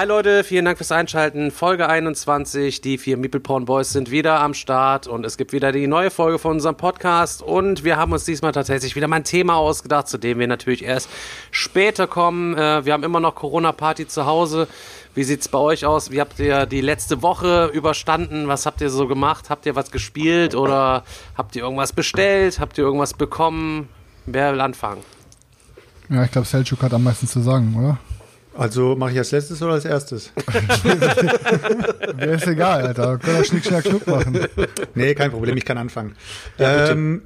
Hi Leute, vielen Dank fürs Einschalten. Folge 21, die vier Meeple Porn Boys sind wieder am Start und es gibt wieder die neue Folge von unserem Podcast und wir haben uns diesmal tatsächlich wieder mal ein Thema ausgedacht, zu dem wir natürlich erst später kommen. Äh, wir haben immer noch Corona-Party zu Hause. Wie sieht's bei euch aus? Wie habt ihr die letzte Woche überstanden? Was habt ihr so gemacht? Habt ihr was gespielt oder habt ihr irgendwas bestellt? Habt ihr irgendwas bekommen? Wer will anfangen? Ja, ich glaube, Selchuk hat am meisten zu sagen, oder? Also mache ich als letztes oder als erstes? Mir ist egal, Alter. Können wir Schnick, Schnack, Schnuck machen. Nee, kein Problem, ich kann anfangen. ähm,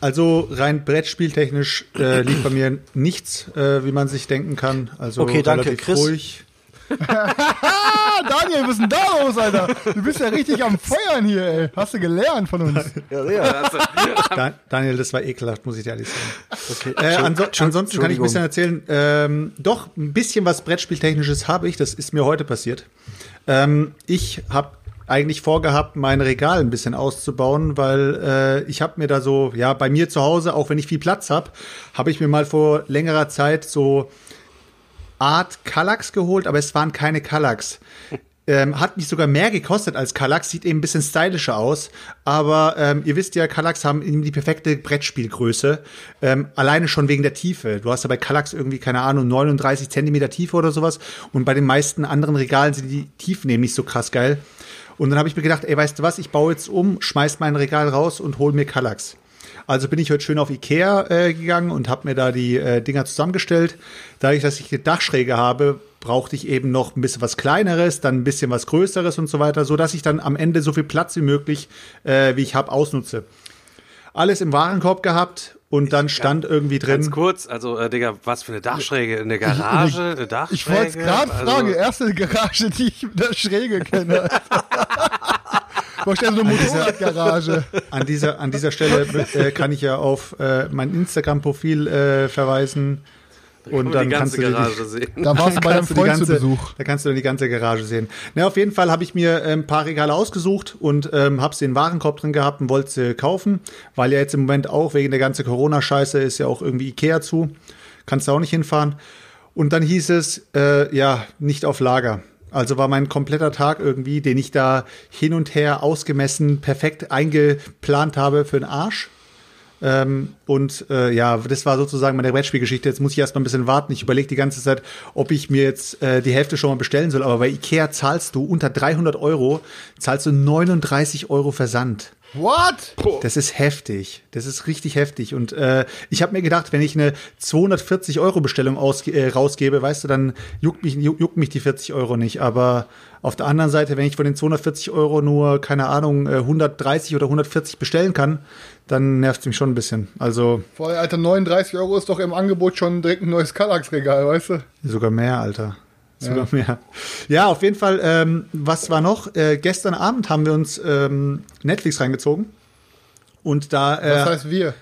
also rein Brettspieltechnisch äh, liegt bei mir nichts, äh, wie man sich denken kann. Also Okay, danke. relativ Chris? ruhig. Daniel, was ist denn da los, Alter? Du bist ja richtig am Feuern hier, ey. Hast du gelernt von uns? Ja, ja. Da, Daniel, das war ekelhaft, muss ich dir ehrlich sagen. Okay. Äh, anso ansonsten kann ich ein bisschen erzählen. Ähm, doch, ein bisschen was Brettspieltechnisches habe ich. Das ist mir heute passiert. Ähm, ich habe eigentlich vorgehabt, mein Regal ein bisschen auszubauen, weil äh, ich habe mir da so, ja, bei mir zu Hause, auch wenn ich viel Platz habe, habe ich mir mal vor längerer Zeit so Art Kallax geholt, aber es waren keine Kallax. Ähm, hat mich sogar mehr gekostet als Kallax, sieht eben ein bisschen stylischer aus. Aber ähm, ihr wisst ja, Kallax haben eben die perfekte Brettspielgröße. Ähm, alleine schon wegen der Tiefe. Du hast ja bei Kallax irgendwie, keine Ahnung, 39 Zentimeter Tiefe oder sowas. Und bei den meisten anderen Regalen sind die Tiefen eben nicht so krass geil. Und dann habe ich mir gedacht, ey, weißt du was, ich baue jetzt um, schmeiß mein Regal raus und hol mir Kallax. Also bin ich heute schön auf Ikea äh, gegangen und habe mir da die äh, Dinger zusammengestellt. Dadurch, dass ich eine Dachschräge habe, brauchte ich eben noch ein bisschen was Kleineres, dann ein bisschen was Größeres und so weiter, so dass ich dann am Ende so viel Platz wie möglich, äh, wie ich habe, ausnutze. Alles im Warenkorb gehabt und dann stand irgendwie Ganz drin. kurz, also Digga, was für eine Dachschräge? Eine Garage? Eine Dachschräge? Ich wollte es gerade Also- fragen. Erste Garage, die ich mit der Schräge kenne. Alter. Wahrscheinlich eine Motorradgarage. An dieser, an dieser Stelle äh, kann ich ja auf äh, mein Instagram-Profil äh, verweisen. Und dann die kannst ganze du die- Garage sehen. Da warst du bei deinem kannst du die Freund zu ganze, Besuch. Da kannst du dann die ganze Garage sehen. Na, auf jeden Fall habe ich mir äh, ein paar Regale ausgesucht und ähm, habe sie in den Warenkorb drin gehabt und wollte sie kaufen, weil ja jetzt im Moment auch wegen der ganzen Corona-Scheiße ist ja auch irgendwie Ikea zu. Kannst du auch nicht hinfahren. Und dann hieß es, äh, ja, nicht auf Lager. Also war mein kompletter Tag irgendwie, den ich da hin und her ausgemessen, perfekt eingeplant habe für den Arsch. Ähm, und äh, ja, das war sozusagen meine Brettspielgeschichte. Jetzt muss ich erstmal ein bisschen warten. Ich überlege die ganze Zeit, ob ich mir jetzt äh, die Hälfte schon mal bestellen soll. Aber bei Ikea zahlst du unter 300 Euro, zahlst du 39 Euro Versand. What? Das ist heftig. Das ist richtig heftig. Und äh, ich habe mir gedacht, wenn ich eine 240 Euro Bestellung ausge äh, rausgebe, weißt du, dann juckt mich, juckt, mich die 40 Euro nicht. Aber auf der anderen Seite, wenn ich von den 240 Euro nur, keine Ahnung, äh, 130 oder 140 bestellen kann, dann nervt es mich schon ein bisschen. Also Vor allem, Alter, 39 Euro ist doch im Angebot schon direkt ein neues Kallax-Regal, weißt du? sogar mehr, Alter. Sogar mehr. Ja, auf jeden Fall. Ähm, was war noch? Äh, gestern Abend haben wir uns ähm, Netflix reingezogen. Und da, äh, Was heißt wir?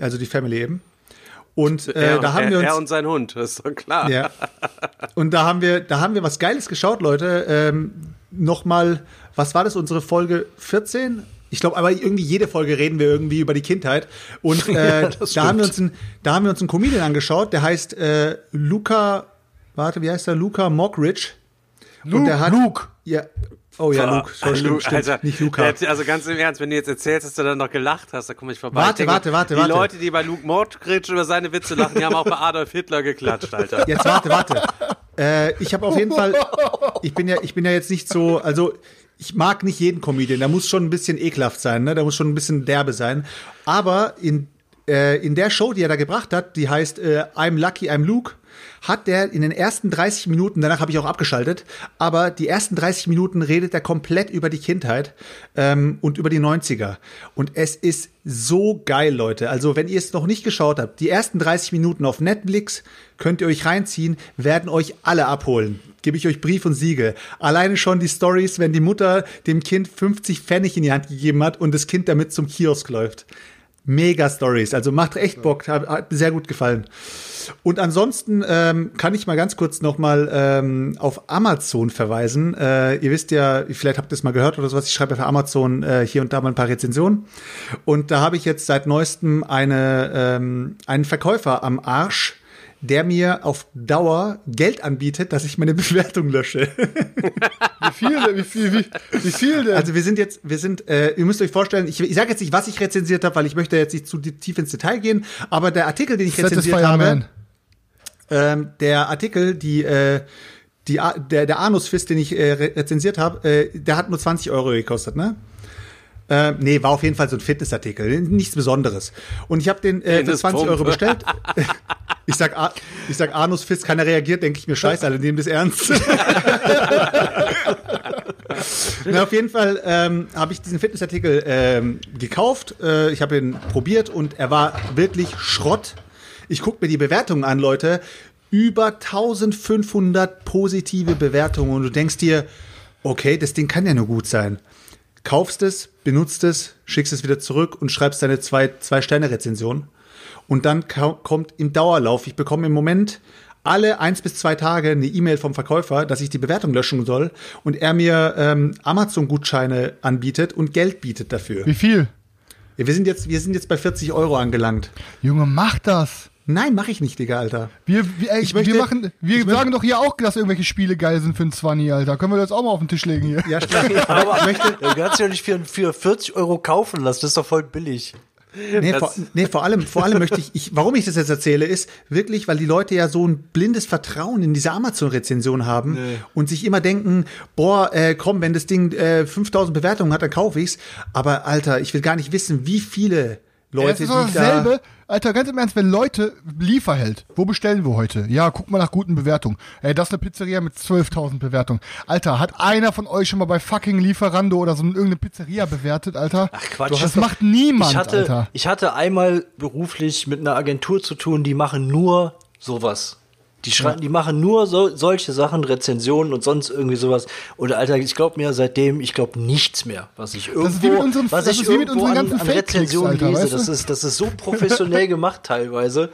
also die Family eben. Und äh, er, da haben er, wir uns. er und sein Hund, das ist doch klar. Ja. Und da haben wir, da haben wir was Geiles geschaut, Leute. Ähm, Nochmal, was war das, unsere Folge 14? Ich glaube, aber irgendwie jede Folge reden wir irgendwie über die Kindheit. Und äh, das da, haben wir stimmt. uns einen, da haben wir uns einen Comedian angeschaut, der heißt äh, Luca, warte, wie heißt der? Luca Mockridge. Und der hat, Luke. Ja. Oh ja, Luke. So, stimmt, Lu- stimmt. Alter, nicht Luca. Also ganz im Ernst, wenn du jetzt erzählst, dass du dann noch gelacht hast, da komme ich vorbei. Warte, Ich denke, warte, warte, Die warte. Leute, die bei Luke Mordkritsch über seine Witze lachen, die haben auch bei Adolf Hitler geklatscht, Alter. Jetzt warte, warte. äh, ich habe auf jeden Fall, ich bin ja, ich bin ja jetzt nicht so, also ich mag nicht jeden Comedian. Der muss schon ein bisschen ekelhaft sein, ne? Der muss schon ein bisschen derbe sein. Aber in äh, in der Show, die er da gebracht hat, die heißt äh, I'm Lucky, I'm Luke, hat der in den ersten 30 Minuten, danach habe ich auch abgeschaltet, aber die ersten 30 Minuten redet er komplett über die Kindheit ähm, und über die 90er. Und es ist so geil, Leute. Also, wenn ihr es noch nicht geschaut habt, die ersten 30 Minuten auf Netflix könnt ihr euch reinziehen, werden euch alle abholen. Gebe ich euch Brief und Siegel. Alleine schon die Stories, wenn die Mutter dem Kind 50 Pfennig in die Hand gegeben hat und das Kind damit zum Kiosk läuft. Mega Stories. Also macht echt Bock. Hat, hat mir sehr gut gefallen. Und ansonsten ähm, kann ich mal ganz kurz noch mal ähm, auf Amazon verweisen. Äh, ihr wisst ja, vielleicht habt ihr es mal gehört oder sowas. Ich schreibe ja für Amazon äh, hier und da mal ein paar Rezensionen. Und da habe ich jetzt seit neuestem eine, ähm, einen Verkäufer am Arsch, der mir auf Dauer Geld anbietet, dass ich meine Bewertung lösche. Wie viel, denn? wie viel, wie, wie viel denn? Also wir sind jetzt, wir sind, äh, ihr müsst euch vorstellen, ich, ich sage jetzt nicht, was ich rezensiert habe, weil ich möchte jetzt nicht zu tief ins Detail gehen, aber der Artikel, den ich rezensiert Satisfyer habe, ähm, der Artikel, die, äh, die, der, der Anusfist, den ich äh, re- rezensiert habe, äh, der hat nur 20 Euro gekostet, ne? Äh, nee, war auf jeden Fall so ein Fitnessartikel, nichts Besonderes. Und ich habe den äh, für 20 Euro bestellt. Ich sag, ich sag Anusfist, keiner reagiert, denke ich mir, scheiße, alle nehmen das ernst. Na, auf jeden Fall ähm, habe ich diesen Fitnessartikel ähm, gekauft. Äh, ich habe ihn probiert und er war wirklich Schrott. Ich gucke mir die Bewertungen an, Leute. Über 1500 positive Bewertungen und du denkst dir, okay, das Ding kann ja nur gut sein. Kaufst es, benutzt es, schickst es wieder zurück und schreibst deine zwei, zwei Sterne-Rezension. Und dann kommt im Dauerlauf, ich bekomme im Moment alle eins bis zwei Tage eine E-Mail vom Verkäufer, dass ich die Bewertung löschen soll und er mir ähm, Amazon-Gutscheine anbietet und Geld bietet dafür. Wie viel? Ja, wir sind jetzt, wir sind jetzt bei 40 Euro angelangt. Junge, mach das. Nein, mache ich nicht, Digga, Alter. Wir, wir, ey, Ich möchte- wir machen, wir sagen doch hier auch, dass irgendwelche Spiele geil sind für ein 20, Alter. Können wir das auch mal auf den Tisch legen hier? Ja, stimmt. Aber ich möchte, Du kannst ja nicht für, für 40 Euro kaufen lassen, das ist doch voll billig. Nee, vor, nee, vor allem, vor allem möchte ich, ich, warum ich das jetzt erzähle, ist wirklich, weil die Leute ja so ein blindes Vertrauen in diese Amazon-Rezension haben und sich immer denken, boah, äh, komm, wenn das Ding äh, 5000 Bewertungen hat, dann kaufe ich's. Aber Alter, ich will gar nicht wissen, wie viele Leute, das ist doch die da, dasselbe. Alter, ganz im Ernst, wenn Leute Lieferheld, wo bestellen wir heute? Ja, guck mal nach guten Bewertungen. Ey, das ist eine Pizzeria mit 12.000 Bewertungen. Alter, hat einer von euch schon mal bei fucking Lieferando oder so irgendeine Pizzeria bewertet, Alter? Ach Quatsch. Das macht niemand, ich hatte, Alter. Ich hatte einmal beruflich mit einer Agentur zu tun, die machen nur sowas. Die, schreiben, die machen nur so, solche Sachen, Rezensionen und sonst irgendwie sowas. Und Alter, ich glaube mir seitdem, ich glaube nichts mehr, was ich irgendwo, unseren- was ich irgendwo an, an Rezensionen Alter, lese. weißt du? Das ist, das ist so professionell gemacht teilweise.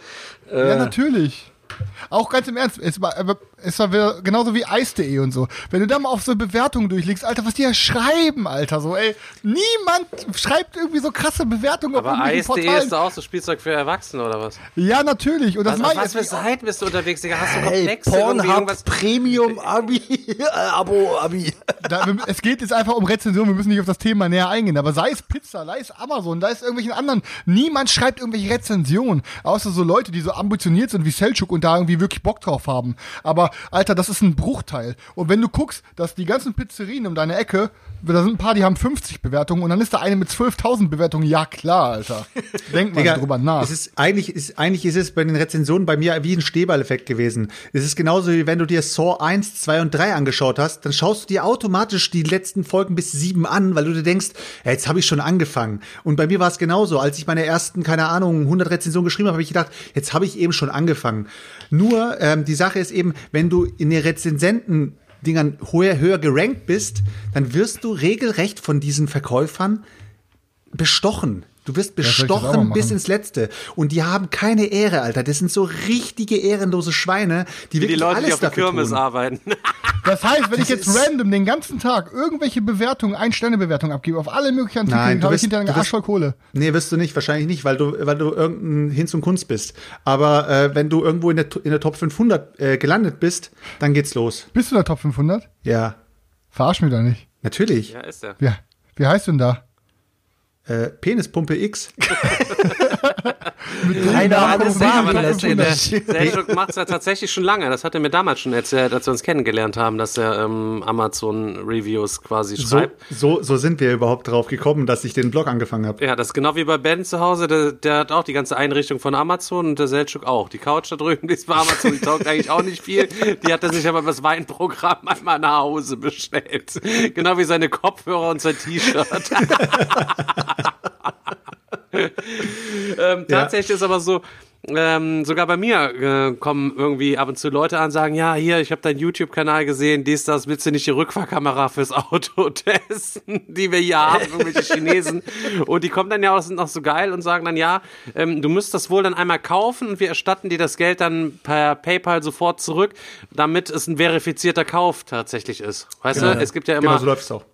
Ja, natürlich. Auch ganz im Ernst, es war, es war wieder genauso wie Eis.de und so. Wenn du da mal auf so Bewertungen durchlegst, Alter, was die ja schreiben, Alter, so, ey, niemand schreibt irgendwie so krasse Bewertungen Aber irgendwelchen Eis.de Portalen. ist doch auch so Spielzeug für Erwachsene oder was? Ja, natürlich. Und das auf ich was für Seiten bist du unterwegs, Digga? Hast du Hey, Komplexe? irgendwie Pornhub irgendwas? Premium Abi, äh, Abo Abi. Da, es geht jetzt einfach um Rezension, wir müssen nicht auf das Thema näher eingehen, aber sei es Pizza, sei es Amazon, sei es irgendwelchen anderen, niemand schreibt irgendwelche Rezensionen, außer so Leute, die so ambitioniert sind wie Selchuk und da irgendwie wirklich Bock drauf haben. Aber, Alter, das ist ein Bruchteil. Und wenn du guckst, dass die ganzen Pizzerien um deine Ecke, da sind ein paar, die haben 50 Bewertungen und dann ist da eine mit 12.000 Bewertungen, ja klar, Alter. Denk mal Digga, drüber nach. Es ist eigentlich, ist, eigentlich ist es bei den Rezensionen bei mir wie ein Schneeballeffekt gewesen. Es ist genauso wie wenn du dir Saw 1, 2 und 3 angeschaut hast, dann schaust du dir automatisch die letzten Folgen bis 7 an, weil du dir denkst, ja, jetzt habe ich schon angefangen. Und bei mir war es genauso. Als ich meine ersten, keine Ahnung, 100 Rezensionen geschrieben habe, habe ich gedacht, jetzt habe ich eben schon angefangen. Nur, ähm, die Sache ist eben, wenn du in den Rezensenten Dingern höher, höher gerankt bist, dann wirst du regelrecht von diesen Verkäufern bestochen. Du wirst ich bestochen bis ins Letzte. Und die haben keine Ehre, Alter. Das sind so richtige ehrenlose Schweine, die Wie die wirklich Leute, alles die auf der dafür Kirmes tun. arbeiten. Das heißt, wenn ich Das jetzt ist- random den ganzen Tag irgendwelche Bewertungen, Ein-Sterne-Bewertungen abgebe, auf alle möglichen Artikel, Nein, habe ich hinterher du einen Arsch voll Kohle. Nee, wirst du nicht, wahrscheinlich nicht, weil du, weil du irgendein Hinz und Kunst bist. Aber äh, wenn du irgendwo in der, in der Top 500 äh, gelandet bist, dann geht's los. Bist du in der Top 500? Ja, Verarsch mich da nicht. natürlich. Ja, ist der. Wie, wie heißt du denn da? Äh, Penispumpe X. Keiner Namen alles Selchuk macht es ja tatsächlich schon lange. Das hat er mir damals schon erzählt, als wir uns kennengelernt haben, dass er ähm, Amazon-Reviews quasi So, schreibt. so, so sind wir überhaupt drauf gekommen, dass ich den Blog angefangen habe. Ja, das ist genau wie bei Ben zu Hause. Der, der hat auch die ganze Einrichtung von Amazon und der Selchuk auch. Die Couch da drüben, die ist bei Amazon, die taugt eigentlich auch nicht viel. Die hat er sich aber das Weinprogramm einmal nach Hause bestellt. Genau wie seine Kopfhörer und sein T-Shirt. ähm, tatsächlich ist aber so, ähm, sogar bei mir äh, kommen irgendwie ab und zu Leute an, sagen, ja, hier, ich habe deinen YouTube-Kanal gesehen, dies, das, willst du nicht die Rückfahrkamera fürs Auto testen, die wir hier haben, irgendwelche Chinesen. Und die kommen dann ja auch, sind noch so geil und sagen dann, ja, ähm, du müsst das wohl dann einmal kaufen und wir erstatten dir das Geld dann per PayPal sofort zurück, damit es ein verifizierter Kauf tatsächlich ist. Weißt du, es gibt ja immer... Genau, so läuft's auch.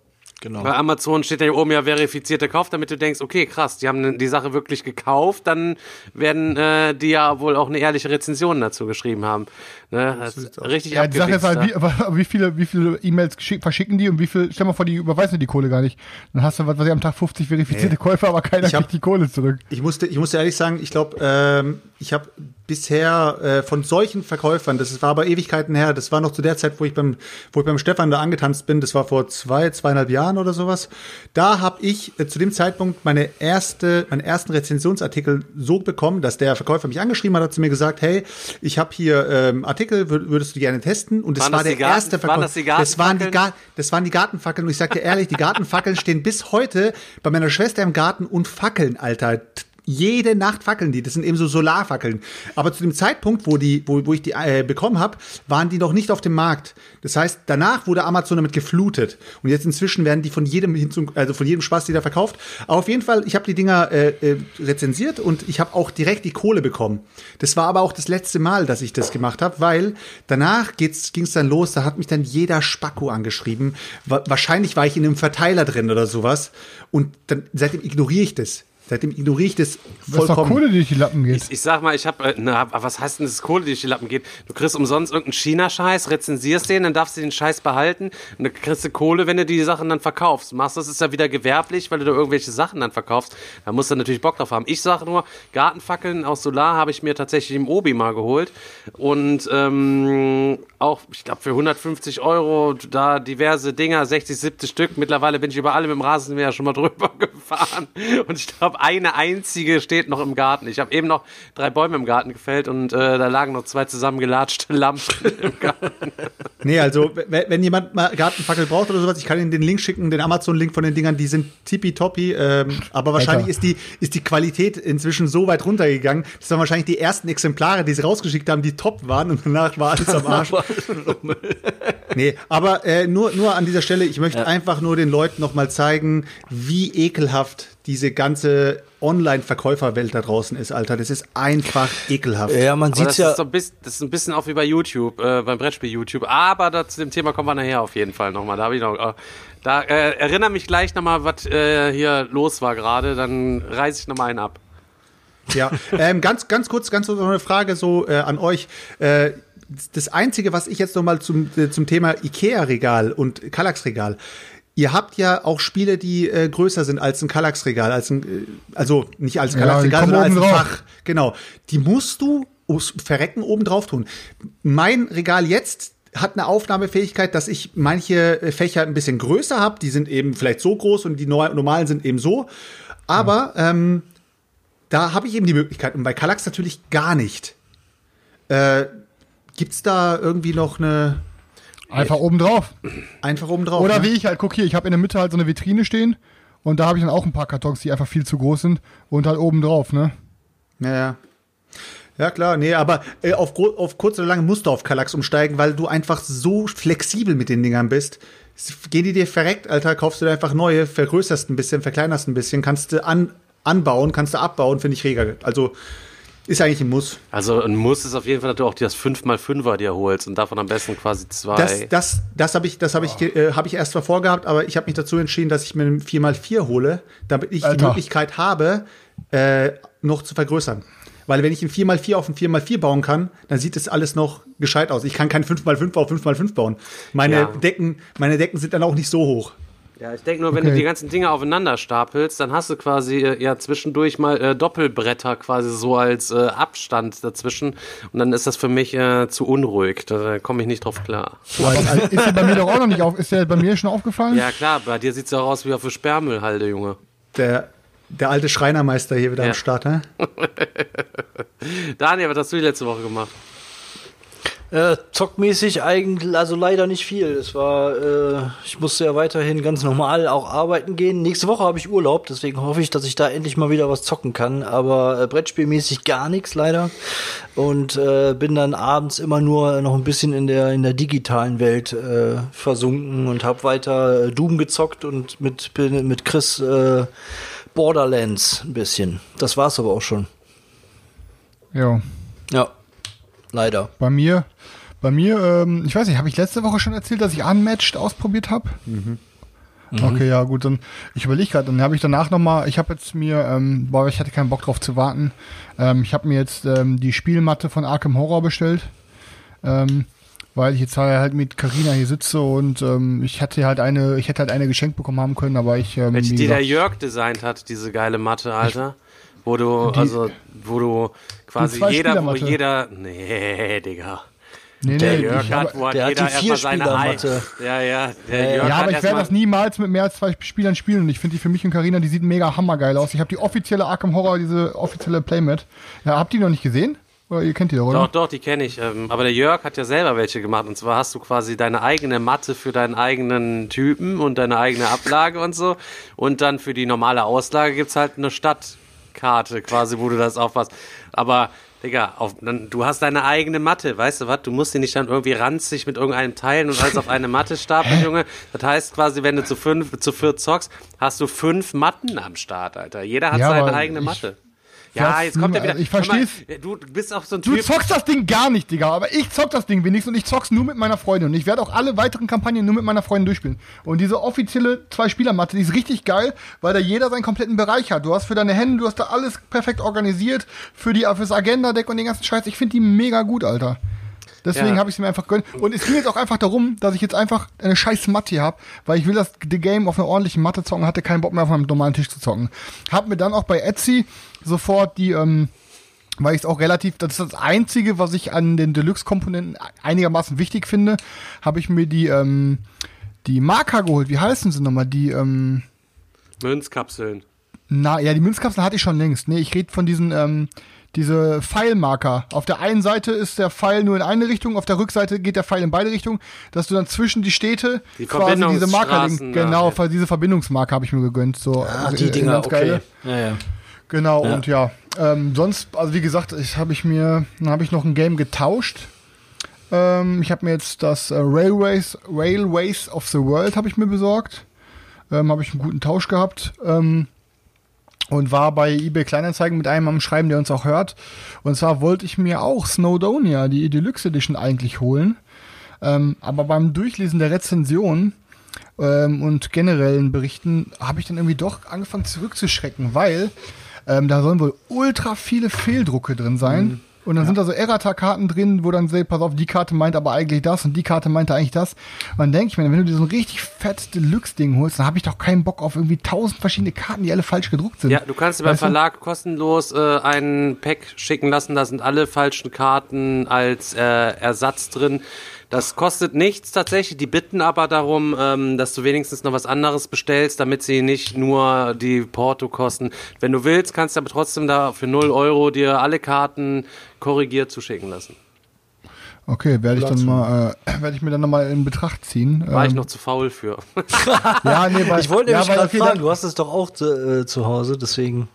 Genau. Bei Amazon steht ja hier oben ja verifizierter Kauf, damit du denkst, okay, krass, die haben die Sache wirklich gekauft, dann werden äh, die ja wohl auch eine ehrliche Rezension dazu geschrieben haben. Ne? Das ist richtig Ja, die Sache ist halt, wie, wie viele, wie viele E-Mails verschicken die und wie viel, stell mal vor, die überweisen die Kohle gar nicht. Dann hast du, was weiß ich, am Tag 50 verifizierte Käufer, aber keiner Ich hab- kriegt die Kohle zurück. Ich musste, ich musste ehrlich sagen, ich glaube, ähm, ich habe bisher äh, von solchen Verkäufern, das war aber Ewigkeiten her, das war noch zu der Zeit, wo ich beim, wo ich beim Stefan da angetanzt bin, das war vor zwei, zweieinhalb Jahren oder sowas. Da habe ich äh, zu dem Zeitpunkt meine erste, meinen ersten Rezensionsartikel so bekommen, dass der Verkäufer mich angeschrieben hat, hat zu mir gesagt, hey, ich habe hier ähm, Artikel, wür- würdest du gerne testen? Und das Waren war das der die Garten- erste waren Verkäufer. das die das waren die, das waren die Gartenfackeln. Und ich sagte ehrlich, die Gartenfackeln stehen bis heute bei meiner Schwester im Garten und fackeln, Alter. Jede Nacht fackeln die. Das sind eben so Solarfackeln. Aber zu dem Zeitpunkt, wo, die, wo, wo ich die äh, bekommen habe, waren die noch nicht auf dem Markt. Das heißt, danach wurde Amazon damit geflutet. Und jetzt inzwischen werden die von jedem hinzu, also von jedem Spaß, die da verkauft. Aber auf jeden Fall, ich habe die Dinger äh, äh, rezensiert und ich habe auch direkt die Kohle bekommen. Das war aber auch das letzte Mal, dass ich das gemacht habe, weil danach ging es dann los. Da hat mich dann jeder Spacko angeschrieben. Wa wahrscheinlich war ich in einem Verteiler drin oder sowas. Und dann seitdem ignoriere ich das. Seitdem ignoriere ich das Das ist doch vollkommen. Kohle, die durch die Lappen geht. Ich sag mal, ich habe, na, was heißt denn, dass es Kohle, die durch die Lappen geht? Du kriegst umsonst irgendeinen China-Scheiß, rezensierst den, dann darfst du den Scheiß behalten und dann kriegst du Kohle, wenn du die Sachen dann verkaufst. Machst das ist ja wieder gewerblich, weil du da irgendwelche Sachen dann verkaufst. Da musst du natürlich Bock drauf haben. Ich sage nur, Gartenfackeln aus Solar habe ich mir tatsächlich im Obi mal geholt und ähm, auch, ich glaube, für 150 Euro da diverse Dinger, 60, 70 Stück. Mittlerweile bin ich über alle mit dem Rasenmäher schon mal drüber gefahren und ich glaube, eine einzige steht noch im Garten. Ich habe eben noch drei Bäume im Garten gefällt und äh, da lagen noch zwei zusammengelatschte Lampen im Garten. Nee, also wenn, jemand mal Gartenfackel braucht oder sowas, ich kann Ihnen den Link schicken, den Amazon-Link von den Dingern, die sind tippitoppi, ähm, aber wahrscheinlich Alter. ist die, ist die Qualität inzwischen so weit runtergegangen, das waren wahrscheinlich die ersten Exemplare, die sie rausgeschickt haben, die top waren und danach war alles am Arsch. nee, aber äh, nur, nur an dieser Stelle, ich möchte einfach nur den Leuten nochmal zeigen, wie ekelhaft diese ganze Online-Verkäuferwelt da draußen ist, Alter. Das ist einfach ekelhaft. Ja, man das, ja. ist so ein bisschen, das ist ein bisschen auch wie bei YouTube, äh, beim Brettspiel YouTube. Aber da, zu dem Thema kommen wir nachher auf jeden Fall nochmal. Da habe ich noch. Äh, da äh, erinnere mich gleich nochmal, was äh, hier los war gerade. Dann reiße ich nochmal einen ab. Ja, ähm, ganz, ganz kurz, ganz kurz noch eine Frage so äh, an euch. Äh, das Einzige, was ich jetzt noch mal zum, äh, zum Thema Ikea-Regal und Kallax-Regal. Ihr habt ja auch Spiele, die äh, größer sind als ein Kallax-Regal, als ein, äh, also nicht als Ja, Kallax-Regal, kommen sondern als ein drauf. Fach. Genau. Die musst du ums Verrecken oben drauf tun. Mein Regal jetzt hat eine Aufnahmefähigkeit, dass ich manche äh, Fächer ein bisschen größer habe. Die sind eben vielleicht so groß und die normalen sind eben so. Aber ähm, da habe ich eben die Möglichkeit und bei Kallax natürlich gar nicht. Äh, gibt's da irgendwie noch eine Einfach oben drauf. einfach oben drauf? Oder ne? wie ich halt, guck hier, ich habe in der Mitte halt so eine Vitrine stehen und da habe ich dann auch ein paar Kartons, die einfach viel zu groß sind und halt oben drauf, ne? Ja, ja. Ja, klar, nee, aber äh, auf, auf kurz oder lang musst du auf Kallax umsteigen, weil du einfach so flexibel mit den Dingern bist. Gehen die dir verreckt, Alter, kaufst du dir einfach neue, vergrößerst ein bisschen, verkleinerst ein bisschen, kannst du an, anbauen, kannst du abbauen, finde ich reger. Also ist eigentlich ein Muss. Also ein Muss ist auf jeden Fall, dass du auch das 5x5er dir holst und davon am besten quasi zwei. Das, das, das habe ich, das habe ich, äh, habe ich erst mal vorgehabt, aber ich habe mich dazu entschieden, dass ich mir einen 4x4 hole, damit ich die Alter. Möglichkeit habe, äh, noch zu vergrößern. Weil wenn ich ein 4x4 auf ein 4x4 bauen kann, dann sieht es alles noch gescheit aus. Ich kann kein 5x5 auf 5x5 bauen. Meine Ja. Decken, meine Decken sind dann auch nicht so hoch. Ja, ich denke nur, wenn Okay. du die ganzen Dinge aufeinander stapelst, dann hast du quasi äh, ja zwischendurch mal äh, Doppelbretter quasi so als äh, Abstand dazwischen und dann ist das für mich äh, zu unruhig. Da komme ich nicht drauf klar. Aber ist der bei mir doch auch noch nicht auf, ist der bei mir schon aufgefallen? Ja klar, bei dir sieht's ja aus wie auf der Sperrmüllhalde, Junge. Der, der alte Schreinermeister hier wieder Ja. am Start, hä? Daniel, was hast du die letzte Woche gemacht? Äh, zockmäßig eigentlich, also leider nicht viel. Es war, äh, ich musste ja weiterhin ganz normal auch arbeiten gehen. Nächste Woche habe ich Urlaub, deswegen hoffe ich, dass ich da endlich mal wieder was zocken kann. Aber äh, Brettspielmäßig gar nichts leider. Und äh, bin dann abends immer nur noch ein bisschen in der in der digitalen Welt äh, versunken und habe weiter äh, Doom gezockt und mit mit Chris äh, Borderlands ein bisschen. Das war's aber auch schon. Ja. Ja, leider. Bei mir, bei mir, ähm, ich weiß nicht, habe ich letzte Woche schon erzählt, dass ich Unmatched ausprobiert habe? Okay, ja, gut, dann ich überlege gerade, dann habe ich danach nochmal, ich habe jetzt mir, ähm, boah, ich hatte keinen Bock drauf zu warten. Ähm, ich habe mir jetzt ähm, die Spielmatte von Arkham Horror bestellt. Ähm, weil ich jetzt halt mit Carina hier sitze und ähm, ich hatte halt eine, ich hätte halt eine geschenkt bekommen haben können, aber ich ähm, Welche die der gesagt- Jörg designt hat, diese geile Matte, Alter. Wo du, also, wo du quasi jeder, wo jeder, nee, Digga. Nee, Der nee, Jörg ich, hat, wo hat der hat jeder die erstmal seine Ei. Vierspielermatte. Ja, ja, der Jörg ja, aber ich werde das niemals mit mehr als zwei Spielern spielen und ich finde die für mich und Carina, die sieht mega hammergeil aus. Ich habe die offizielle Arkham Horror, diese offizielle Playmat. Ja, habt ihr die noch nicht gesehen? Oder ihr kennt die doch, oder? Doch, doch, die kenne ich. Ähm, Aber der Jörg hat ja selber welche gemacht. Und zwar hast du quasi deine eigene Matte für deinen eigenen Typen und deine eigene Ablage und so. Und dann für die normale Auslage gibt's halt eine Stadtkarte quasi, wo du das aufpasst. Aber, Digga, auf, dann, du hast deine eigene Matte, weißt du was? Du musst die nicht dann irgendwie ranzig mit irgendeinem teilen und alles auf eine Matte stapeln, Junge. Das heißt quasi, wenn du zu fünf, zu viert zockst, hast du fünf Matten am Start, Alter. Jeder hat Ja, seine eigene ich- Matte. Ja, jetzt kommt er wieder. Ich mal, versteh's. Du bist auch so ein Du Typ. zockst das Ding gar nicht, Digga, aber ich zock das Ding wenigstens und ich zock's nur mit meiner Freundin und ich werde auch alle weiteren Kampagnen nur mit meiner Freundin durchspielen. Und diese offizielle Zwei-Spieler-Matte, die ist richtig geil, weil da jeder seinen kompletten Bereich hat. Du hast für deine Hände, du hast da alles perfekt organisiert, für die, fürs Agenda-Deck und den ganzen Scheiß. Ich finde die mega gut, Alter. Deswegen Ja. habe ich sie mir einfach gönnt. Und es ging jetzt auch einfach darum, dass ich jetzt einfach eine scheiß Matte hier habe, weil ich will das The Game auf einer ordentlichen Matte zocken, hatte keinen Bock mehr auf einem normalen Tisch zu zocken. Hab mir dann auch bei Etsy sofort die, ähm, weil ich es auch relativ, das ist das Einzige, was ich an den Deluxe-Komponenten einigermaßen wichtig finde, habe ich mir die, ähm, die Marker geholt. Wie heißen sie nochmal? Die, ähm, Münzkapseln. na, ja, die Münzkapsel hatte ich schon längst. Nee, ich rede von diesen, ähm, diese Pfeilmarker. Auf der einen Seite ist der Pfeil nur in eine Richtung, auf der Rückseite geht der Pfeil in beide Richtungen, dass du dann zwischen die Städte Die quasi diese Marker ja. Genau, weil diese Verbindungsmarker habe ich mir gegönnt. So, Ah, also, die äh, Dinger, ganz okay. geile. Ja, ja. Genau, Ja. und ja, ähm, sonst, also wie gesagt, ich habe ich mir, dann habe ich noch ein Game getauscht. Ähm, ich habe mir jetzt das äh, Railways, Railways of the World habe ich mir besorgt. Ähm, habe ich einen guten Tausch gehabt. Ähm, und war bei eBay Kleinanzeigen mit einem am Schreiben, der uns auch hört. Und zwar wollte ich mir auch Snowdonia, die Deluxe Edition eigentlich holen. Ähm, aber beim Durchlesen der Rezension ähm, und generellen Berichten habe ich dann irgendwie doch angefangen zurückzuschrecken, weil ähm, da sollen wohl ultra viele Fehldrucke drin sein. Und dann sind da so Errata-Karten drin, wo dann seht, pass auf, die Karte meint aber eigentlich das und die Karte meinte eigentlich das. Und dann denke ich mir, wenn du dir so ein richtig fettes Deluxe-Ding holst, dann habe ich doch keinen Bock auf irgendwie tausend verschiedene Karten, die alle falsch gedruckt sind. Ja, du kannst dir beim? Verlag kostenlos äh, einen Pack schicken lassen. Da sind alle falschen Karten als äh, Ersatz drin. Das kostet nichts tatsächlich. Die bitten aber darum, ähm, dass du wenigstens noch was anderes bestellst, damit sie nicht nur die Porto kosten. Wenn du willst, kannst du aber trotzdem da für 0 Euro dir alle Karten korrigiert zuschicken lassen. Okay, werde ich dann mal, äh, werde ich mir dann nochmal in Betracht ziehen. War ich Ähm, noch zu faul für. Ja, nee, weil, Ich wollte ja, nämlich gerade okay, fragen, du hast es doch auch zu, äh, zu Hause, deswegen.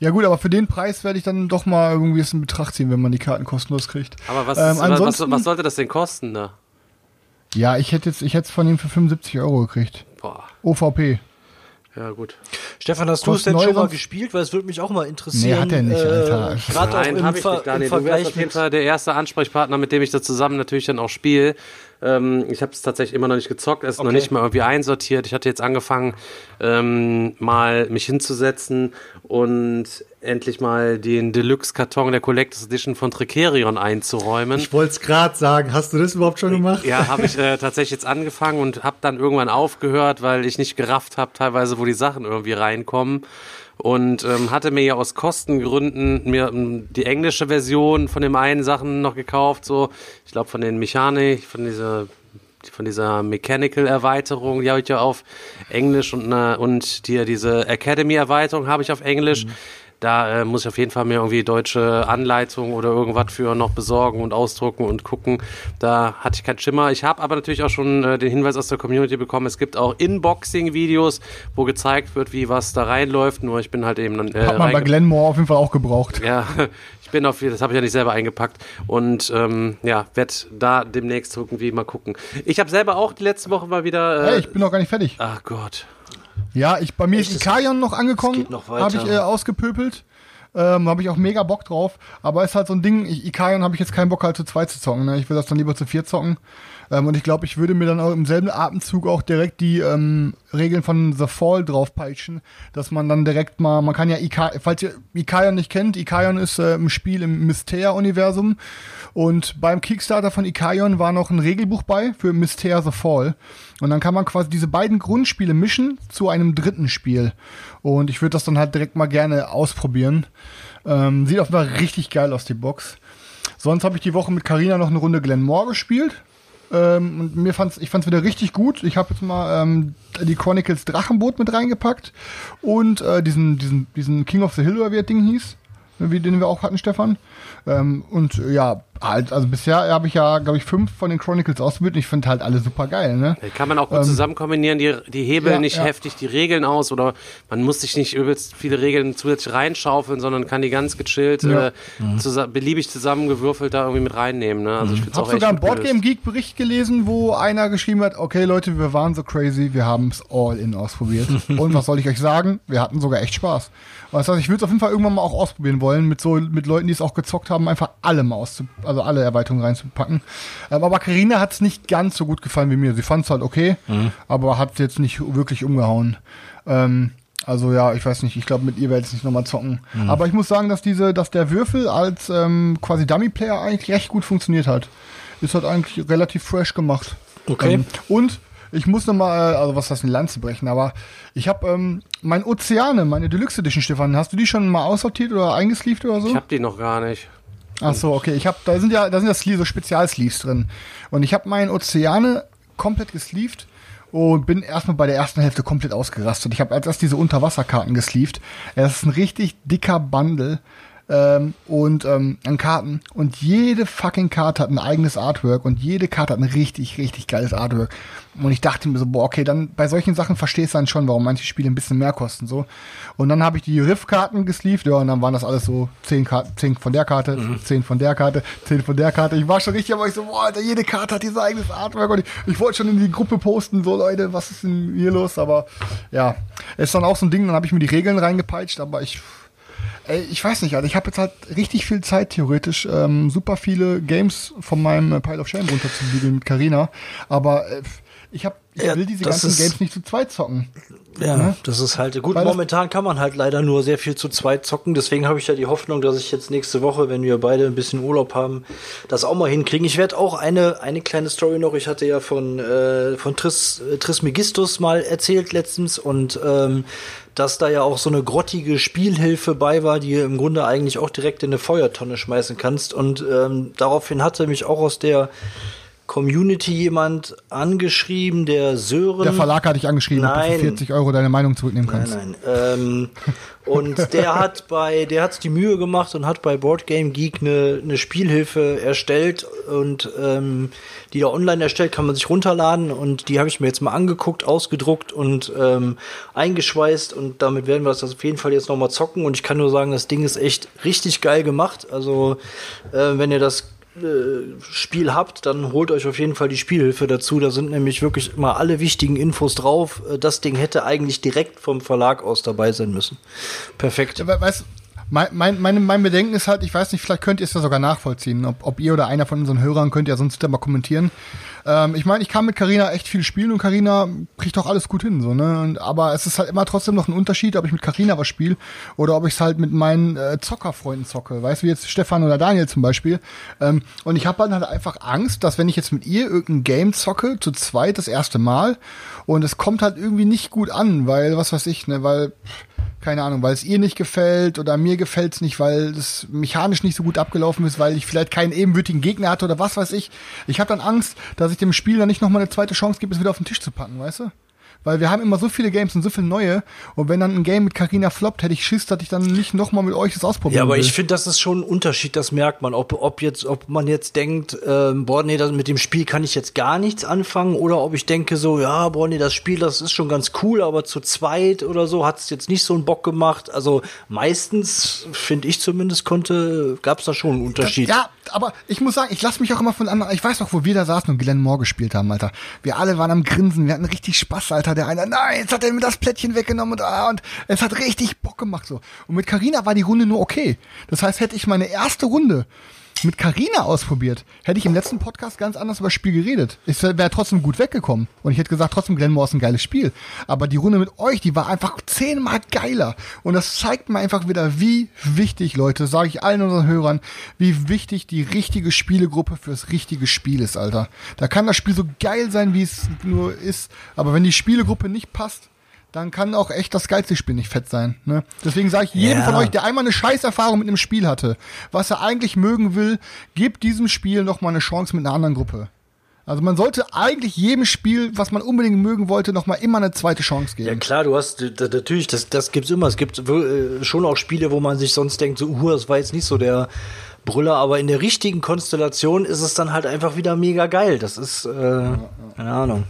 Ja gut, aber für den Preis werde ich dann doch mal irgendwie es in Betracht ziehen, wenn man die Karten kostenlos kriegt. Aber was, Ähm, ist, was, was sollte das denn kosten da? Ja, ich hätte jetzt, ich hätte es von ihm für 75 Euro gekriegt. Boah, OVP. ja gut. Stefan, hast du es denn schon mal gespielt? Weil es würde mich auch mal interessieren. Nee, hat er nicht, Alter. Gerade auch Nein, im, habe ich nicht, Daniel. im Du wärst Vergleich auf jeden Fall der erste Ansprechpartner, mit dem ich das zusammen natürlich dann auch spiele. Ähm, ich habe es tatsächlich immer noch nicht gezockt, es ist noch Okay. nicht mal irgendwie einsortiert. Ich hatte jetzt angefangen, ähm, mal mich hinzusetzen und endlich mal den Deluxe-Karton der Collectors Edition von Tricerion einzuräumen. Ich wollte es gerade sagen. Hast du das überhaupt schon gemacht? Ja, habe ich äh, tatsächlich jetzt angefangen und habe dann irgendwann aufgehört, weil ich nicht gerafft habe, teilweise, wo die Sachen irgendwie reinkommen. Und ähm, hatte mir ja aus Kostengründen mir ähm, die englische Version von dem einen Sachen noch gekauft, so ich glaube von den Mechanik, von dieser von dieser Mechanical-Erweiterung, die habe ich ja auf Englisch und, äh, und die, diese Academy-Erweiterung habe ich auf Englisch. Mhm. Da äh, muss ich auf jeden Fall mir irgendwie deutsche Anleitung oder irgendwas für noch besorgen und ausdrucken und gucken. Da hatte ich keinen Schimmer. Ich habe aber natürlich auch schon äh, den Hinweis aus der Community bekommen, es gibt auch Inboxing-Videos, wo gezeigt wird, wie was da reinläuft. Nur ich bin halt eben... Äh, Hat man bei Glenmore auf jeden Fall auch gebraucht. Ja, ich bin auf, das habe ich ja nicht selber eingepackt und ähm, ja, werde da demnächst irgendwie mal gucken. Ich habe selber auch die letzte Woche mal wieder. Äh, hey, ich bin noch gar nicht fertig. Ach Gott. Ja, ich, bei mir Echt? ist Ikarion noch angekommen. Habe ich äh, ausgepöpelt. Ähm, habe ich auch mega Bock drauf. Aber ist halt so ein Ding, ich, Ikarion habe ich jetzt keinen Bock halt zu zweit zu zocken. Ne? Ich will das dann lieber zu vier zocken. Ähm, und ich glaube, ich würde mir dann auch im selben Atemzug auch direkt die ähm, Regeln von The Fall draufpeitschen, dass man dann direkt mal, man kann ja Ika falls ihr Ikaion nicht kennt, Ikaion ist äh, ein Spiel im Mystere-Universum und beim Kickstarter von Ikaion war noch ein Regelbuch bei für Mystere The Fall und dann kann man quasi diese beiden Grundspiele mischen zu einem dritten Spiel und ich würde das dann halt direkt mal gerne ausprobieren. Ähm, sieht auf jeden richtig geil aus, die Box. Sonst habe ich die Woche mit Karina noch eine Runde Glenmore gespielt. Ähm, und mir fand's, ich fand's wieder richtig gut. Ich habe jetzt mal ähm, die Chronicles Drachenboot mit reingepackt und äh, diesen, diesen, diesen King of the Hill oder wie das Ding hieß, wie den wir auch hatten, Stefan. Ähm, und ja, halt, also bisher habe ich ja, glaube ich, fünf von den Chronicles ausprobiert und ich finde halt alle super geil, ne? Kann man auch gut ähm, zusammen kombinieren, die, die hebeln ja, nicht ja. heftig die Regeln aus oder man muss sich nicht übelst viele Regeln zusätzlich reinschaufeln, sondern kann die ganz gechillt, ja. äh, mhm. zus beliebig zusammengewürfelt da irgendwie mit reinnehmen, ne? Also ich finde auch sogar einen Boardgame Geek Bericht gelesen, wo einer geschrieben hat, okay Leute, wir waren so crazy, wir haben es all in ausprobiert. und was soll ich euch sagen? Wir hatten sogar echt Spaß. Das heißt, ich würde es auf jeden Fall irgendwann mal auch ausprobieren wollen, mit so mit Leuten, die es auch gezockt haben, einfach alle mal auszuprobieren also alle Erweiterungen reinzupacken. Ähm, aber Karina hat es nicht ganz so gut gefallen wie mir. Sie fand es halt okay, mhm. aber hat jetzt nicht wirklich umgehauen. Ähm, also ja, ich weiß nicht, ich glaube, mit ihr werde ich nicht nochmal zocken. Mhm. Aber ich muss sagen, dass diese, dass der Würfel als ähm, quasi Dummy-Player eigentlich recht gut funktioniert hat. Ist halt eigentlich relativ fresh gemacht. Okay. Ähm, und ich muss nochmal, äh, also was heißt eine Lanze brechen, aber ich habe ähm, mein Ozeane, meine Deluxe Edition, Stefan, hast du die schon mal aussortiert oder eingesleeved oder so? Ich habe die noch gar nicht. Ach so, okay. Ich habe, da sind ja, da sind ja so Spezialsleeves drin. Und ich habe meinen Ozeane komplett gesleeved und bin erstmal bei der ersten Hälfte komplett ausgerastet. Ich habe als erst diese Unterwasserkarten gesleeved. Es ist ein richtig dicker Bundle ähm, und ähm, an Karten. Und jede fucking Karte hat ein eigenes Artwork und jede Karte hat ein richtig, richtig geiles Artwork. Und ich dachte mir so, boah, okay, dann bei solchen Sachen verstehst du dann schon, warum manche Spiele ein bisschen mehr kosten. so. Und dann habe ich die Riff-Karten gesleeved, ja, und dann waren das alles so zehn, Karten, zehn von der Karte, mhm. zehn von der Karte, zehn von der Karte. Ich war schon richtig, aber ich so, boah, Alter, jede Karte hat ihr eigenes Artwork. Und ich, ich wollte schon in die Gruppe posten, so Leute, was ist denn hier los? Aber ja, ist dann auch so ein Ding, dann habe ich mir die Regeln reingepeitscht, aber ich ich weiß nicht, also ich habe jetzt halt richtig viel Zeit theoretisch, ähm, super viele Games von meinem äh, Pile of Shame runterzubügeln mit Karina, aber äh, ich habe ich ja, will diese ganzen Games nicht zu zweit zocken. Ja, ne? das ist halt gut. Weil momentan kann man halt leider nur sehr viel zu zweit zocken. Deswegen habe ich ja die Hoffnung, dass ich jetzt nächste Woche, wenn wir beide ein bisschen Urlaub haben, das auch mal hinkriegen. Ich werde auch eine eine kleine Story noch. Ich hatte ja von äh, von Tris äh, Trismegistus mal erzählt letztens und ähm, dass da ja auch so eine grottige Spielhilfe bei war, die im Grunde eigentlich auch direkt in eine Feuertonne schmeißen kannst. Und ähm, daraufhin hatte mich auch aus der Community jemand angeschrieben, der Sören. Der Verlag hat dich angeschrieben, nein, ob du für 40 Euro deine Meinung zurücknehmen kannst. Nein, nein. Ähm, und der hat bei, der hat die Mühe gemacht und hat bei Board Game Geek eine, eine Spielhilfe erstellt und ähm, die er online erstellt, kann man sich runterladen und die habe ich mir jetzt mal angeguckt, ausgedruckt und ähm, eingeschweißt und damit werden wir das auf jeden Fall jetzt nochmal zocken und ich kann nur sagen, das Ding ist echt richtig geil gemacht. Also äh, wenn ihr das Spiel habt, dann holt euch auf jeden Fall die Spielhilfe dazu. Da sind nämlich wirklich immer alle wichtigen Infos drauf. Äh, das Ding hätte eigentlich direkt vom Verlag aus dabei sein müssen. Perfekt. Ja, weißt, Mein, mein, mein, mein Bedenken ist halt, ich weiß nicht, vielleicht könnt ihr es ja sogar nachvollziehen, ob, ob ihr oder einer von unseren Hörern könnt ja sonst mal kommentieren. Ähm, ich meine, ich kann mit Carina echt viel spielen und Carina kriegt auch alles gut hin, so, ne? Und, aber es ist halt immer trotzdem noch ein Unterschied, ob ich mit Carina was spiele oder ob ich es halt mit meinen äh, Zockerfreunden zocke. Weißt du, wie jetzt Stefan oder Daniel zum Beispiel. Ähm, und ich habe dann halt einfach Angst, dass wenn ich jetzt mit ihr irgendein Game zocke, zu zweit das erste Mal, und es kommt halt irgendwie nicht gut an, weil, was weiß ich, ne, weil keine Ahnung, weil es ihr nicht gefällt oder mir gefällt es nicht, weil es mechanisch nicht so gut abgelaufen ist, weil ich vielleicht keinen ebenbürtigen Gegner hatte oder was weiß ich. Ich habe dann Angst, dass ich dem Spiel dann nicht nochmal eine zweite Chance gebe, es wieder auf den Tisch zu packen, weißt du? Weil wir haben immer so viele Games und so viele neue. Und wenn dann ein Game mit Carina floppt, hätte ich Schiss, dass ich dann nicht nochmal mit euch das ausprobieren Ja, aber will. ich finde, das ist schon ein Unterschied, das merkt man. Ob, ob, jetzt, ob man jetzt denkt, ähm, boah, nee, das, mit dem Spiel kann ich jetzt gar nichts anfangen, oder ob ich denke so, ja, boah, nee, das Spiel, das ist schon ganz cool, aber zu zweit oder so hat es jetzt nicht so einen Bock gemacht. Also meistens, finde ich zumindest, konnte, gab es da schon einen Unterschied. Ja, aber ich muss sagen, ich lasse mich auch immer von anderen. Ich weiß noch, wo wir da saßen und Glenn Moore gespielt haben, Alter. Wir alle waren am Grinsen, wir hatten richtig Spaß, Alter. Der eine, nein, jetzt hat er mir das Plättchen weggenommen und, ah, und es hat richtig Bock gemacht so. Und mit Carina war die Runde nur okay. Das heißt, hätte ich meine erste Runde mit Carina ausprobiert, hätte ich im letzten Podcast ganz anders über das Spiel geredet. Ich wäre trotzdem gut weggekommen. Und ich hätte gesagt, trotzdem Glenmore ist ein geiles Spiel. Aber die Runde mit euch, die war einfach zehnmal geiler. Und das zeigt mir einfach wieder, wie wichtig, Leute, sage ich allen unseren Hörern, wie wichtig die richtige Spielegruppe fürs richtige Spiel ist, Alter. Da kann das Spiel so geil sein, wie es nur ist. Aber wenn die Spielegruppe nicht passt, dann kann auch echt das geilste Spiel nicht fett sein. Ne? Deswegen sage ich jedem Ja. von euch, der einmal eine Scheißerfahrung mit einem Spiel hatte, was er eigentlich mögen will, gebt diesem Spiel noch mal eine Chance mit einer anderen Gruppe. Also man sollte eigentlich jedem Spiel, was man unbedingt mögen wollte, noch mal immer eine zweite Chance Ja geben. klar, du hast natürlich, das, das gibt's immer. Es gibt äh, schon auch Spiele, wo man sich sonst denkt, so, uh, das war jetzt nicht so der Brüller, aber in der richtigen Konstellation ist es dann halt einfach wieder mega geil. Das ist, äh, keine Ahnung.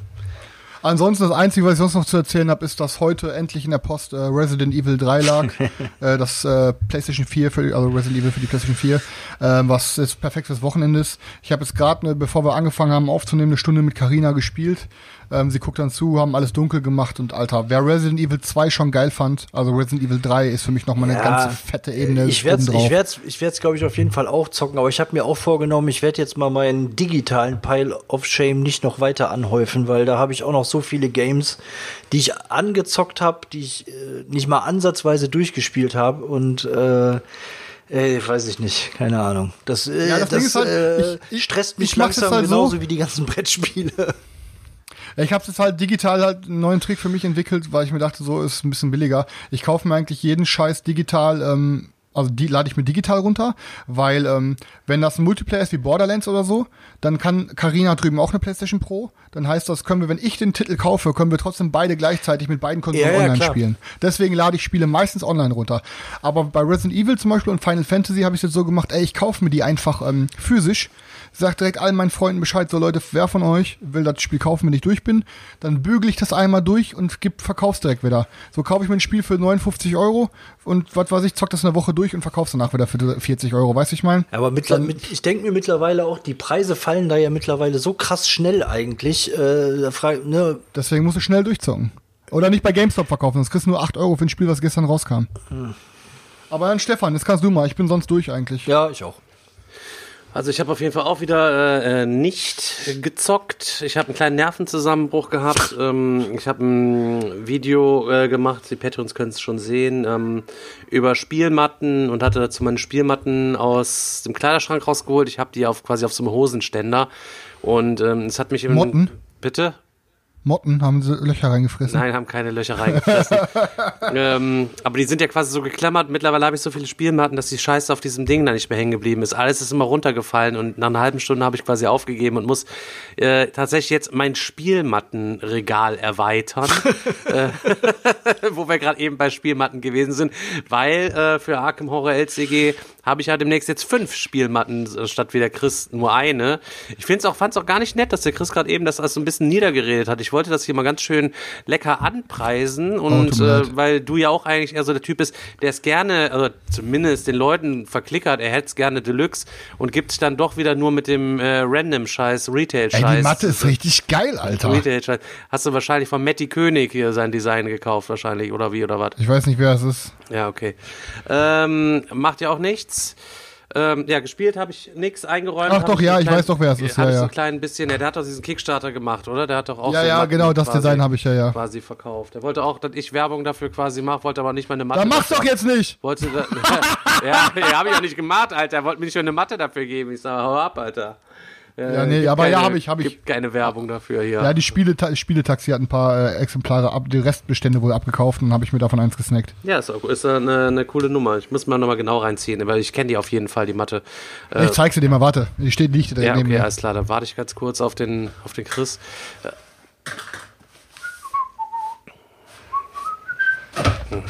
Ansonsten das Einzige, was ich sonst noch zu erzählen habe, ist, dass heute endlich in der Post äh, Resident Evil 3 lag. äh, das äh, PlayStation 4, für, also Resident Evil für die PlayStation 4, äh, was jetzt perfekt fürs Wochenende ist. Ich habe jetzt gerade, ne, bevor wir angefangen haben aufzunehmen, eine Stunde mit Carina gespielt. Ähm, sie guckt dann zu, haben alles dunkel gemacht und Alter, wer Resident Evil 2 schon geil fand, also Resident Evil 3 ist für mich nochmal eine Ja, ganz fette Ebene. Ich werde obendrauf. ich werd's, ich werd's, glaube ich, auf jeden Fall auch zocken, aber ich habe mir auch vorgenommen, ich werde jetzt mal meinen digitalen Pile of Shame nicht noch weiter anhäufen, weil da habe ich auch noch so viele Games, die ich angezockt habe, die ich äh, nicht mal ansatzweise durchgespielt habe und äh, Ey, weiß ich nicht, keine Ahnung. Das, äh, Ja, das das, halt, äh, ich- ich- stresst mich ich langsam halt so. genauso wie die ganzen Brettspiele. Ich habe jetzt halt digital halt einen neuen Trick für mich entwickelt, weil ich mir dachte, so ist ein bisschen billiger. Ich kaufe mir eigentlich jeden Scheiß digital, ähm, also die lade ich mir digital runter, weil ähm, wenn das ein Multiplayer ist wie Borderlands oder so, dann kann Carina drüben auch eine PlayStation Pro. Dann heißt das, können wir, wenn ich den Titel kaufe, können wir trotzdem beide gleichzeitig mit beiden Konsolen Ja, ja, online klar. spielen. Deswegen lade ich Spiele meistens online runter. Aber bei Resident Evil zum Beispiel und Final Fantasy habe ich jetzt so gemacht, ey, ich kaufe mir die einfach ähm, physisch. Sag direkt allen meinen Freunden Bescheid, so Leute, wer von euch will das Spiel kaufen, wenn ich durch bin, dann bügel ich das einmal durch und gib verkauf's direkt wieder. So kaufe ich mir ein Spiel für 59 Euro und was weiß ich, zock das eine Woche durch und verkauf's danach wieder für 40 Euro, weißt du, ich mein? Aber mittler, mit, ich denke mir mittlerweile auch, die Preise fallen da ja mittlerweile so krass schnell eigentlich. Äh, frag, ne, Deswegen musst du schnell durchzocken. Oder nicht bei GameStop verkaufen, sonst kriegst du nur 8 Euro für ein Spiel, was gestern rauskam. Aber dann Stefan, jetzt kannst du mal, ich bin sonst durch eigentlich. ja, ich auch. Also ich habe auf jeden Fall auch wieder äh, äh, nicht gezockt. Ich habe einen kleinen Nervenzusammenbruch gehabt. ähm, ich habe ein Video äh, gemacht, die Patrons können es schon sehen, ähm, über Spielmatten und hatte dazu meine Spielmatten aus dem Kleiderschrank rausgeholt. Ich habe die auf quasi auf so einem Hosenständer und ähm, es hat mich im Motten? Bitte? Motten haben sie Löcher reingefressen. Nein, haben keine Löcher reingefressen. ähm, aber die sind ja quasi so geklammert. Mittlerweile habe ich so viele Spielmatten, dass die Scheiße auf diesem Ding da nicht mehr hängen geblieben ist. Alles ist immer runtergefallen und nach einer halben Stunde habe ich quasi aufgegeben und muss äh, tatsächlich jetzt mein Spielmattenregal erweitern. äh, wo wir gerade eben bei Spielmatten gewesen sind, weil äh, für Arkham Horror LCG habe ich ja demnächst jetzt fünf Spielmatten äh, statt wie der Chris nur eine. Ich finde es auch, fand's auch gar nicht nett, dass der Chris gerade eben das alles so ein bisschen niedergeredet hat. Ich ich wollte das hier mal ganz schön lecker anpreisen und mir äh, weil du ja auch eigentlich eher so der Typ bist, der es gerne, also zumindest den Leuten verklickert, er hätte es gerne Deluxe und gibt dann doch wieder nur mit dem äh, Random-Scheiß, Retail-Scheiß. Ey, die Matte ist richtig geil, Alter. Retail-Scheiß. Hast du wahrscheinlich von Matti König hier sein Design gekauft, wahrscheinlich, oder wie, oder was? Ich weiß nicht, wer es ist. Ja, okay. Ähm, macht ja auch nichts. Ähm, ja, gespielt habe ich nichts eingeräumt. Ach doch, ja, ich weiß doch, wer es ist, ja, ja. ein klein bisschen, ja, der hat doch diesen Kickstarter gemacht, oder? Der hat doch auch Ja, so ja, Matten genau, das quasi- Design habe ich ja, ja. quasi verkauft. Er wollte auch, dass ich Werbung dafür quasi mache, wollte aber nicht mal eine Matte. Dann mach's doch jetzt nicht! Wollte da, ja, ja habe ich auch nicht gemacht, Alter. Er wollte mir nicht schon eine Matte dafür geben. Ich sage, hau ab, Alter. Äh, Ja, nee, aber ja, keine- hab ich, hab ich. Gibt keine Werbung dafür hier. Ja, die Spiele, Spieletaxi hat ein paar äh, Exemplare ab, die Restbestände wohl abgekauft und habe ich mir davon eins gesnackt. Ja, ist, auch, ist eine, eine coole Nummer. Ich muss mal nochmal genau reinziehen, weil ich kenne die auf jeden Fall, die Matte. Äh, ich zeig's dir mal, warte. Die steht, liegt da ja, neben okay, mir. alles klar. Dann warte ich ganz kurz auf den, auf den Chris. Äh.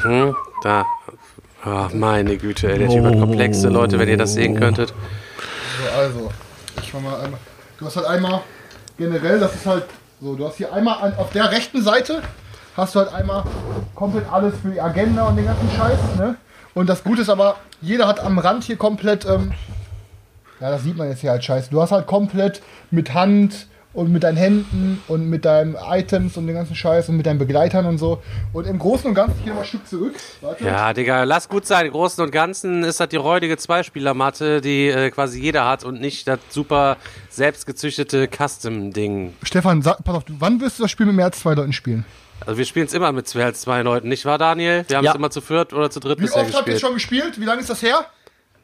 Mhm, da. Ach, meine Güte, ey, der Typ hat komplexe Leute, wenn ihr das sehen könntet. So, also, ich mal einmal. Du hast halt einmal generell, das ist halt so, du hast hier einmal an, auf der rechten Seite hast du halt einmal komplett alles für die Agenda und den ganzen Scheiß, ne? Und das Gute ist aber, jeder hat am Rand hier komplett, ähm, ja, das sieht man jetzt hier halt scheiße. Du hast halt komplett mit Hand und mit deinen Händen und mit deinen Items und den ganzen Scheiß und mit deinen Begleitern und so. Und im Großen und Ganzen, ich gehe mal ein Stück zurück. Warte. Ja, Digga, lass gut sein. Im Großen und Ganzen ist das die räudige Zweispielermatte, die äh, quasi jeder hat und nicht das super selbstgezüchtete Custom-Ding. Stefan, sag, pass auf, du- wann wirst du das Spiel mit mehr als zwei Leuten spielen? Also wir spielen es immer mit zwei als zwei Leuten, nicht wahr, Daniel? Wir haben es Ja. immer zu viert oder zu dritt Wie bisher oft habt ihr gespielt. schon gespielt? Wie lange ist das her?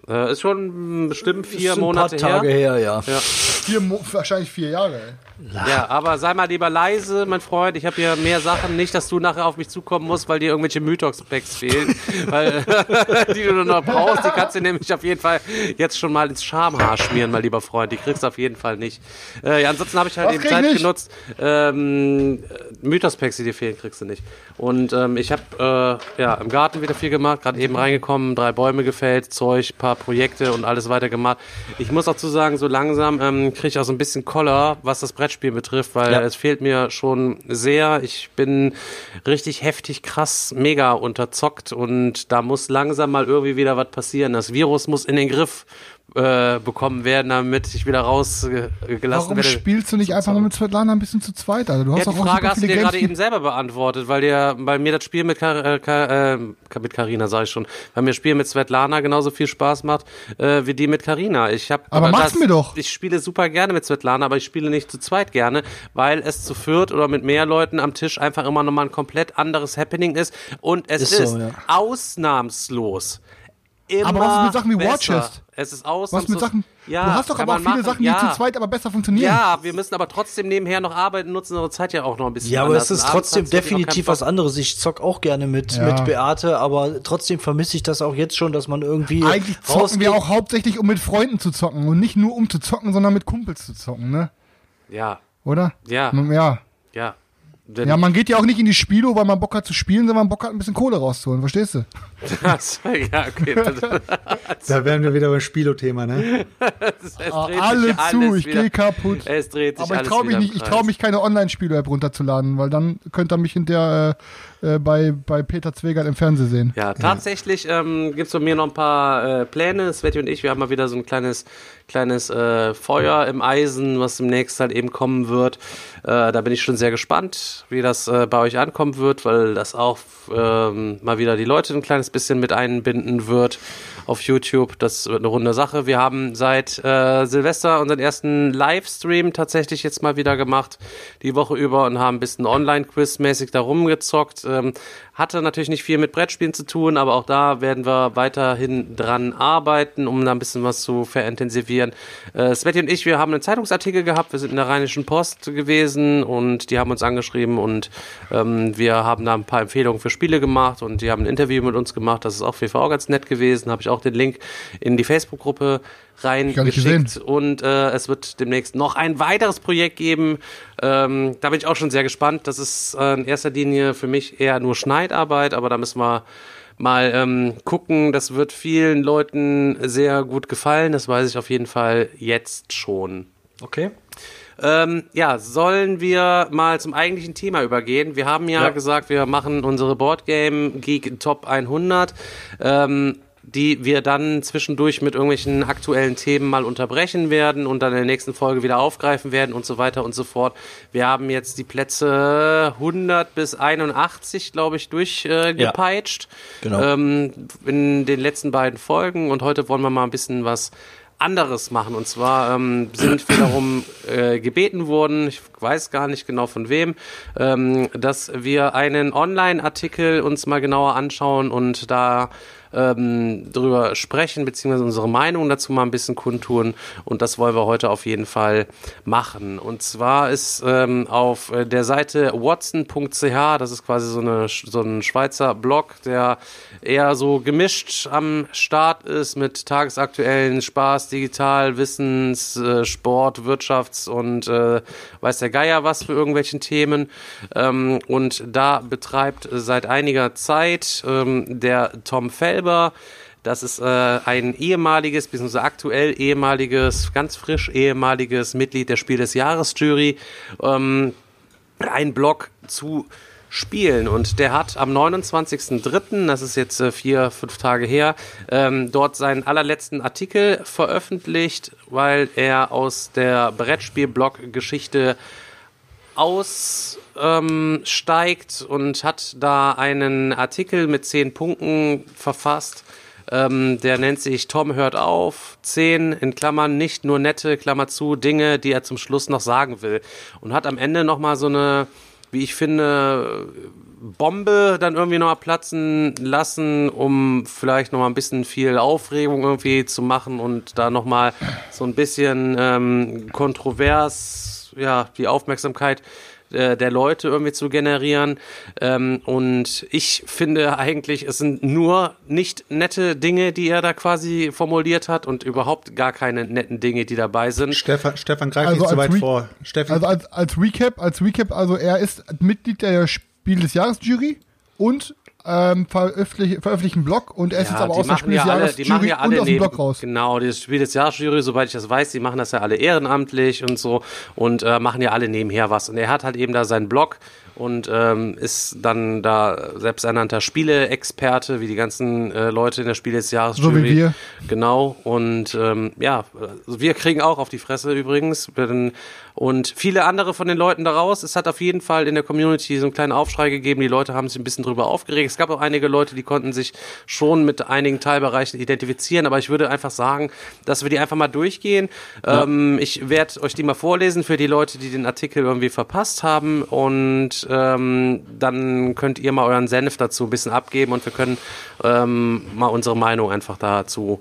Äh, ist schon mm, bestimmt vier Ist ein Monate paar Tage her. her, ja. Vier, Mo wahrscheinlich vier Jahre. Ja, aber sei mal lieber leise, mein Freund. Ich habe hier mehr Sachen. Nicht, dass du nachher auf mich zukommen musst, weil dir irgendwelche Mythox-Packs fehlen. weil, die du noch brauchst, die kannst du nämlich auf jeden Fall jetzt schon mal ins Schamhaar schmieren, mein lieber Freund. Die kriegst du auf jeden Fall nicht. Äh, ja, ansonsten habe ich halt Was eben Zeit nicht? genutzt. Ähm, Mythos-Packs, die dir fehlen, kriegst du nicht. Und ähm, ich habe äh, ja, im Garten wieder viel gemacht, gerade eben reingekommen, drei Bäume gefällt, Zeug, paar Projekte und alles weiter gemacht. Ich muss auch zu sagen, so langsam ähm, kriege ich auch so ein bisschen Koller, was das Brettspiel betrifft, weil Ja. es fehlt mir schon sehr. Ich bin richtig heftig, krass, mega unterzockt und da muss langsam mal irgendwie wieder was passieren. Das Virus muss in den Griff äh, bekommen werden, damit ich wieder rausgelassen Warum werde. spielst du nicht einfach mal mit Svetlana ein bisschen zu zweit, Alter? Du hast Ja, doch die auch Frage hast du viele dir Games. gerade eben selber beantwortet, weil dir, weil mir das Spiel mit, Kar äh, Kar äh, mit Carina, sag ich schon, weil mir das Spiel mit Svetlana genauso viel Spaß macht äh, wie die mit Carina. Ich hab, Aber mach's das, mir doch. Ich spiele super gerne mit Svetlana, aber ich spiele nicht zu zweit gerne, weil es zu viert oder mit mehr Leuten am Tisch einfach immer nochmal ein komplett anderes Happening ist und es Ist ist, so, ja. ausnahmslos. Immer Aber was ist mit Sachen wie besser. Warchest? Es ist Was ausnahmslos. mit Sachen? Ja, du hast doch aber auch viele machen. Sachen, ja. die zu zweit aber besser funktionieren. Ja, wir müssen aber trotzdem nebenher noch arbeiten, nutzen unsere Zeit ja auch noch ein bisschen. Ja, aber anders. es ist trotzdem definitiv was anderes. Ich zock auch gerne mit, Ja. mit Beate, aber trotzdem vermisse ich das auch jetzt schon, dass man irgendwie Eigentlich zocken rausgeht. wir auch hauptsächlich, um mit Freunden zu zocken und nicht nur um zu zocken, sondern mit Kumpels zu zocken, ne? Ja, Oder? Ja. Ja. ja. Denn, Ja, man geht ja auch nicht in die Spielo, weil man Bock hat zu spielen, sondern man Bock hat, ein bisschen Kohle rauszuholen, verstehst du? das, ja, okay. Das, Da wären wir wieder beim Spielo-Thema, ne? es dreht sich Alle zu, alles ich gehe kaputt. Es dreht sich Aber ich traue mich nicht, ich traue mich keine Online-Spielo-App runterzuladen, weil dann könnt ihr mich hinterher äh, äh, bei, bei Peter Zwegert im Fernsehen sehen. Ja, tatsächlich ähm, gibt es von mir noch ein paar äh, Pläne. Sveti und ich, wir haben mal wieder so ein kleines, kleines äh, Feuer im Eisen, was demnächst halt eben kommen wird. Äh, da bin ich schon sehr gespannt, wie das äh, bei euch ankommen wird, weil das auch ähm, mal wieder die Leute ein kleines bisschen mit einbinden wird auf YouTube. Das wird eine runde Sache. Wir haben seit äh, Silvester unseren ersten Livestream tatsächlich jetzt mal wieder gemacht, die Woche über und haben ein bisschen Online-Quiz mäßig da rumgezockt. Ähm, hatte natürlich nicht viel mit Brettspielen zu tun, aber auch da werden wir weiterhin dran arbeiten, um da ein bisschen was zu verintensivieren. Äh, Sveti und ich, wir haben einen Zeitungsartikel gehabt, wir sind in der Rheinischen Post gewesen und die haben uns angeschrieben und ähm, wir haben da ein paar Empfehlungen für Spiele gemacht und die haben ein Interview mit uns gemacht, das ist jeden Fall auch ganz nett gewesen, habe ich auch den Link in die Facebook-Gruppe reingeschickt und äh, es wird demnächst noch ein weiteres Projekt geben. Ähm, da bin ich auch schon sehr gespannt. Das ist äh, in erster Linie für mich eher nur Schneidarbeit, aber da müssen wir mal ähm, gucken. Das wird vielen Leuten sehr gut gefallen. Das weiß ich auf jeden Fall jetzt schon. Okay. Ähm, ja, sollen wir mal zum eigentlichen Thema übergehen? Wir haben ja, Ja. gesagt, wir machen unsere Boardgame Geek Top 100. Ähm, die wir dann zwischendurch mit irgendwelchen aktuellen Themen mal unterbrechen werden und dann in der nächsten Folge wieder aufgreifen werden und so weiter und so fort. Wir haben jetzt die Plätze 100 bis 81, glaube ich, durchgepeitscht. Äh, Ja. Genau. ähm, in den letzten beiden Folgen und heute wollen wir mal ein bisschen was anderes machen. Und zwar ähm, sind wir darum äh, gebeten worden, ich weiß gar nicht genau von wem, ähm, dass wir einen Online-Artikel uns mal genauer anschauen und da ähm, drüber sprechen, beziehungsweise unsere Meinung dazu mal ein bisschen kundtun. Und das wollen wir heute auf jeden Fall machen. Und zwar ist ähm, auf der Seite watson.ch, das ist quasi so, eine, so ein Schweizer Blog, der eher so gemischt am Start ist mit tagesaktuellen Spaß, Digital, Wissens, äh, Sport, Wirtschafts- und äh, weiß der Geier was für irgendwelchen Themen. Ähm, und da betreibt seit einiger Zeit ähm, der Tom Felber, das ist äh, ein ehemaliges, beziehungsweise aktuell ehemaliges, ganz frisch ehemaliges Mitglied der Spiel des Jahres Jury, ähm, ein Blog zu Spielen und der hat am 29.03., das ist jetzt äh, vier, fünf Tage her, ähm, dort seinen allerletzten Artikel veröffentlicht, weil er aus der Brettspiel-Blog-Geschichte aussteigt und hat da einen Artikel mit zehn Punkten verfasst. Ähm, der nennt sich Tom hört auf, zehn in Klammern, nicht nur nette, Klammer zu, Dinge, die er zum Schluss noch sagen will. Und hat am Ende nochmal so eine, wie ich finde, Bombe dann irgendwie nochmal platzen lassen, um vielleicht nochmal ein bisschen viel Aufregung irgendwie zu machen und da nochmal so ein bisschen ähm, kontrovers, ja, die Aufmerksamkeit äh, der Leute irgendwie zu generieren. Ähm, und ich finde eigentlich, es sind nur nicht nette Dinge, die er da quasi formuliert hat und überhaupt gar keine netten Dinge, die dabei sind. Stefan, Stefan greif Also nicht zu als weit Re- vor. Stefan, Also als, als Recap, als Recap, also er ist Mitglied der Spiel des Jahres Jury und ähm, veröffentlich, veröffentlichen Blog und er ist jetzt aber die aus der machen Spiel des ja alle, die machen Jury ja und alle aus dem neben, Blog raus. Genau, das Spiel des Jahresjury, soweit ich das weiß, die machen das ja alle ehrenamtlich und so und äh, machen ja alle nebenher was. Und er hat halt eben da seinen Blog und ähm, ist dann da selbsternannter Spieleexperte, wie die ganzen äh, Leute in der Spiel des Jahres So wie wir. Genau, und ähm, ja, wir kriegen auch auf die Fresse übrigens. Denn- Und viele andere von den Leuten daraus. Es hat auf jeden Fall in der Community so einen kleinen Aufschrei gegeben. Die Leute haben sich ein bisschen drüber aufgeregt. Es gab auch einige Leute, die konnten sich schon mit einigen Teilbereichen identifizieren. Aber ich würde einfach sagen, dass wir die einfach mal durchgehen. Ähm, ich werde euch die mal vorlesen für die Leute, die den Artikel irgendwie verpasst haben. Und ähm, dann könnt ihr mal euren Senf dazu ein bisschen abgeben und wir können ähm, mal unsere Meinung einfach dazu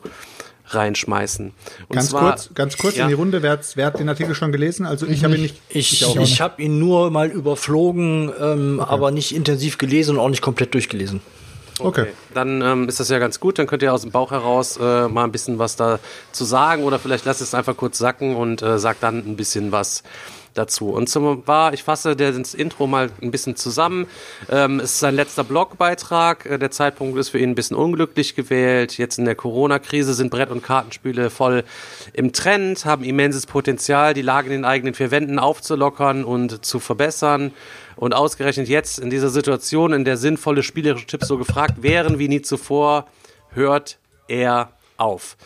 reinschmeißen. Und ganz zwar, kurz, ganz kurz Ja. in die Runde. Wer, wer hat den Artikel schon gelesen? Also ich, habe ihn nicht. Ich, ich, nicht. habe ihn nur mal überflogen, ähm, aber nicht intensiv gelesen und auch nicht komplett durchgelesen. Okay. Dann ähm, ist das ja ganz gut. Dann könnt ihr aus dem Bauch heraus äh, mal ein bisschen was da zu sagen oder vielleicht lasst es einfach kurz sacken und äh, sagt dann ein bisschen was dazu. Und zum war, ich fasse das Intro mal ein bisschen zusammen. Ähm, es ist sein letzter Blogbeitrag. Äh, Der Zeitpunkt ist für ihn ein bisschen unglücklich gewählt. Jetzt in der Corona-Krise sind Brett- und Kartenspiele voll im Trend, haben immenses Potenzial, die Lage in den eigenen vier Wänden aufzulockern und zu verbessern. Und ausgerechnet jetzt in dieser Situation, in der sinnvolle spielerische Tipps so gefragt wären wie nie zuvor, hört er auf.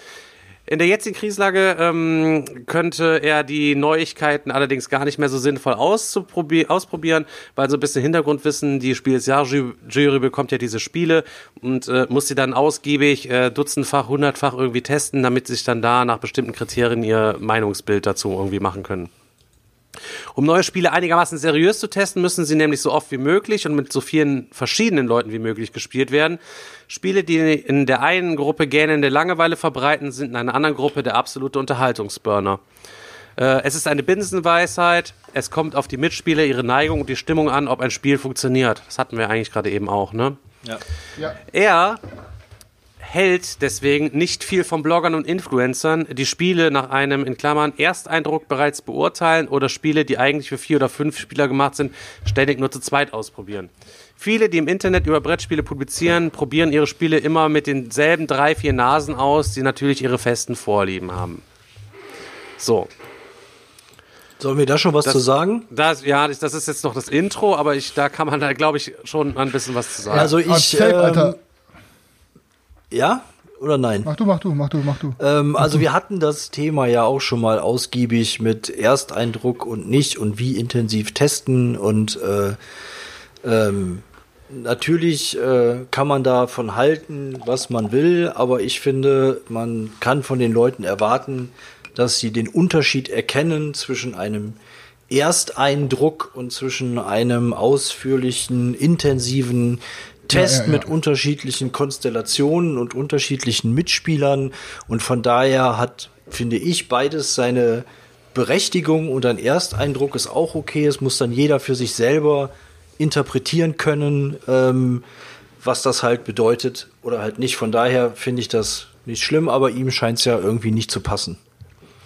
In der jetzigen Krisenlage ähm, könnte er die Neuigkeiten allerdings gar nicht mehr so sinnvoll ausprobieren, weil so ein bisschen Hintergrundwissen, die Spiel des Jahres-Jury bekommt ja diese Spiele und äh, muss sie dann ausgiebig äh, dutzendfach, hundertfach irgendwie testen, damit sich dann da nach bestimmten Kriterien ihr Meinungsbild dazu irgendwie machen können. Um neue Spiele einigermaßen seriös zu testen, müssen sie nämlich so oft wie möglich und mit so vielen verschiedenen Leuten wie möglich gespielt werden. Spiele, die in der einen Gruppe gähnende Langeweile verbreiten, sind in einer anderen Gruppe der absolute Unterhaltungsburner. Äh, es ist eine Binsenweisheit. Es kommt auf die Mitspieler, ihre Neigung und die Stimmung an, ob ein Spiel funktioniert. Das hatten wir eigentlich gerade eben auch, ne? Ja. Er hält deswegen nicht viel von Bloggern und Influencern, die Spiele nach einem in Klammern Ersteindruck bereits beurteilen oder Spiele, die eigentlich für vier oder fünf Spieler gemacht sind, ständig nur zu zweit ausprobieren. Viele, die im Internet über Brettspiele publizieren, probieren ihre Spiele immer mit denselben drei, vier Nasen aus, die natürlich ihre festen Vorlieben haben. So. Sollen wir da schon was Das- zu sagen? Das, ja, das ist jetzt noch das Intro, aber ich, da kann man da, glaube ich, schon ein bisschen was zu sagen. Also ich, safe, Alter. Ja oder nein? Mach du, mach du, mach du, mach du. Ähm, also wir hatten das Thema ja auch schon mal ausgiebig mit Ersteindruck und nicht und wie intensiv testen und äh, ähm, natürlich äh, kann man davon halten, was man will, aber ich finde, man kann von den Leuten erwarten, dass sie den Unterschied erkennen zwischen einem Ersteindruck und zwischen einem ausführlichen, intensiven Test Ja, ja, mit unterschiedlichen Konstellationen und unterschiedlichen Mitspielern. Und von daher hat, finde ich, beides seine Berechtigung und ein Ersteindruck ist auch okay. Es muss dann jeder für sich selber interpretieren können, ähm, was das halt bedeutet oder halt nicht. Von daher finde ich das nicht schlimm, aber ihm scheint es ja irgendwie nicht zu passen.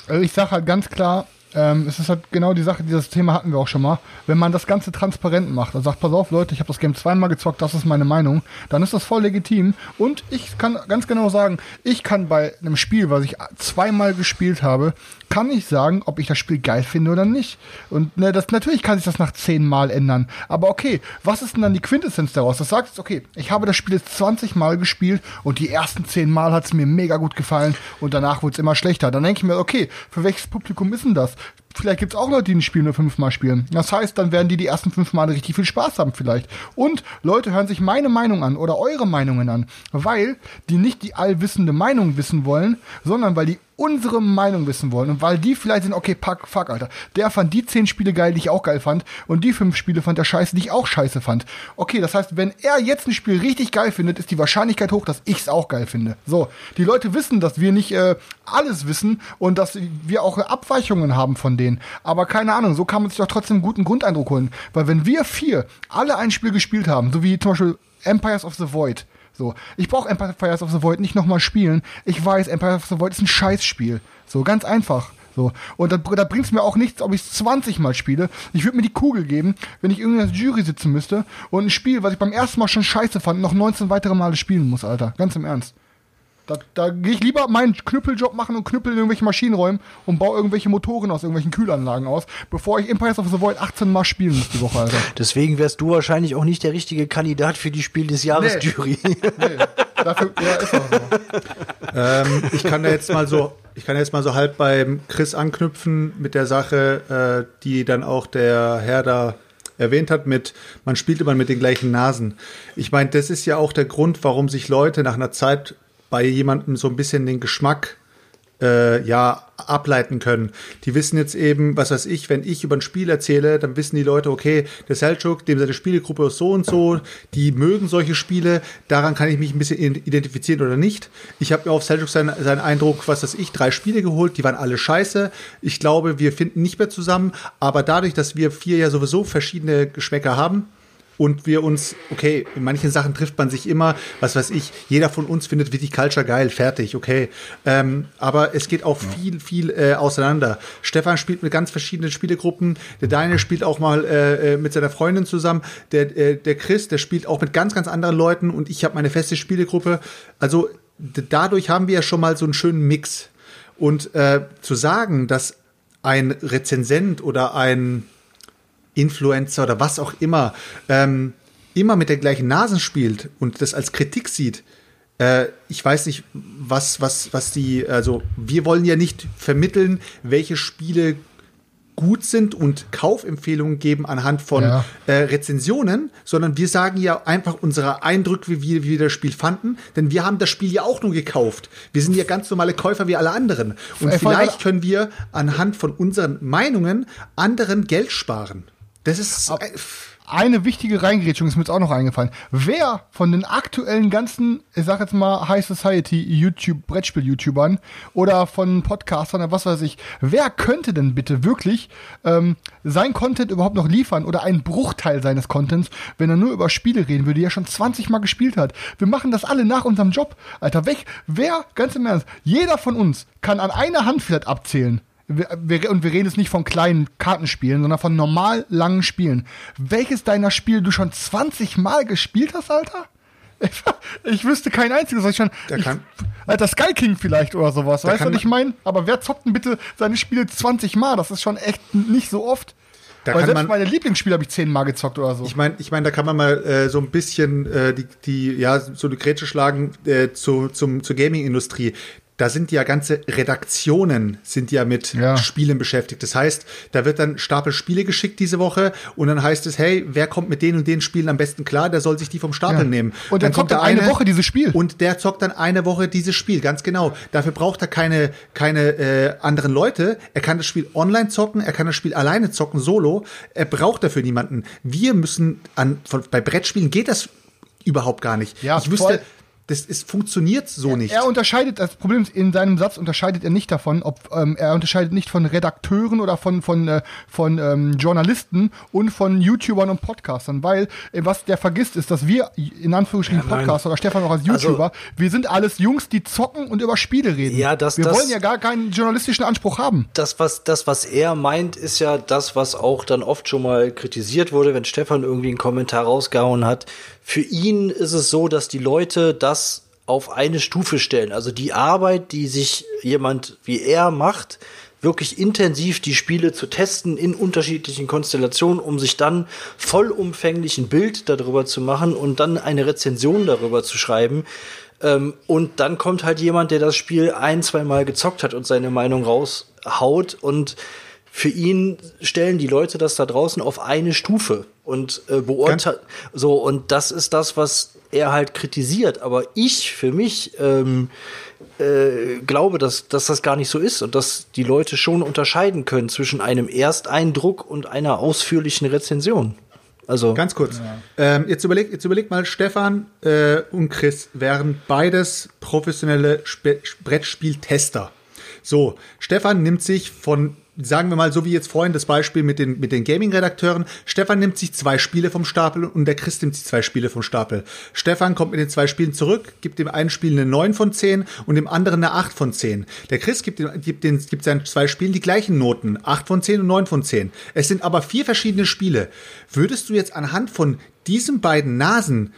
Also ich sage halt ganz klar, ähm, es ist halt genau die Sache, dieses Thema hatten wir auch schon mal. Wenn man das Ganze transparent macht und sagt, pass auf Leute, ich habe das Game zweimal gezockt, das ist meine Meinung, dann ist das voll legitim. Und ich kann ganz genau sagen, ich kann bei einem Spiel, was ich zweimal gespielt habe, kann ich sagen, ob ich das Spiel geil finde oder nicht. Und ne, das, natürlich kann sich das nach zehn Mal ändern. Aber okay, was ist denn dann die Quintessenz daraus? Das sagt, okay, ich habe das Spiel jetzt 20 Mal gespielt und die ersten zehn Mal hat es mir mega gut gefallen und danach wurde es immer schlechter. Dann denke ich mir, okay, für welches Publikum ist denn das? Vielleicht gibt es auch Leute, die ein Spiel nur fünfmal spielen. Das heißt, dann werden die die ersten fünf Male richtig viel Spaß haben vielleicht. Und Leute hören sich meine Meinung an oder eure Meinungen an, weil die nicht die allwissende Meinung wissen wollen, sondern weil die unsere Meinung wissen wollen und weil die vielleicht sind, okay, fuck, fuck, Alter, der fand die zehn Spiele geil, die ich auch geil fand und die fünf Spiele fand er scheiße, die ich auch scheiße fand. Okay, das heißt, wenn er jetzt ein Spiel richtig geil findet, ist die Wahrscheinlichkeit hoch, dass ich es auch geil finde. So, die Leute wissen, dass wir nicht äh, alles wissen und dass wir auch Abweichungen haben von denen. Aber keine Ahnung, so kann man sich doch trotzdem einen guten Grundeindruck holen. Weil wenn wir vier alle ein Spiel gespielt haben, so wie zum Beispiel Empires of the Void, so, ich brauche Empires of the Void nicht nochmal spielen. Ich weiß, Empires of the Void ist ein Scheißspiel. So, ganz einfach. So. Und da, da bringt es mir auch nichts, ob ich es 20 Mal spiele. Ich würde mir die Kugel geben, wenn ich irgendwie der Jury sitzen müsste und ein Spiel, was ich beim ersten Mal schon scheiße fand, noch 19 weitere Male spielen muss, Alter. Ganz im Ernst. Da, da gehe ich lieber meinen Knüppeljob machen und knüppel in irgendwelche Maschinen räumen und baue irgendwelche Motoren aus irgendwelchen Kühlanlagen aus, bevor ich Empires of the Void 18 Mal spielen muss die Woche, Alter. Deswegen wärst du wahrscheinlich auch nicht der richtige Kandidat für die Spiel des Jahres Nee. Jury. Nee, dafür, ja, ist auch so. Ähm, ich kann da jetzt mal so, ich kann jetzt mal so halb beim Chris anknüpfen mit der Sache, äh, die dann auch der Herr da erwähnt hat mit, man spielt immer mit den gleichen Nasen. Ich meine, das ist ja auch der Grund, warum sich Leute nach einer Zeit bei jemandem so ein bisschen den Geschmack äh, ja ableiten können. Die wissen jetzt eben, was weiß ich, wenn ich über ein Spiel erzähle, dann wissen die Leute, okay, der Selchuk, dem seine Spielegruppe ist so und so, die mögen solche Spiele, daran kann ich mich ein bisschen identifizieren oder nicht. Ich habe mir auf Selchuk seinen, seinen Eindruck, was weiß ich, drei Spiele geholt, die waren alle scheiße. Ich glaube, wir finden nicht mehr zusammen, aber dadurch, dass wir vier ja sowieso verschiedene Geschmäcker haben, und wir uns, okay, in manchen Sachen trifft man sich immer, was weiß ich, jeder von uns findet Viticulture geil, fertig, okay. Ähm, aber es geht auch viel, viel äh, auseinander. Stefan spielt mit ganz verschiedenen Spielegruppen, der Deine spielt auch mal äh, äh, mit seiner Freundin zusammen, der, äh, der Chris, der spielt auch mit ganz, ganz anderen Leuten und ich habe meine feste Spielegruppe. Also dadurch haben wir ja schon mal so einen schönen Mix. Und äh, zu sagen, dass ein Rezensent oder ein Influencer oder was auch immer ähm, immer mit der gleichen Nasen spielt und das als Kritik sieht, äh, ich weiß nicht, was, was, was die, also wir wollen ja nicht vermitteln, welche Spiele gut sind und Kaufempfehlungen geben anhand von Ja. äh, Rezensionen, sondern wir sagen ja einfach unsere Eindrücke, wie wir, wie wir das Spiel fanden, denn wir haben das Spiel ja auch nur gekauft. Wir sind ja ganz normale Käufer wie alle anderen. Und vielleicht können wir anhand von unseren Meinungen anderen Geld sparen. Das ist äh, Eine wichtige Reingrätschung ist mir jetzt auch noch eingefallen. Wer von den aktuellen ganzen, ich sag jetzt mal High Society YouTube, Brettspiel-YouTubern oder von Podcastern oder was weiß ich, wer könnte denn bitte wirklich ähm, sein Content überhaupt noch liefern oder einen Bruchteil seines Contents, wenn er nur über Spiele reden würde, die er schon 20 Mal gespielt hat? Wir machen das alle nach unserem Job. Alter, weg. Wer, ganz im Ernst, jeder von uns kann an einer Hand vielleicht abzählen, wir, wir, und wir reden jetzt nicht von kleinen Kartenspielen, sondern von normal langen Spielen. Welches deiner Spiele du schon 20 Mal gespielt hast, Alter? Ich wüsste kein einziges, was ich schon. Der ich, kann- Alter, Sky King vielleicht oder sowas. Weißt du, was ich meine? Aber wer zockt denn bitte seine Spiele 20 Mal? Das ist schon echt nicht so oft. Da Weil selbst man- meine Lieblingsspiele habe ich 10 Mal gezockt oder so. Ich meine, ich meine, da kann man mal äh, so ein bisschen äh, die, die, ja, so eine Grätsche schlagen äh, zu, zum, zur Gaming-Industrie. Da sind ja ganze Redaktionen sind ja mit Ja. Spielen beschäftigt. Das heißt, da wird dann Stapel Spiele geschickt diese Woche und dann heißt es, hey, wer kommt mit den und den Spielen am besten klar, der soll sich die vom Stapel Ja. nehmen. Und der zockt kommt dann eine Woche dieses Spiel. Und der zockt dann eine Woche dieses Spiel, ganz genau. Dafür braucht er keine, keine äh, anderen Leute. Er kann das Spiel online zocken, er kann das Spiel alleine zocken, solo. Er braucht dafür niemanden. Wir müssen an, von, bei Brettspielen geht das überhaupt gar nicht. Ja, ich wüsste, voll. Das ist, funktioniert so nicht. Er unterscheidet, das Problem ist, in seinem Satz unterscheidet er nicht davon, ob ähm, er unterscheidet nicht von Redakteuren oder von, von, äh, von ähm, Journalisten und von YouTubern und Podcastern, weil äh, was der vergisst ist, dass wir in Anführungsstrichen Ja. Podcaster oder Stefan auch als Also- YouTuber, wir sind alles Jungs, die zocken und über Spiele reden. Ja, das- wir das- wollen ja gar keinen journalistischen Anspruch haben. das, was, das, was er meint, ist ja das, was auch dann oft schon mal kritisiert wurde, wenn Stefan irgendwie einen Kommentar rausgehauen hat. Für ihn ist es so, dass die Leute das auf eine Stufe stellen. Also die Arbeit, die sich jemand wie er macht, wirklich intensiv die Spiele zu testen in unterschiedlichen Konstellationen, um sich dann vollumfänglich ein Bild darüber zu machen und dann eine Rezension darüber zu schreiben. Ähm, und dann kommt halt jemand, der das Spiel ein, zwei Mal gezockt hat und seine Meinung raushaut und für ihn stellen die Leute das da draußen auf eine Stufe und äh, beurteilen so und das ist das, was er halt kritisiert. Aber ich für mich ähm, äh, glaube, dass, dass das gar nicht so ist und dass die Leute schon unterscheiden können zwischen einem Ersteindruck und einer ausführlichen Rezension. Also Ganz kurz. Ähm, jetzt, überleg, jetzt überleg mal, Stefan äh, und Chris wären beides professionelle Spe Brettspieltester. So, Stefan nimmt sich von, sagen wir mal, so wie jetzt vorhin das Beispiel mit den, mit den Gaming-Redakteuren, Stefan nimmt sich zwei Spiele vom Stapel und der Chris nimmt sich zwei Spiele vom Stapel. Stefan kommt mit den zwei Spielen zurück, gibt dem einen Spiel eine 9 von 10 und dem anderen eine 8 von 10. Der Chris gibt, dem, gibt, den, gibt seinen zwei Spielen die gleichen Noten, 8 von 10 und 9 von 10. Es sind aber vier verschiedene Spiele. Würdest du jetzt anhand von diesen beiden Nasen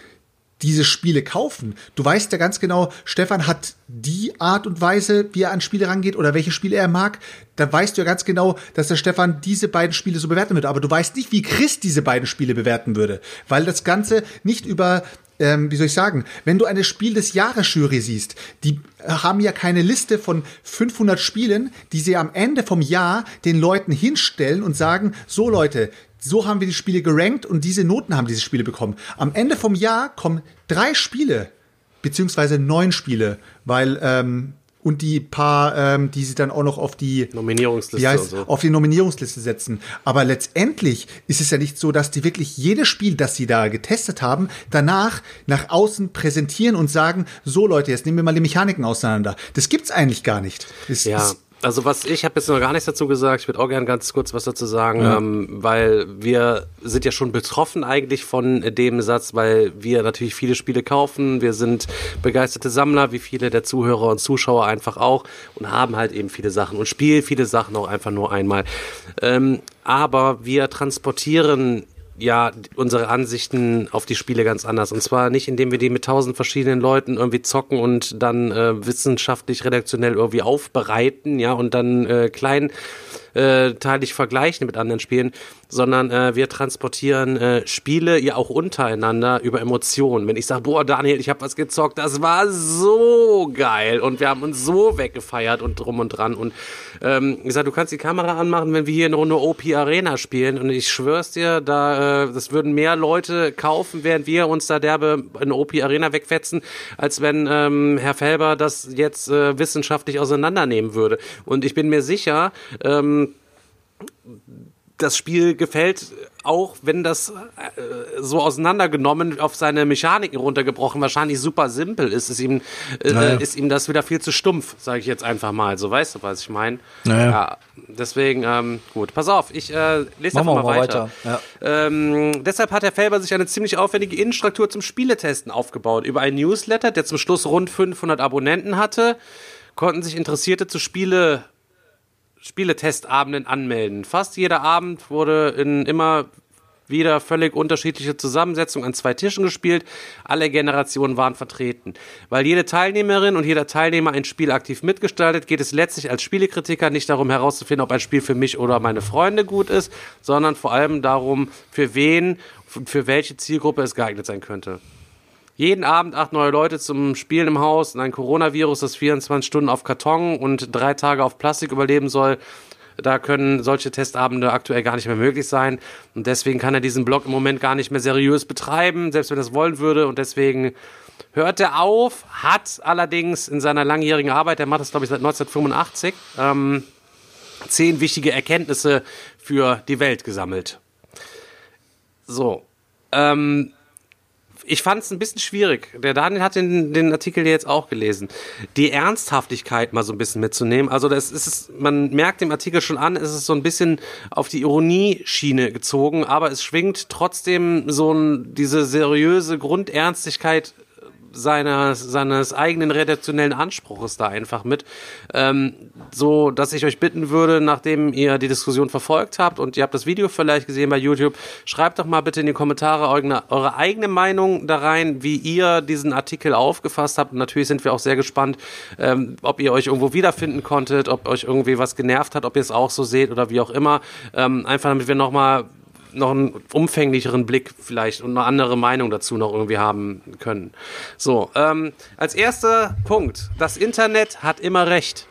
diese Spiele kaufen. Du weißt ja ganz genau, Stefan hat die Art und Weise, wie er an Spiele rangeht oder welche Spiele er mag. Da weißt du ja ganz genau, dass der Stefan diese beiden Spiele so bewerten würde. Aber du weißt nicht, wie Chris diese beiden Spiele bewerten würde. Weil das Ganze nicht über ähm, wie soll ich sagen, wenn du eine Spiel des Jahres Jury siehst, die haben ja keine Liste von 500 Spielen, die sie am Ende vom Jahr den Leuten hinstellen und sagen, so Leute, so haben wir die Spiele gerankt und diese Noten haben diese Spiele bekommen. Am Ende vom Jahr kommen drei Spiele, beziehungsweise neun Spiele, weil ähm, und die paar, ähm, die sie dann auch noch auf die Nominierungsliste heißt, so. auf die Nominierungsliste setzen. Aber letztendlich ist es ja nicht so, dass die wirklich jedes Spiel, das sie da getestet haben, danach nach außen präsentieren und sagen, so Leute, jetzt nehmen wir mal die Mechaniken auseinander. Das gibt's eigentlich gar nicht. Das Ja, ist- also was ich habe jetzt noch gar nichts dazu gesagt. Ich würde auch gerne ganz kurz was dazu sagen, ähm, weil wir sind ja schon betroffen eigentlich von dem Satz, weil wir natürlich viele Spiele kaufen. Wir sind begeisterte Sammler, wie viele der Zuhörer und Zuschauer einfach auch und haben halt eben viele Sachen und spielen viele Sachen auch einfach nur einmal. Ähm, aber wir transportieren ja unsere Ansichten auf die Spiele ganz anders. Und zwar nicht, indem wir die mit tausend verschiedenen Leuten irgendwie zocken und dann äh, wissenschaftlich, redaktionell irgendwie aufbereiten, ja, und dann äh, klein äh, teilig vergleichen mit anderen Spielen, sondern äh, wir transportieren äh, Spiele ja auch untereinander über Emotionen. Wenn ich sage, boah, Daniel, ich habe was gezockt, das war so geil und wir haben uns so weggefeiert und drum und dran. Und ähm, ich sage, du kannst die Kamera anmachen, wenn wir hier eine Runde OP Arena spielen und ich schwör's dir, da äh, das würden mehr Leute kaufen, während wir uns da derbe in OP Arena wegfetzen, als wenn ähm, Herr Felber das jetzt äh, wissenschaftlich auseinandernehmen würde. Und ich bin mir sicher, ähm, das Spiel gefällt auch, wenn das äh, so auseinandergenommen auf seine Mechaniken runtergebrochen wahrscheinlich super simpel ist, ist ihm, äh, Naja. ist ihm das wieder viel zu stumpf, sage ich jetzt einfach mal. So weißt du, was ich meine? Naja. Ja, deswegen, ähm, gut, pass auf, ich äh, lese Machen einfach mal mal weiter. weiter, ja. Ähm, deshalb hat Herr Felber sich eine ziemlich aufwendige Innenstruktur zum Spieletesten aufgebaut. Über einen Newsletter, der zum Schluss rund 500 Abonnenten hatte, konnten sich Interessierte zu Spiele Spieletestabenden anmelden. Fast jeder Abend wurde in immer Wieder völlig unterschiedliche Zusammensetzung an zwei Tischen gespielt. Alle Generationen waren vertreten. Weil jede Teilnehmerin und jeder Teilnehmer ein Spiel aktiv mitgestaltet, geht es letztlich als Spielekritiker nicht darum herauszufinden, ob ein Spiel für mich oder meine Freunde gut ist, sondern vor allem darum, für wen und für welche Zielgruppe es geeignet sein könnte. Jeden Abend acht neue Leute zum Spielen im Haus und ein Coronavirus, das 24 Stunden auf Karton und drei Tage auf Plastik überleben soll. Da können solche Testabende aktuell gar nicht mehr möglich sein. Und deswegen kann er diesen Blog im Moment gar nicht mehr seriös betreiben, selbst wenn er es wollen würde. Und deswegen hört er auf, hat allerdings in seiner langjährigen Arbeit, der macht das glaube ich seit 1985, ähm, zehn wichtige Erkenntnisse für die Welt gesammelt. So. Ähm, ich fand es ein bisschen schwierig. Der Daniel hat den, den Artikel jetzt auch gelesen. Die Ernsthaftigkeit mal so ein bisschen mitzunehmen. Also das ist es, man merkt dem Artikel schon an, es ist so ein bisschen auf die Ironie-Schiene gezogen, aber es schwingt trotzdem so ein, diese seriöse Grundernstigkeit seines, seines eigenen redaktionellen Anspruches da einfach mit. Ähm, so, dass ich euch bitten würde, nachdem ihr die Diskussion verfolgt habt und ihr habt das Video vielleicht gesehen bei YouTube, schreibt doch mal bitte in die Kommentare eure, eure eigene Meinung da rein, wie ihr diesen Artikel aufgefasst habt. Und natürlich sind wir auch sehr gespannt, ähm, ob ihr euch irgendwo wiederfinden konntet, ob euch irgendwie was genervt hat, ob ihr es auch so seht oder wie auch immer. Ähm, einfach damit wir nochmal noch einen umfänglicheren Blick vielleicht und eine andere Meinung dazu noch irgendwie haben können. So, ähm, als erster Punkt, das Internet hat immer recht.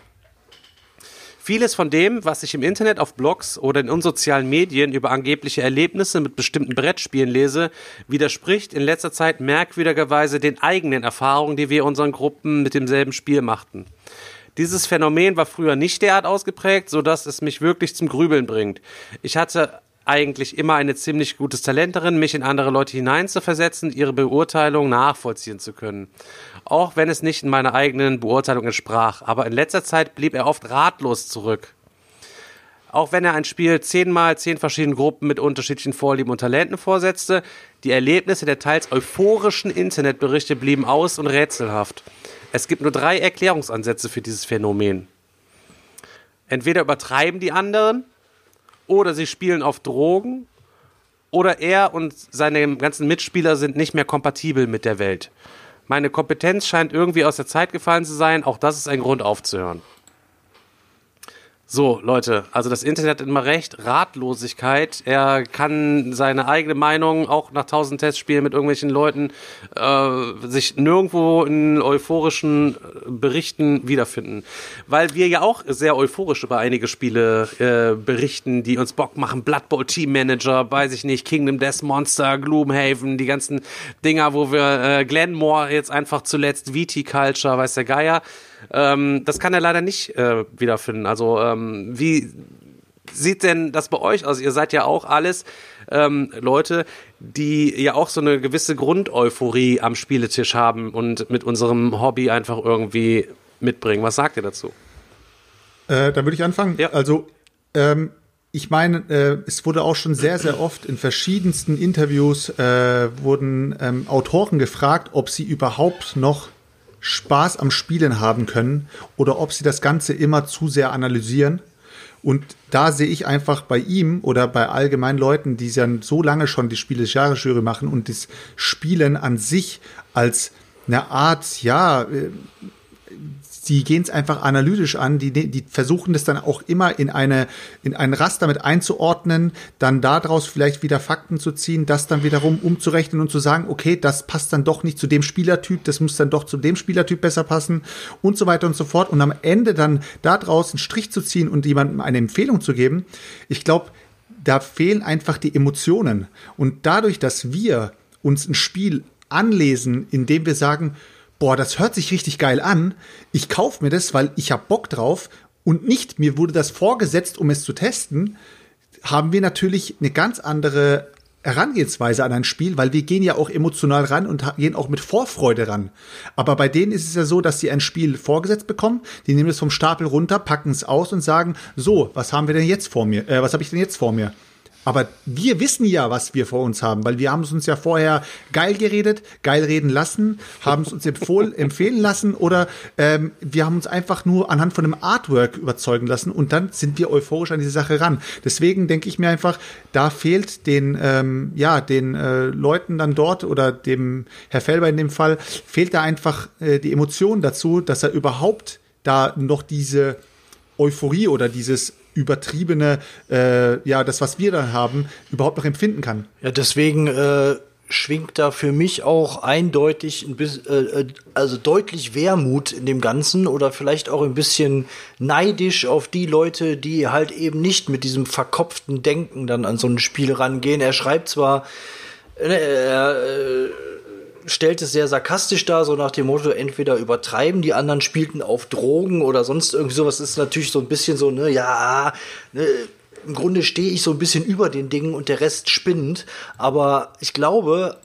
Vieles von dem, was ich im Internet auf Blogs oder in unsozialen Medien über angebliche Erlebnisse mit bestimmten Brettspielen lese, widerspricht in letzter Zeit merkwürdigerweise den eigenen Erfahrungen, die wir in unseren Gruppen mit demselben Spiel machten. Dieses Phänomen war früher nicht derart ausgeprägt, so dass es mich wirklich zum Grübeln bringt. Ich hatte eigentlich immer ein ziemlich gutes Talent darin, mich in andere Leute hineinzuversetzen, ihre Beurteilung nachvollziehen zu können. Auch wenn es nicht in meiner eigenen Beurteilung entsprach. Aber in letzter Zeit blieb er oft ratlos zurück. Auch wenn er ein Spiel zehnmal zehn verschiedenen Gruppen mit unterschiedlichen Vorlieben und Talenten vorsetzte, die Erlebnisse der teils euphorischen Internetberichte blieben aus und rätselhaft. Es gibt nur drei Erklärungsansätze für dieses Phänomen. Entweder übertreiben die anderen, oder sie spielen auf Drogen oder er und seine ganzen Mitspieler sind nicht mehr kompatibel mit der Welt. Meine Kompetenz scheint irgendwie aus der Zeit gefallen zu sein, auch das ist ein Grund aufzuhören. So, Leute, also das Internet hat immer recht, Ratlosigkeit. Er kann seine eigene Meinung auch nach tausend Testspielen mit irgendwelchen Leuten äh, sich nirgendwo in euphorischen äh, Berichten wiederfinden. Weil wir ja auch sehr euphorisch über einige Spiele äh, berichten, die uns Bock machen. Blood Bowl Team Manager, weiß ich nicht, Kingdom Death Monster, Gloomhaven, die ganzen Dinger, wo wir äh, Glenmore jetzt einfach zuletzt, Viticulture, weiß der Geier. Ähm, das kann er leider nicht äh, wiederfinden. Also ähm, wie sieht denn das bei euch aus? Ihr seid ja auch alles ähm, Leute, die ja auch so eine gewisse Grundeuphorie am Spieletisch haben und mit unserem Hobby einfach irgendwie mitbringen. Was sagt ihr dazu? Äh, da würde ich anfangen. Ja. Also ähm, ich meine, äh, es wurde auch schon sehr, sehr oft in verschiedensten Interviews äh, wurden ähm, Autoren gefragt, ob sie überhaupt noch Spaß am Spielen haben können oder ob sie das Ganze immer zu sehr analysieren. Und da sehe ich einfach bei ihm oder bei allgemeinen Leuten, die ja so lange schon die Spiele des Jahres Jury machen und das Spielen an sich als eine Art, ja, äh, die gehen es einfach analytisch an, die, die versuchen das dann auch immer in eine in ein Raster mit einzuordnen, dann daraus vielleicht wieder Fakten zu ziehen, das dann wiederum umzurechnen und zu sagen, okay, das passt dann doch nicht zu dem Spielertyp, das muss dann doch zu dem Spielertyp besser passen und so weiter und so fort und am Ende dann daraus einen Strich zu ziehen und jemandem eine Empfehlung zu geben. Ich glaube, da fehlen einfach die Emotionen und dadurch, dass wir uns ein Spiel anlesen, indem wir sagen, boah, das hört sich richtig geil an, ich kaufe mir das, weil ich hab Bock drauf und nicht, mir wurde das vorgesetzt, um es zu testen, haben wir natürlich eine ganz andere Herangehensweise an ein Spiel, weil wir gehen ja auch emotional ran und gehen auch mit Vorfreude ran. Aber bei denen ist es ja so, dass sie ein Spiel vorgesetzt bekommen, die nehmen es vom Stapel runter, packen es aus und sagen, so, was haben wir denn jetzt vor mir? Äh, was habe ich denn jetzt vor mir? Aber wir wissen ja, was wir vor uns haben, weil wir haben es uns ja vorher geil geredet, geil reden lassen, haben es uns empfohlen, empfehlen lassen oder ähm, wir haben uns einfach nur anhand von einem Artwork überzeugen lassen und dann sind wir euphorisch an diese Sache ran. Deswegen denke ich mir einfach, da fehlt den, ähm, ja, den äh, Leuten dann dort oder dem Herr Felber in dem Fall, fehlt da einfach äh, die Emotion dazu, dass er überhaupt da noch diese Euphorie oder dieses übertriebene, äh, ja, das, was wir da haben, überhaupt noch empfinden kann. Ja, deswegen äh, schwingt da für mich auch eindeutig ein bisschen, äh, äh, also deutlich Wermut in dem Ganzen oder vielleicht auch ein bisschen neidisch auf die Leute, die halt eben nicht mit diesem verkopften Denken dann an so ein Spiel rangehen. Er schreibt zwar, äh, äh, stellt es sehr sarkastisch dar, so nach dem Motto, entweder übertreiben, die anderen spielten auf Drogen oder sonst irgendwie sowas. ist natürlich so ein bisschen so, ne, ja, ne, im Grunde stehe ich so ein bisschen über den Dingen und der Rest spinnt. Aber ich glaube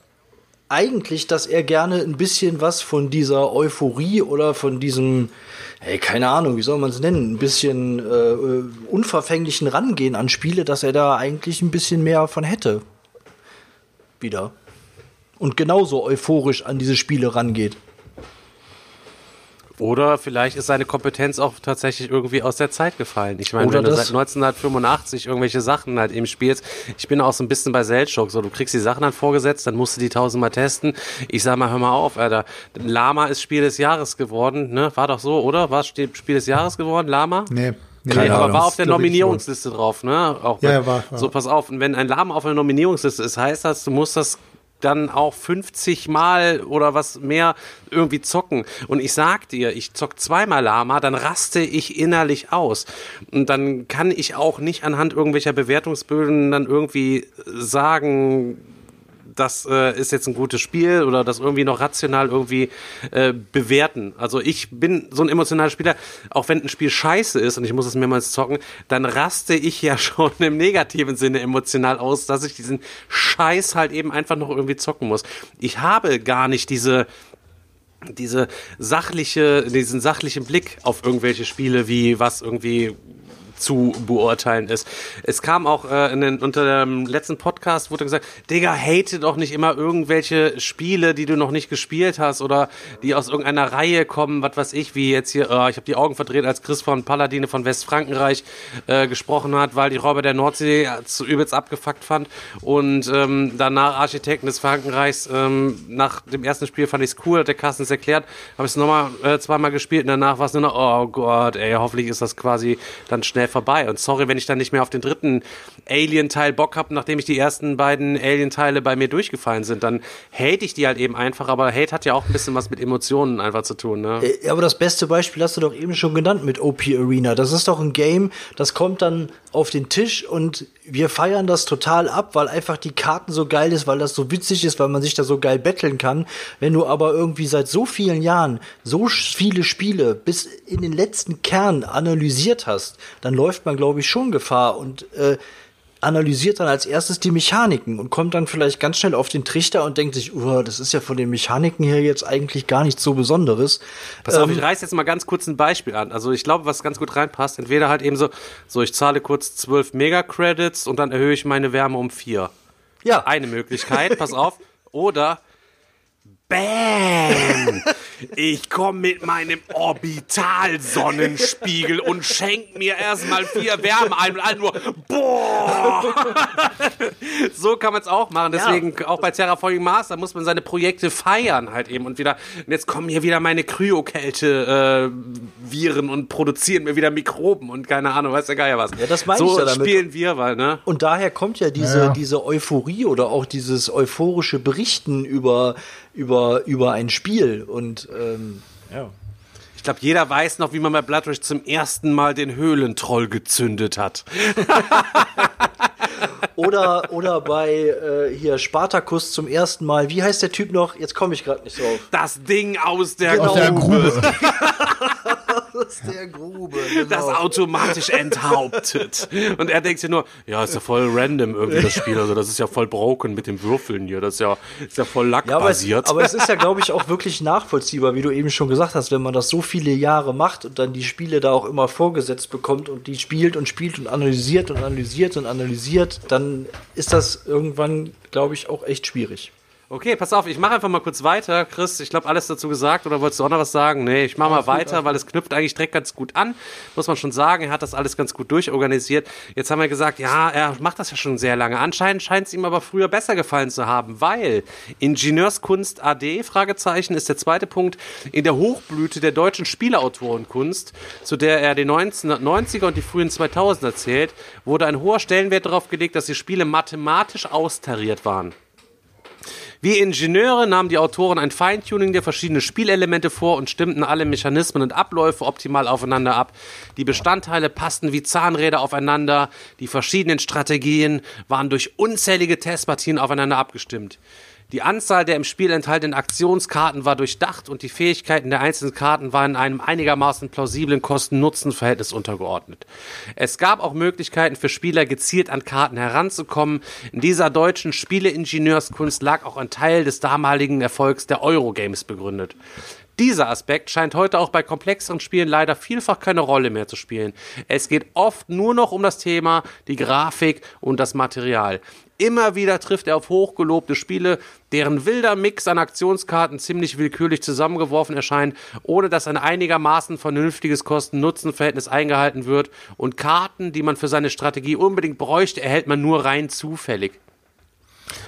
eigentlich, dass er gerne ein bisschen was von dieser Euphorie oder von diesem, hey, keine Ahnung, wie soll man es nennen, ein bisschen äh, unverfänglichen Rangehen an Spiele, dass er da eigentlich ein bisschen mehr von hätte. Wieder und genauso euphorisch an diese Spiele rangeht. Oder vielleicht ist seine Kompetenz auch tatsächlich irgendwie aus der Zeit gefallen. Ich meine, Oder wenn du seit 1985 irgendwelche Sachen halt eben spielst, ich bin auch so ein bisschen bei Selchuk, so du kriegst die Sachen dann vorgesetzt, dann musst du die tausendmal testen. Ich sag mal, hör mal auf, Alter. Lama ist Spiel des Jahres geworden, ne? War doch so, oder? War Spiel des Jahres geworden, Lama? Nee. Nee, nee, aber war auf der Nominierungsliste drauf, ne? Auch Ja, wenn- ja, war, war. So, pass auf. Und wenn ein Lama auf der Nominierungsliste ist, heißt das, du musst das dann auch 50 Mal oder was mehr irgendwie zocken. Und ich sag dir, ich zock zweimal Lama, dann raste ich innerlich aus. Und dann kann ich auch nicht anhand irgendwelcher Bewertungsböden dann irgendwie sagen, das äh, ist jetzt ein gutes Spiel oder das irgendwie noch rational irgendwie äh, bewerten. Also ich bin so ein emotionaler Spieler, auch wenn ein Spiel scheiße ist und ich muss es mehrmals zocken, dann raste ich ja schon im negativen Sinne emotional aus, dass ich diesen Scheiß halt eben einfach noch irgendwie zocken muss. Ich habe gar nicht diese diese sachliche, diesen sachlichen Blick auf irgendwelche Spiele, wie was irgendwie zu beurteilen ist. Es kam auch äh, in den, unter dem letzten Podcast wurde gesagt, Digga, hate doch nicht immer irgendwelche Spiele, die du noch nicht gespielt hast oder die aus irgendeiner Reihe kommen, was weiß ich, wie jetzt hier, äh, ich habe die Augen verdreht, als Chris von Paladine von Westfrankenreich äh, gesprochen hat, weil die Räuber der Nordsee zu übelst abgefuckt fand und ähm, danach Architekten des Frankenreichs, ähm, nach dem ersten Spiel fand ich es cool, hat der Carsten es erklärt, habe ich es nochmal äh, zweimal gespielt und danach war es nur noch, oh Gott, ey, hoffentlich ist das quasi dann schnell vorbei. Und sorry, wenn ich dann nicht mehr auf den dritten Alien-Teil Bock habe, nachdem ich die ersten beiden Alien-Teile bei mir durchgefallen sind, dann hate ich die halt eben einfach, aber Hate hat ja auch ein bisschen was mit Emotionen einfach zu tun, ne? Äh, Aber das beste Beispiel hast du doch eben schon genannt mit OP Arena. Das ist doch ein Game, das kommt dann auf den Tisch und wir feiern das total ab, weil einfach die Karten so geil ist, weil das so witzig ist, weil man sich da so geil betteln kann. Wenn du aber irgendwie seit so vielen Jahren so viele Spiele bis in den letzten Kern analysiert hast, dann läuft man, glaube ich, schon Gefahr und äh, analysiert dann als erstes die Mechaniken und kommt dann vielleicht ganz schnell auf den Trichter und denkt sich, oh, das ist ja von den Mechaniken her jetzt eigentlich gar nichts so Besonderes. Pass auf, Ähm, ich reiß jetzt mal ganz kurz ein Beispiel an. Also ich glaube, was ganz gut reinpasst, entweder halt eben so, so ich zahle kurz 12 Mega-Credits und dann erhöhe ich meine Wärme um 4. Ja, Eine Möglichkeit, pass auf. Oder Bam! Ich komme mit meinem Orbitalsonnenspiegel und schenk mir erstmal vier Wärme ein und all nur boah! so kann man es auch machen. Deswegen auch bei Terraforming Mars, da muss man seine Projekte feiern halt eben und wieder. Und jetzt kommen hier wieder meine Kryokälte äh, Viren und produzieren mir wieder Mikroben und keine Ahnung, weiß der Geier was. Ja, das meine so ich ja damit. spielen wir, weil ne? Und daher kommt ja diese, Ja. diese Euphorie oder auch dieses euphorische Berichten über, über, über ein Spiel. Und ähm, ja. Ich glaube, jeder weiß noch, wie man bei Blood Rage zum ersten Mal den Höhlentroll gezündet hat. Oder, oder bei äh, hier Spartacus zum ersten Mal. Wie heißt der Typ noch? Jetzt komme ich gerade nicht drauf. Das Ding aus der Genau. Aus der Grube. Aus der Grube. das Genau. automatisch enthauptet. Und er denkt sich nur, ja, ist ja voll random irgendwie das Spiel. Also das ist ja voll broken mit dem Würfeln hier. Das ist ja, ist ja voll Ja, aber es, lackbasiert. aber es ist ja, glaube ich, auch wirklich nachvollziehbar, wie du eben schon gesagt hast, wenn man das so viele Jahre macht und dann die Spiele da auch immer vorgesetzt bekommt und die spielt und spielt und analysiert und analysiert und analysiert, dann ist das irgendwann, glaube ich, auch echt schwierig. Okay, pass auf, ich mache einfach mal kurz weiter. Chris, ich glaube, alles dazu gesagt oder wolltest du auch noch was sagen? Nee, ich mache mal weiter, weil es knüpft eigentlich direkt ganz gut an. Muss man schon sagen, er hat das alles ganz gut durchorganisiert. Jetzt haben wir gesagt, ja, er macht das ja schon sehr lange. Anscheinend scheint es ihm aber früher besser gefallen zu haben, weil Ingenieurskunst AD, Fragezeichen, ist der zweite Punkt in der Hochblüte der deutschen Spieleautorenkunst, zu der er die 1990er und die frühen 2000er zählt, wurde ein hoher Stellenwert darauf gelegt, dass die Spiele mathematisch austariert waren. Wie Ingenieure nahmen die Autoren ein Feintuning der verschiedenen Spielelemente vor und stimmten alle Mechanismen und Abläufe optimal aufeinander ab. Die Bestandteile passten wie Zahnräder aufeinander. Die verschiedenen Strategien waren durch unzählige Testpartien aufeinander abgestimmt. Die Anzahl der im Spiel enthaltenen Aktionskarten war durchdacht und die Fähigkeiten der einzelnen Karten waren in einem einigermaßen plausiblen Kosten-Nutzen-Verhältnis untergeordnet. Es gab auch Möglichkeiten für Spieler gezielt an Karten heranzukommen. In dieser deutschen Spieleingenieurskunst lag auch ein Teil des damaligen Erfolgs der Eurogames begründet. Dieser Aspekt scheint heute auch bei komplexeren Spielen leider vielfach keine Rolle mehr zu spielen. Es geht oft nur noch um das Thema, die Grafik und das Material. Immer wieder trifft er auf hochgelobte Spiele, deren wilder Mix an Aktionskarten ziemlich willkürlich zusammengeworfen erscheint, ohne dass ein einigermaßen vernünftiges Kosten-Nutzen-Verhältnis eingehalten wird. Und Karten, die man für seine Strategie unbedingt bräuchte, erhält man nur rein zufällig.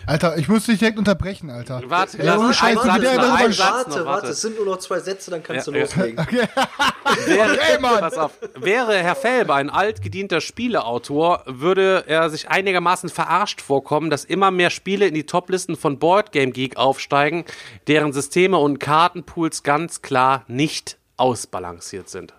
Alter, ich muss dich direkt unterbrechen, Alter. Warte, Ey, lass ohne Scheiß, einen wie Satz der noch, darüber einen sch- Satz warte, noch, warte, es sind nur noch zwei Sätze, dann kannst Ja, du loslegen. Wäre, Okay, Mann. pass auf, wäre Herr Felber ein altgedienter Spieleautor, würde er sich einigermaßen verarscht vorkommen, dass immer mehr Spiele in die Toplisten von Boardgame Geek aufsteigen, deren Systeme und Kartenpools ganz klar nicht ausbalanciert sind.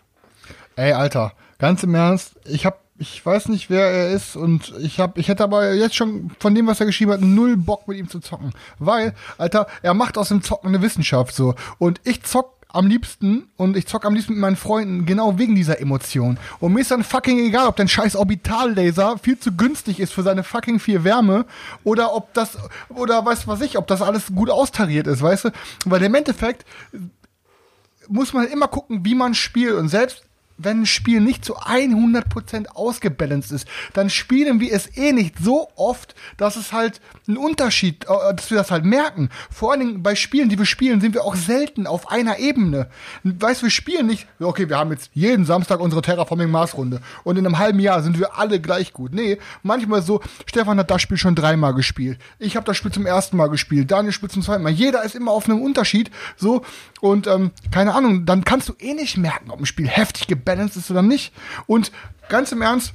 Ey, Alter, ganz im Ernst, ich hab, ich weiß nicht, wer er ist und ich hab, ich hätte aber jetzt schon von dem, was er geschrieben hat, null Bock mit ihm zu zocken. Weil, Alter, er macht aus dem Zocken eine Wissenschaft so. Und ich zock am liebsten und ich zock am liebsten mit meinen Freunden genau wegen dieser Emotion. Und mir ist dann fucking egal, ob dein scheiß Orbitallaser viel zu günstig ist für seine fucking vier Wärme oder ob das, oder weißt du was ich, ob das alles gut austariert ist, weißt du? Weil im Endeffekt muss man immer gucken, wie man spielt. Und selbst wenn ein Spiel nicht zu 100% ausgebalanced ist, dann spielen wir es eh nicht so oft, dass es halt einen Unterschied, äh, dass wir das halt merken. Vor allen Dingen bei Spielen, die wir spielen, sind wir auch selten auf einer Ebene. Weißt du, wir spielen nicht, okay, wir haben jetzt jeden Samstag unsere Terraforming Mars Runde und in einem halben Jahr sind wir alle gleich gut. Nee, manchmal so, Stefan hat das Spiel schon dreimal gespielt. Ich habe das Spiel zum ersten Mal gespielt. Daniel spielt zum zweiten Mal. Jeder ist immer auf einem Unterschied, so und ähm, keine Ahnung, dann kannst du eh nicht merken, ob ein Spiel heftig gebalanced ist oder nicht. Und ganz im Ernst,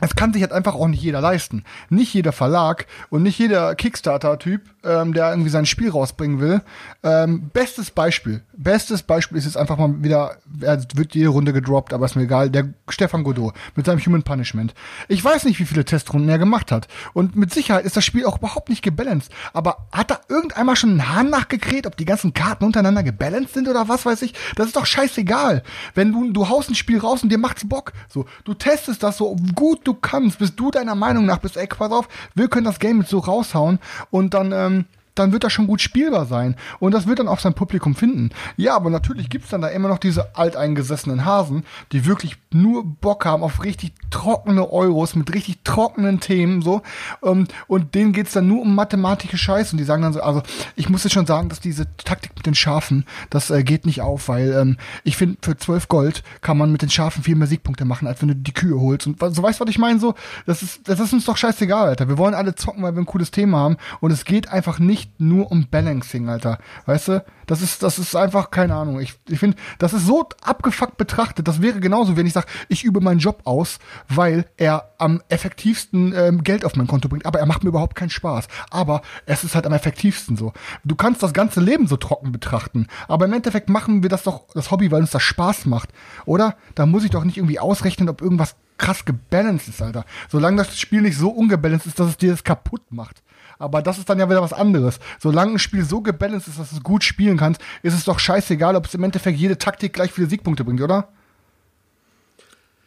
es kann sich halt einfach auch nicht jeder leisten. Nicht jeder Verlag und nicht jeder Kickstarter-Typ, ähm, der irgendwie sein Spiel rausbringen will. Ähm, bestes Beispiel. Bestes Beispiel ist jetzt einfach mal wieder, er wird jede Runde gedroppt, aber ist mir egal, der Stefan Godot mit seinem Human Punishment. Ich weiß nicht, wie viele Testrunden er gemacht hat. Und mit Sicherheit ist das Spiel auch überhaupt nicht gebalanced. Aber hat da irgendeinmal schon einen Hahn nachgekräht, ob die ganzen Karten untereinander gebalanced sind oder was weiß ich? Das ist doch scheißegal. Wenn du, du haust ein Spiel raus und dir macht's Bock. So, du testest das so gut du kannst, bis du deiner Meinung nach bist, ey, pass auf, wir können das Game jetzt so raushauen und dann, ähm, dann wird das schon gut spielbar sein. Und das wird dann auch sein Publikum finden. Ja, aber natürlich gibt's dann da immer noch diese alteingesessenen Hasen, die wirklich nur Bock haben auf richtig trockene Euros mit richtig trockenen Themen, so. Ähm, und denen geht's dann nur um mathematische Scheiße. Und die sagen dann so, also, ich muss jetzt schon sagen, dass diese Taktik mit den Schafen, das äh, geht nicht auf, weil ähm, ich finde, für 12 Gold kann man mit den Schafen viel mehr Siegpunkte machen, als wenn du die Kühe holst. Und so weißt du, was ich meine? So, das ist, das ist uns doch scheißegal, Alter. Wir wollen alle zocken, weil wir ein cooles Thema haben. Und es geht einfach nicht nur um Balancing, Alter. Weißt du? Das ist, das ist einfach, keine Ahnung. Ich, ich finde, das ist so abgefuckt betrachtet. Das wäre genauso, wenn ich sage, ich übe meinen Job aus, weil er am effektivsten ähm, Geld auf mein Konto bringt. Aber er macht mir überhaupt keinen Spaß. Aber es ist halt am effektivsten so. Du kannst das ganze Leben so trocken betrachten. Aber im Endeffekt machen wir das doch, das Hobby, weil uns das Spaß macht. Oder? Da muss ich doch nicht irgendwie ausrechnen, ob irgendwas krass gebalanced ist, Alter. Solange das Spiel nicht so ungebalanced ist, dass es dir das kaputt macht. Aber das ist dann ja wieder was anderes. Solange ein Spiel so gebalanced ist, dass du es gut spielen kannst, ist es doch scheißegal, ob es im Endeffekt jede Taktik gleich viele Siegpunkte bringt, oder?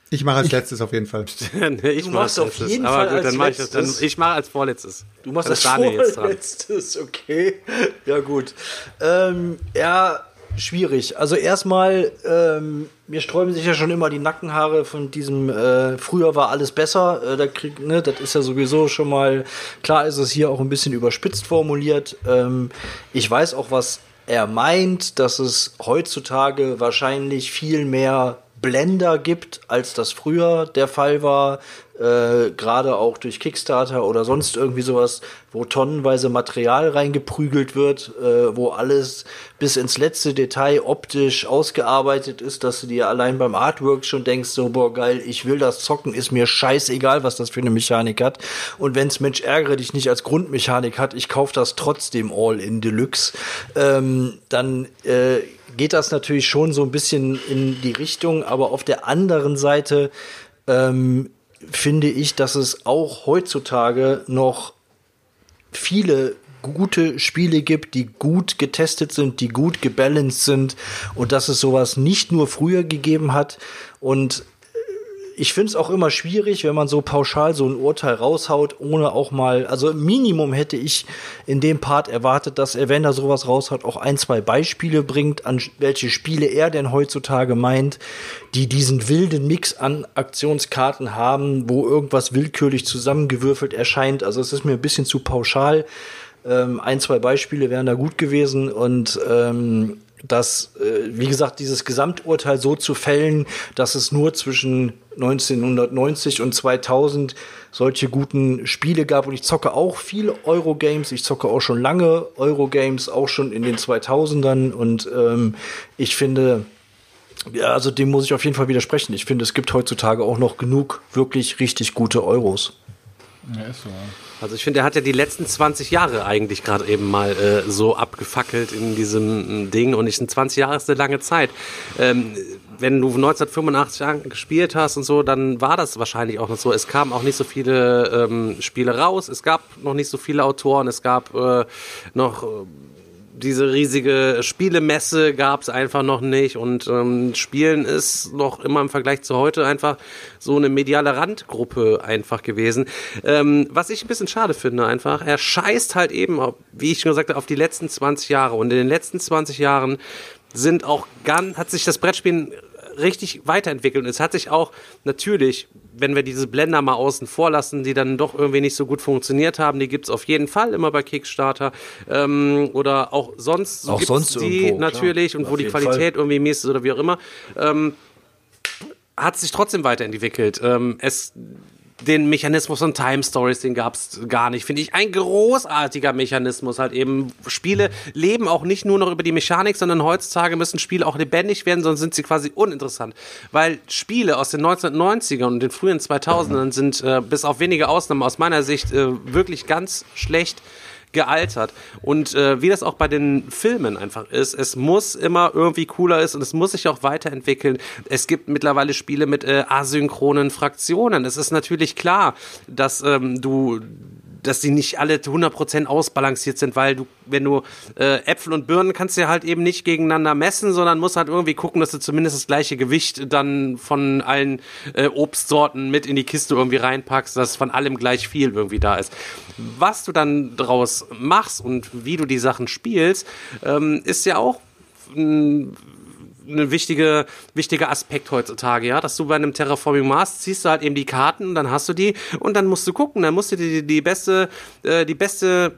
Ich mache als letztes auf jeden Fall. nee, ich Du mach machst als auf letztes. jeden Aber Fall gut, als dann mach ich das. Dann, ich mache als vorletztes. Du machst Dann dran. vorletztes, okay. Ja, gut. Ähm, ja, schwierig. Also erstmal, ähm, mir sträuben sich ja schon immer die Nackenhaare von diesem äh, früher war alles besser. Äh, da krieg, ne, das ist ja sowieso schon mal, klar ist es hier auch ein bisschen überspitzt formuliert. Ähm, ich weiß auch, was er meint, dass es heutzutage wahrscheinlich viel mehr Blender gibt, als das früher der Fall war. Äh, Gerade auch durch Kickstarter oder sonst irgendwie sowas, wo tonnenweise Material reingeprügelt wird, äh, wo alles bis ins letzte Detail optisch ausgearbeitet ist, dass du dir allein beim Artwork schon denkst, so, boah, geil, ich will das zocken, ist mir scheißegal, was das für eine Mechanik hat. Und wenn's Mensch ärgere dich nicht als Grundmechanik hat, ich kauf das trotzdem all in Deluxe, ähm, dann äh, geht das natürlich schon so ein bisschen in die Richtung, aber auf der anderen Seite ähm, finde ich, dass es auch heutzutage noch viele gute Spiele gibt, die gut getestet sind, die gut gebalanced sind und dass es sowas nicht nur früher gegeben hat. Und ich finde es auch immer schwierig, wenn man so pauschal so ein Urteil raushaut, ohne auch mal, also Minimum hätte ich in dem Part erwartet, dass er, wenn er sowas raushaut, auch ein, zwei Beispiele bringt, an welche Spiele er denn heutzutage meint, die diesen wilden Mix an Aktionskarten haben, wo irgendwas willkürlich zusammengewürfelt erscheint. Also es ist mir ein bisschen zu pauschal. Ähm, ein, zwei Beispiele wären da gut gewesen und ähm, dass, äh, wie gesagt, dieses Gesamturteil so zu fällen, dass es nur zwischen 1990 und 2000 solche guten Spiele gab. Und ich zocke auch viele Eurogames. Ich zocke auch schon lange Eurogames, auch schon in den 2000ern. Und ähm, ich finde, ja, also dem muss ich auf jeden Fall widersprechen. Ich finde, es gibt heutzutage auch noch genug wirklich richtig gute Euros. Ja, ist so. Also ich finde, er hat ja die letzten 20 Jahre eigentlich gerade eben mal äh, so abgefackelt in diesem äh, Ding. Und ich sind 20 Jahre ist eine lange Zeit. Ähm, wenn du 1985 an- gespielt hast und so, dann war das wahrscheinlich auch noch so. Es kamen auch nicht so viele ähm, Spiele raus. Es gab noch nicht so viele Autoren. Es gab äh, noch äh, diese riesige Spielemesse gab es einfach noch nicht und ähm, Spielen ist noch immer im Vergleich zu heute einfach so eine mediale Randgruppe einfach gewesen. Ähm, was ich ein bisschen schade finde einfach, er scheißt halt eben, wie ich schon gesagt habe, auf die letzten 20 Jahre und in den letzten 20 Jahren sind auch ganz, hat sich das Brettspielen richtig weiterentwickelt. Und es hat sich auch natürlich, wenn wir diese Blender mal außen vor lassen, die dann doch irgendwie nicht so gut funktioniert haben, die gibt's auf jeden Fall immer bei Kickstarter ähm, oder auch sonst Auch gibt's sonst die irgendwo, klar. natürlich und Auf wo die Qualität irgendwie mies ist oder wie auch immer. Ähm, hat sich trotzdem weiterentwickelt. Ähm, es den Mechanismus von Time Stories, den gab's gar nicht. Finde ich ein großartiger Mechanismus. Halt eben, Spiele leben auch nicht nur noch über die Mechanik, sondern heutzutage müssen Spiele auch lebendig werden, sonst sind sie quasi uninteressant. Weil Spiele aus den 1990ern und den frühen 2000ern sind äh, bis auf wenige Ausnahmen aus meiner Sicht äh, wirklich ganz schlecht gealtert. Und äh, wie das auch bei den Filmen einfach ist, es muss immer irgendwie cooler ist und es muss sich auch weiterentwickeln. Es gibt mittlerweile Spiele mit äh, asynchronen Fraktionen. Es ist natürlich klar, dass ähm, du dass die nicht alle 100% ausbalanciert sind, weil du, wenn du äh, Äpfel und Birnen kannst du ja halt eben nicht gegeneinander messen, sondern musst halt irgendwie gucken, dass du zumindest das gleiche Gewicht dann von allen äh, Obstsorten mit in die Kiste irgendwie reinpackst, dass von allem gleich viel irgendwie da ist. Was du dann draus machst und wie du die Sachen spielst, ähm, ist ja auch ein wichtige, wichtiger Aspekt heutzutage, ja, dass du bei einem Terraforming Mars ziehst du halt eben die Karten und dann hast du die und dann musst du gucken, dann musst du die, die beste, äh, die beste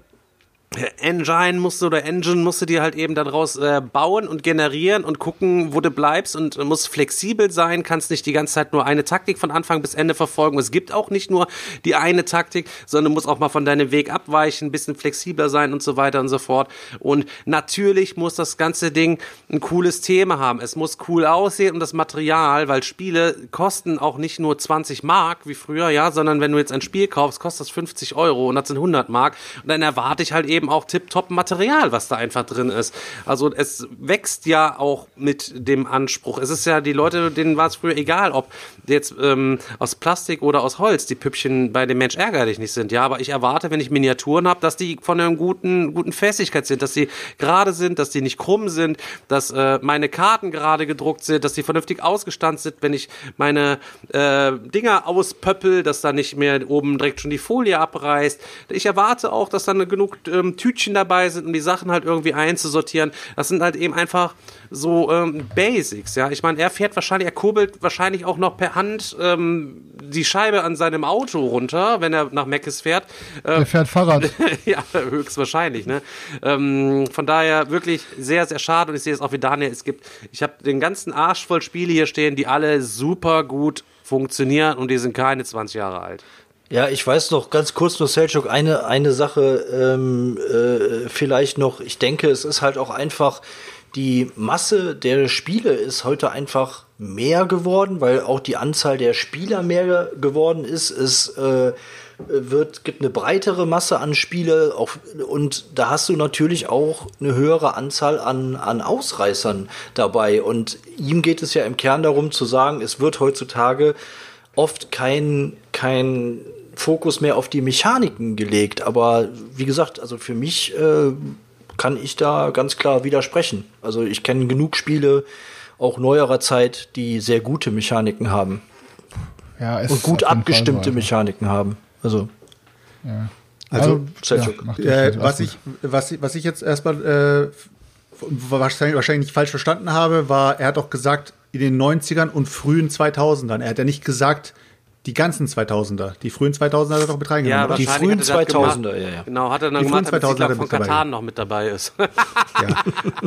Engine musst du oder Engine musst du dir halt eben daraus äh, bauen und generieren und gucken, wo du bleibst und musst flexibel sein, kannst nicht die ganze Zeit nur eine Taktik von Anfang bis Ende verfolgen. Es gibt auch nicht nur die eine Taktik, sondern musst auch mal von deinem Weg abweichen, ein bisschen flexibler sein und so weiter und so fort. Und natürlich muss das ganze Ding ein cooles Thema haben. Es muss cool aussehen und das Material, weil Spiele kosten auch nicht nur 20 Mark wie früher, ja, sondern wenn du jetzt ein Spiel kaufst, kostet das 50 Euro und das sind 100 Mark und dann erwarte ich halt eben eben auch tipptopp Material, was da einfach drin ist. Also es wächst ja auch mit dem Anspruch. Es ist ja, die Leute, denen war es früher egal, ob jetzt ähm, aus Plastik oder aus Holz die Püppchen bei dem Mensch ärgerlich nicht sind. Ja, aber ich erwarte, wenn ich Miniaturen habe, dass die von einer guten, guten Festigkeit sind, dass sie gerade sind, dass die nicht krumm sind, dass äh, meine Karten gerade gedruckt sind, dass sie vernünftig ausgestanzt sind, wenn ich meine äh, Dinger auspöppel, dass da nicht mehr oben direkt schon die Folie abreißt. Ich erwarte auch, dass dann genug ähm, Tütchen dabei sind, um die Sachen halt irgendwie einzusortieren. Das sind halt eben einfach so ähm, Basics, ja. Ich meine, er fährt wahrscheinlich, er kurbelt wahrscheinlich auch noch per Hand ähm, die Scheibe an seinem Auto runter, wenn er nach Meckes fährt. Der fährt Fahrrad. ja, höchstwahrscheinlich, ne? Ähm, von daher wirklich sehr, sehr schade und ich sehe es auch wie Daniel, es gibt, ich habe den ganzen Arsch voll Spiele hier stehen, die alle super gut funktionieren und die sind keine 20 Jahre alt. Ja, ich weiß noch ganz kurz nur Selchuk, eine, eine Sache ähm, äh, vielleicht noch. Ich denke, es ist halt auch einfach, die Masse der Spiele ist heute einfach mehr geworden, weil auch die Anzahl der Spieler mehr geworden ist. Es äh, wird, gibt eine breitere Masse an Spiele auch, und da hast du natürlich auch eine höhere Anzahl an, an Ausreißern dabei. Und ihm geht es ja im Kern darum zu sagen, es wird heutzutage oft kein, kein Fokus mehr auf die Mechaniken gelegt. Aber wie gesagt, also für mich äh, kann ich da ganz klar widersprechen. Also ich kenne genug Spiele, auch neuerer Zeit, die sehr gute Mechaniken haben. Ja, Und gut abgestimmte so einfach. Mechaniken haben. Also, Also, Selchuk. mach dich Äh, was, ich, was, ich, was ich jetzt erstmal äh, wahrscheinlich, wahrscheinlich nicht falsch verstanden habe, war, er hat auch gesagt, in den 90ern und frühen 2000ern. Er hat ja nicht gesagt, die ganzen 2000er. Die frühen 2000er hat er doch mit reingenommen, oder? die frühen hat er das 2000er, gemacht. ja, ja. Genau, hat er dann Die gemacht, damit 2000er Siedler er von mit dabei. Katan noch mit dabei ist.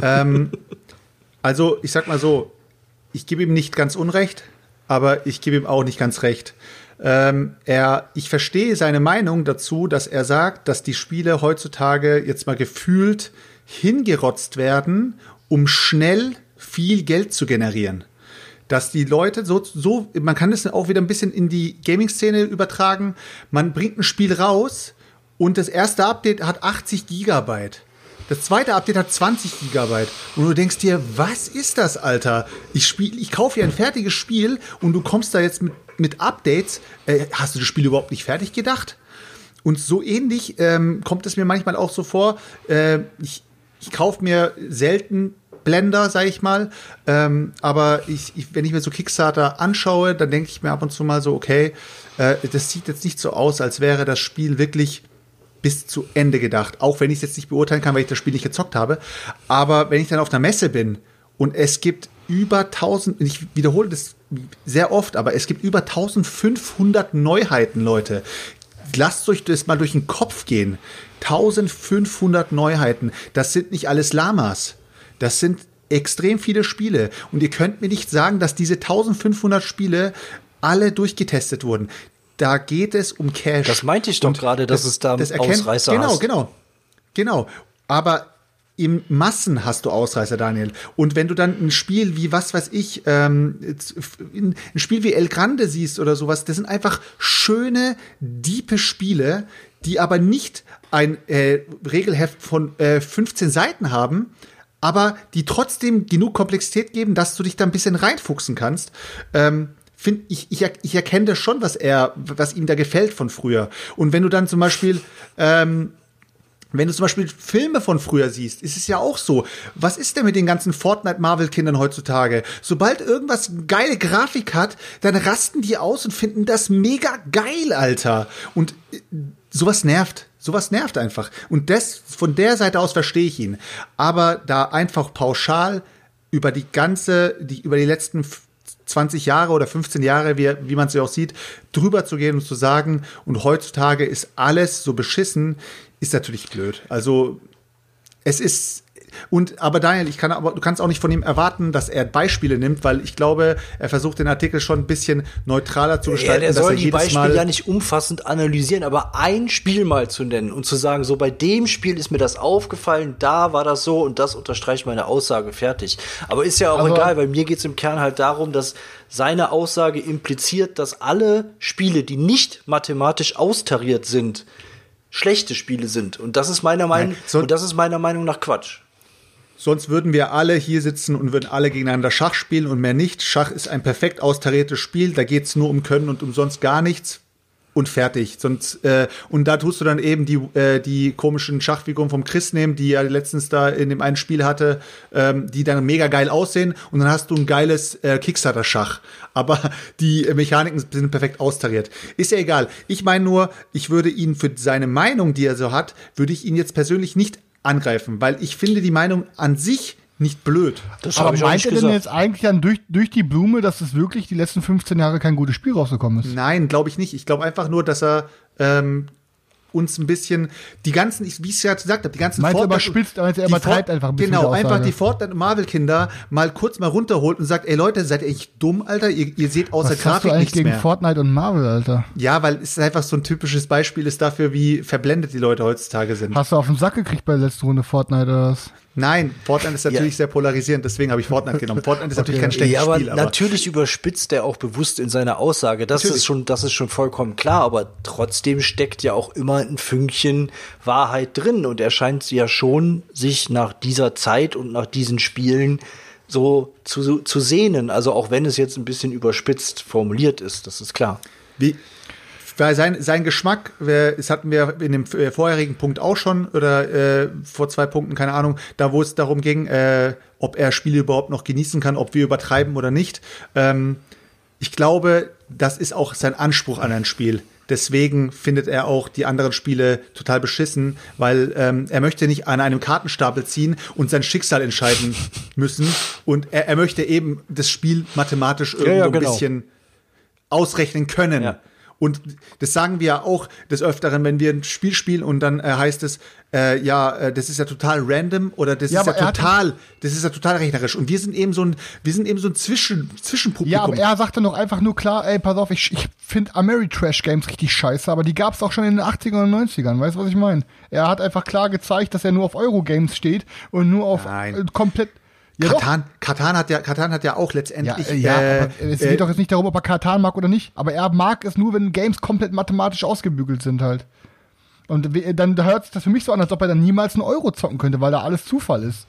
ähm, also, ich sag mal so, ich gebe ihm nicht ganz Unrecht, aber ich gebe ihm auch nicht ganz recht. Ähm, er, ich verstehe seine Meinung dazu, dass er sagt, dass die Spiele heutzutage jetzt mal gefühlt hingerotzt werden, um schnell viel Geld zu generieren. Dass die Leute so, so, man kann das auch wieder ein bisschen in die Gaming-Szene übertragen. Man bringt ein Spiel raus und das erste Update hat 80 Gigabyte. Das zweite Update hat 20 Gigabyte. Und du denkst dir, was ist das, Alter? Ich, spiel, ich kaufe hier ein fertiges Spiel und du kommst da jetzt mit, mit Updates. Äh, hast du das Spiel überhaupt nicht fertig gedacht? Und so ähnlich ähm, kommt es mir manchmal auch so vor. Äh, ich ich kaufe mir selten Blender, sag ich mal. Ähm, aber ich, ich, wenn ich mir so Kickstarter anschaue, dann denke ich mir ab und zu mal so, okay, äh, das sieht jetzt nicht so aus, als wäre das Spiel wirklich bis zu Ende gedacht. Auch wenn ich es jetzt nicht beurteilen kann, weil ich das Spiel nicht gezockt habe. Aber wenn ich dann auf einer Messe bin und es gibt über 1000, ich wiederhole das sehr oft, aber es gibt über 1500 Neuheiten, Leute. Lasst euch das mal durch den Kopf gehen. 1500 Neuheiten. Das sind nicht alles Lamas. Das sind extrem viele Spiele. Und ihr könnt mir nicht sagen, dass diese 1500 Spiele alle durchgetestet wurden. Da geht es um Cash. Das meinte ich doch gerade, dass es da Ausreißer Genau, hast. genau. Genau. Aber im Massen hast du Ausreißer, Daniel. Und wenn du dann ein Spiel wie, was weiß ich, ähm, ein Spiel wie El Grande siehst oder sowas, das sind einfach schöne, diepe Spiele, die aber nicht ein äh, Regelheft von äh, 15 Seiten haben, aber die trotzdem genug Komplexität geben, dass du dich da ein bisschen reinfuchsen kannst. Ähm, find, ich, ich, ich erkenne das schon, was er, was ihm da gefällt von früher. Und wenn du dann zum Beispiel ähm, wenn du zum Beispiel Filme von früher siehst, ist es ja auch so. Was ist denn mit den ganzen Fortnite-Marvel-Kindern heutzutage? Sobald irgendwas geile Grafik hat, dann rasten die aus und finden das mega geil, Alter. Und äh, sowas nervt. Sowas nervt einfach. Und das, von der Seite aus verstehe ich ihn. Aber da einfach pauschal über die ganze, die, über die letzten f- 20 Jahre oder 15 Jahre, wie, wie man es ja auch sieht, drüber zu gehen und zu sagen, und heutzutage ist alles so beschissen, ist natürlich blöd. Also es ist und aber Daniel, ich kann aber du kannst auch nicht von ihm erwarten, dass er Beispiele nimmt, weil ich glaube, er versucht den Artikel schon ein bisschen neutraler zu Ja, gestalten, der dass soll er die Beispiele Mal ja nicht umfassend analysieren, aber ein Spiel mal zu nennen und zu sagen, so bei dem Spiel ist mir das aufgefallen, da war das so und das unterstreicht meine Aussage fertig. Aber ist ja auch Also- egal, weil mir geht es im Kern halt darum, dass seine Aussage impliziert, dass alle Spiele, die nicht mathematisch austariert sind, schlechte Spiele sind. Und das ist meiner Meinung, so- und das ist meiner Meinung nach Quatsch. Sonst würden wir alle hier sitzen und würden alle gegeneinander Schach spielen und mehr nicht. Schach ist ein perfekt austariertes Spiel. Da geht's nur um Können und umsonst gar nichts. Und fertig. Sonst, äh, und da tust du dann eben die, äh, die komischen Schachfiguren vom Chris nehmen, die er letztens da in dem einen Spiel hatte, ähm, die dann mega geil aussehen. Und dann hast du ein geiles äh, Kickstarter-Schach. Aber die Mechaniken sind perfekt austariert. Ist ja egal. Ich meine nur, ich würde ihn für seine Meinung, die er so hat, würde ich ihn jetzt persönlich nicht angreifen, weil ich finde die Meinung an sich nicht blöd. Das Aber meint er denn jetzt eigentlich dann durch, durch die Blume, dass es wirklich die letzten 15 Jahre kein gutes Spiel rausgekommen ist? Nein, glaube ich nicht. Ich glaube einfach nur, dass er ähm, uns ein bisschen die ganzen, wie ich es ja gesagt habe, die ganzen Meinst Fortnite- meinst du, er übertreibt einfach ein bisschen Genau, einfach die Fortnite und Marvel Kinder mal kurz mal runterholt und sagt, ey Leute, seid ihr echt dumm, Alter? Ihr, ihr seht außer Was hast Grafik du eigentlich nichts gegen mehr. Fortnite und Marvel, Alter? ja, weil es einfach so ein typisches Beispiel ist dafür, wie verblendet die Leute heutzutage sind. Hast du auf den Sack gekriegt bei der letzten Runde Fortnite oder was? Nein, Fortnite ist natürlich Ja. sehr polarisierend, deswegen habe ich Fortnite genommen. Fortnite ist natürlich kein schlechtes Ja, aber Spiel, aber natürlich überspitzt er auch bewusst in seiner Aussage. Das Natürlich. ist schon, das ist schon vollkommen klar. Aber trotzdem steckt ja auch immer ein Fünkchen Wahrheit drin. Und er scheint ja schon sich nach dieser Zeit und nach diesen Spielen so zu, zu sehnen. Also auch wenn es jetzt ein bisschen überspitzt formuliert ist, das ist klar. Wie, weil sein, sein Geschmack, das hatten wir in dem äh, vorherigen Punkt auch schon, oder äh, vor zwei Punkten, keine Ahnung, da wo es darum ging, äh, ob er Spiele überhaupt noch genießen kann, ob wir übertreiben oder nicht. Ähm, ich glaube, das ist auch sein Anspruch an ein Spiel. Deswegen findet er auch die anderen Spiele total beschissen, weil ähm, er möchte nicht an einem Kartenstapel ziehen und sein Schicksal entscheiden müssen. Und er, er möchte eben das Spiel mathematisch irgendwo ja, ein genau. bisschen ausrechnen können. Ja. Und das sagen wir ja auch des Öfteren, wenn wir ein Spiel spielen und dann äh, heißt es, äh, ja, äh, das ist ja total random oder das Ja, ist ja total, das ist ja total rechnerisch. Und wir sind eben so ein, wir sind eben so ein Zwischen, Zwischenpublikum. Ja, aber er sagte noch einfach nur klar, ey, pass auf, ich, ich finde Ameritrash-Games richtig scheiße, aber die gab's auch schon in den 80ern und 90ern, weißt du, was ich meine? Er hat einfach klar gezeigt, dass er nur auf Eurogames steht und nur auf Nein. äh, komplett. Ja, doch. Katan, Katan hat ja, Katan hat ja auch Ja, letztendlich. äh, ja äh, aber es äh, geht doch jetzt nicht darum, ob er Katan mag oder nicht. Aber er mag es nur, wenn Games komplett mathematisch ausgebügelt sind halt. Und dann hört sich das für mich so an, als ob er dann niemals einen Euro zocken könnte, weil da alles Zufall ist.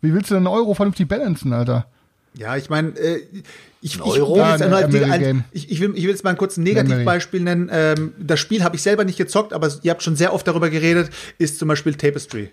Wie willst du denn einen Euro vernünftig balancen, Alter? Ja, ich meine, äh, ich, ich, Euro? will jetzt Ja, nur ein ich, ich, will, ich will jetzt mal ein kurzes Negativbeispiel nennen. Ähm, das Spiel habe ich selber nicht gezockt, aber ihr habt schon sehr oft darüber geredet, ist zum Beispiel Tapestry.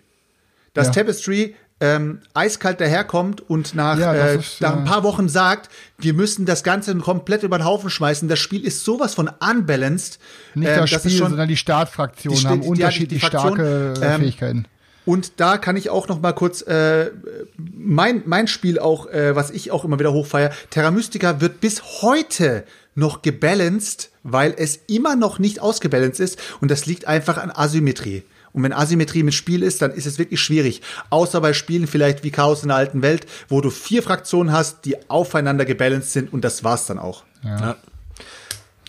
Dass Ja. Tapestry ähm, eiskalt daherkommt und nach, Ja, äh, ist, nach ja. ein paar Wochen sagt, wir müssen das Ganze komplett über den Haufen schmeißen. Das Spiel ist sowas von unbalanced. Nicht ähm, das das Spiel, schon, sondern die Startfraktionen die haben die- die unterschiedlich Fraktion, starke äh, ähm, Fähigkeiten. Und da kann ich auch noch mal kurz äh, mein mein Spiel auch, äh, was ich auch immer wieder hochfeier. Terra Mystica wird bis heute noch gebalanced, weil es immer noch nicht ausgebalanced ist und das liegt einfach an Asymmetrie. Und wenn Asymmetrie mit Spiel ist, dann ist es wirklich schwierig. Außer bei Spielen vielleicht wie Chaos in der alten Welt, wo du vier Fraktionen hast, die aufeinander gebalanced sind und das war's dann auch. Ja.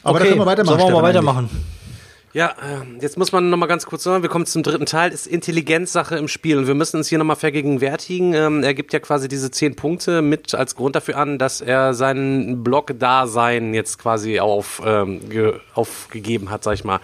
Aber da können wir weitermachen. Sollen wir mal weitermachen? Ja, ähm, jetzt muss man noch mal ganz kurz sagen, wir kommen zum dritten Teil, ist Intelligenzsache im Spiel und wir müssen uns hier noch mal vergegenwärtigen. Ähm, er gibt ja quasi diese zehn Punkte mit als Grund dafür an, dass er seinen Block-Dasein jetzt quasi auf, ähm, ge aufgegeben hat, sag ich mal.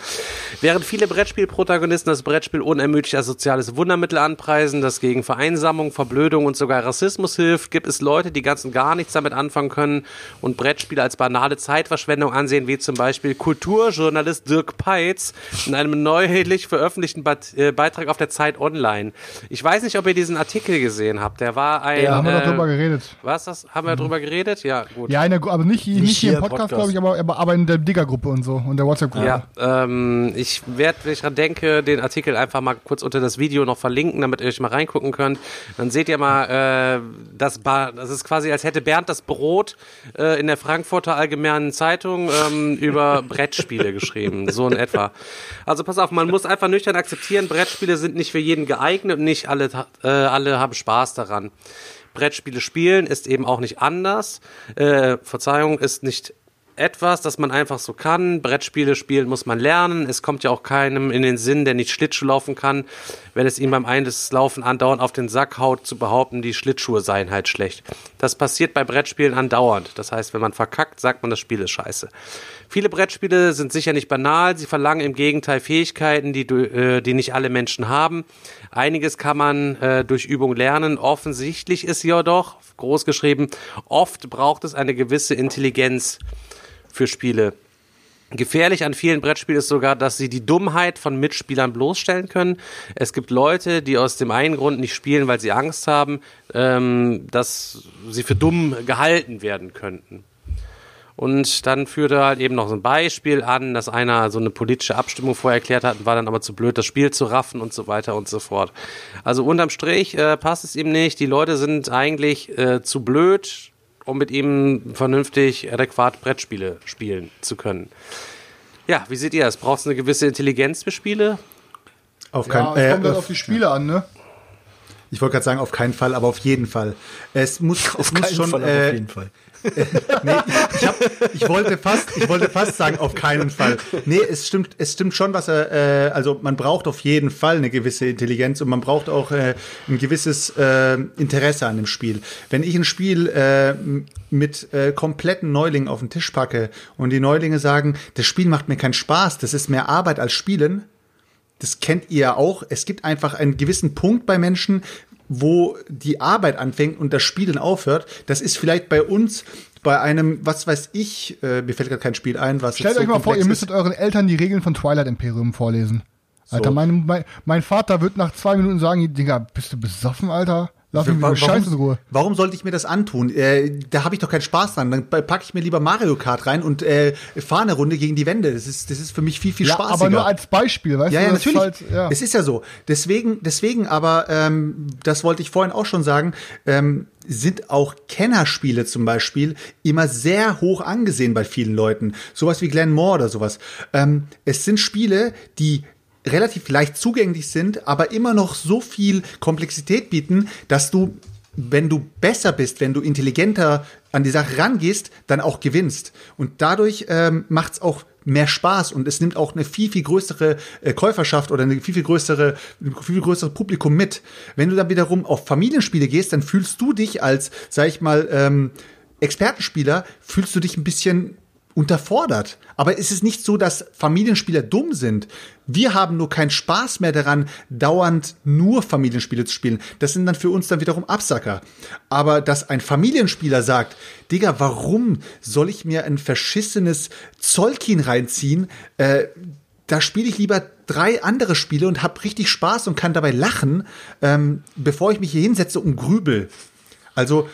Während viele Brettspielprotagonisten das Brettspiel unermüdlich als soziales Wundermittel anpreisen, das gegen Vereinsamung, Verblödung und sogar Rassismus hilft, gibt es Leute, die ganz und gar nichts damit anfangen können und Brettspiele als banale Zeitverschwendung ansehen, wie zum Beispiel Kulturjournalist Dirk Peitz in einem neulich veröffentlichten äh, Beitrag auf der Zeit Online. Ich weiß nicht, ob ihr diesen Artikel gesehen habt. Der war ein. Da haben wir äh, doch drüber geredet. Was das? Haben wir drüber geredet? Ja, gut. Ja, in der, aber nicht, nicht, hier hier im Podcast, Podcast. glaube ich, aber, aber, aber in der Digger-Gruppe und so und der WhatsApp-Gruppe. Ja, ähm, ich werde, wenn ich dran denke, den Artikel einfach mal kurz unter das Video noch verlinken, damit ihr euch mal reingucken könnt. Dann seht ihr mal, äh, das, ba das ist quasi, als hätte Bernd das Brot äh, in der Frankfurter Allgemeinen Zeitung ähm, über Brettspiele geschrieben, so in etwa. Also pass auf, man muss einfach nüchtern akzeptieren, Brettspiele sind nicht für jeden geeignet und nicht alle, äh, alle haben Spaß daran. Brettspiele spielen ist eben auch nicht anders. Äh, Verzeihung, ist nicht etwas, das man einfach so kann. Brettspiele spielen muss man lernen. Es kommt ja auch keinem in den Sinn, der nicht Schlittschuh laufen kann, wenn es ihm beim Einlaufen andauernd auf den Sack haut, zu behaupten, die Schlittschuhe seien halt schlecht. Das passiert bei Brettspielen andauernd. Das heißt, wenn man verkackt, sagt man, das Spiel ist scheiße. Viele Brettspiele sind sicher nicht banal. Sie verlangen im Gegenteil Fähigkeiten, die, äh, die nicht alle Menschen haben. Einiges kann man äh, durch Übung lernen. Offensichtlich ist jedoch, groß geschrieben, oft braucht es eine gewisse Intelligenz für Spiele. Gefährlich an vielen Brettspielen ist sogar, dass sie die Dummheit von Mitspielern bloßstellen können. Es gibt Leute, die aus dem einen Grund nicht spielen, weil sie Angst haben, ähm, dass sie für dumm gehalten werden könnten. Und dann führte halt eben noch so ein Beispiel an, dass einer so eine politische Abstimmung vorher erklärt hat und war dann aber zu blöd, das Spiel zu raffen und so weiter und so fort. Also unterm Strich äh, passt es ihm nicht. Die Leute sind eigentlich äh, zu blöd, um mit ihm vernünftig adäquat Brettspiele spielen zu können. Ja, wie seht ihr das? Braucht es eine gewisse Intelligenz für Spiele? Auf Ja, keinen es kommt halt äh, auf die Spiele an, ne? Ich wollte gerade sagen, auf keinen Fall, aber auf jeden Fall. Es muss, es Auf muss keinen schon. Fall, äh, auf jeden Fall. nee, ich, hab, ich wollte fast, ich wollte fast sagen, auf keinen Fall. Nee, es stimmt, es stimmt schon, was er, äh, also man braucht auf jeden Fall eine gewisse Intelligenz und man braucht auch äh, ein gewisses äh, Interesse an dem Spiel. Wenn ich ein Spiel äh, mit äh, kompletten Neulingen auf den Tisch packe und die Neulinge sagen, das Spiel macht mir keinen Spaß, das ist mehr Arbeit als Spielen, das kennt ihr ja auch. Es gibt einfach einen gewissen Punkt bei Menschen, wo die Arbeit anfängt und das Spielen aufhört. Das ist vielleicht bei uns bei einem, was weiß ich, äh, mir fällt gerade kein Spiel ein, was Stellt so euch mal vor, ihr müsstet ist. euren Eltern die Regeln von Twilight Imperium vorlesen. Alter, mein, mein, mein Vater wird nach zwei Minuten sagen, Digga, bist du besoffen, Alter? Lass mich mit Wa- dem Scheiß in Ruhe. warum sollte ich mir das antun? Äh, da habe ich doch keinen Spaß dran. Dann packe ich mir lieber Mario Kart rein und äh, fahre eine Runde gegen die Wände. Das ist, das ist für mich viel, viel Ja, spaßiger. aber nur als Beispiel, weißt Ja, du? ja, natürlich. Halt, ja. Es ist ja so. Deswegen, deswegen aber, ähm, das wollte ich vorhin auch schon sagen, ähm, sind auch Kennerspiele zum Beispiel immer sehr hoch angesehen bei vielen Leuten. Sowas wie Glenn Moore oder sowas. Ähm, es sind Spiele, die relativ leicht zugänglich sind, aber immer noch so viel Komplexität bieten, dass du wenn du besser bist, wenn du intelligenter an die Sache rangehst, dann auch gewinnst. Und dadurch ähm, macht es auch mehr Spaß und es nimmt auch eine viel, viel größere äh, Käuferschaft oder eine viel, viel größere, viel, viel größeres Publikum mit. Wenn du dann wiederum auf Familienspiele gehst, dann fühlst du dich als, sag ich mal, ähm, Expertenspieler, fühlst du dich ein bisschen unterfordert. Aber es ist nicht so, dass Familienspieler dumm sind. Wir haben nur keinen Spaß mehr daran, dauernd nur Familienspiele zu spielen. Das sind dann für uns dann wiederum Absacker. Aber dass ein Familienspieler sagt, Digga, warum soll ich mir ein verschissenes Zollkin reinziehen? Äh, da spiele ich lieber drei andere Spiele und habe richtig Spaß und kann dabei lachen, ähm, bevor ich mich hier hinsetze und grübel. Also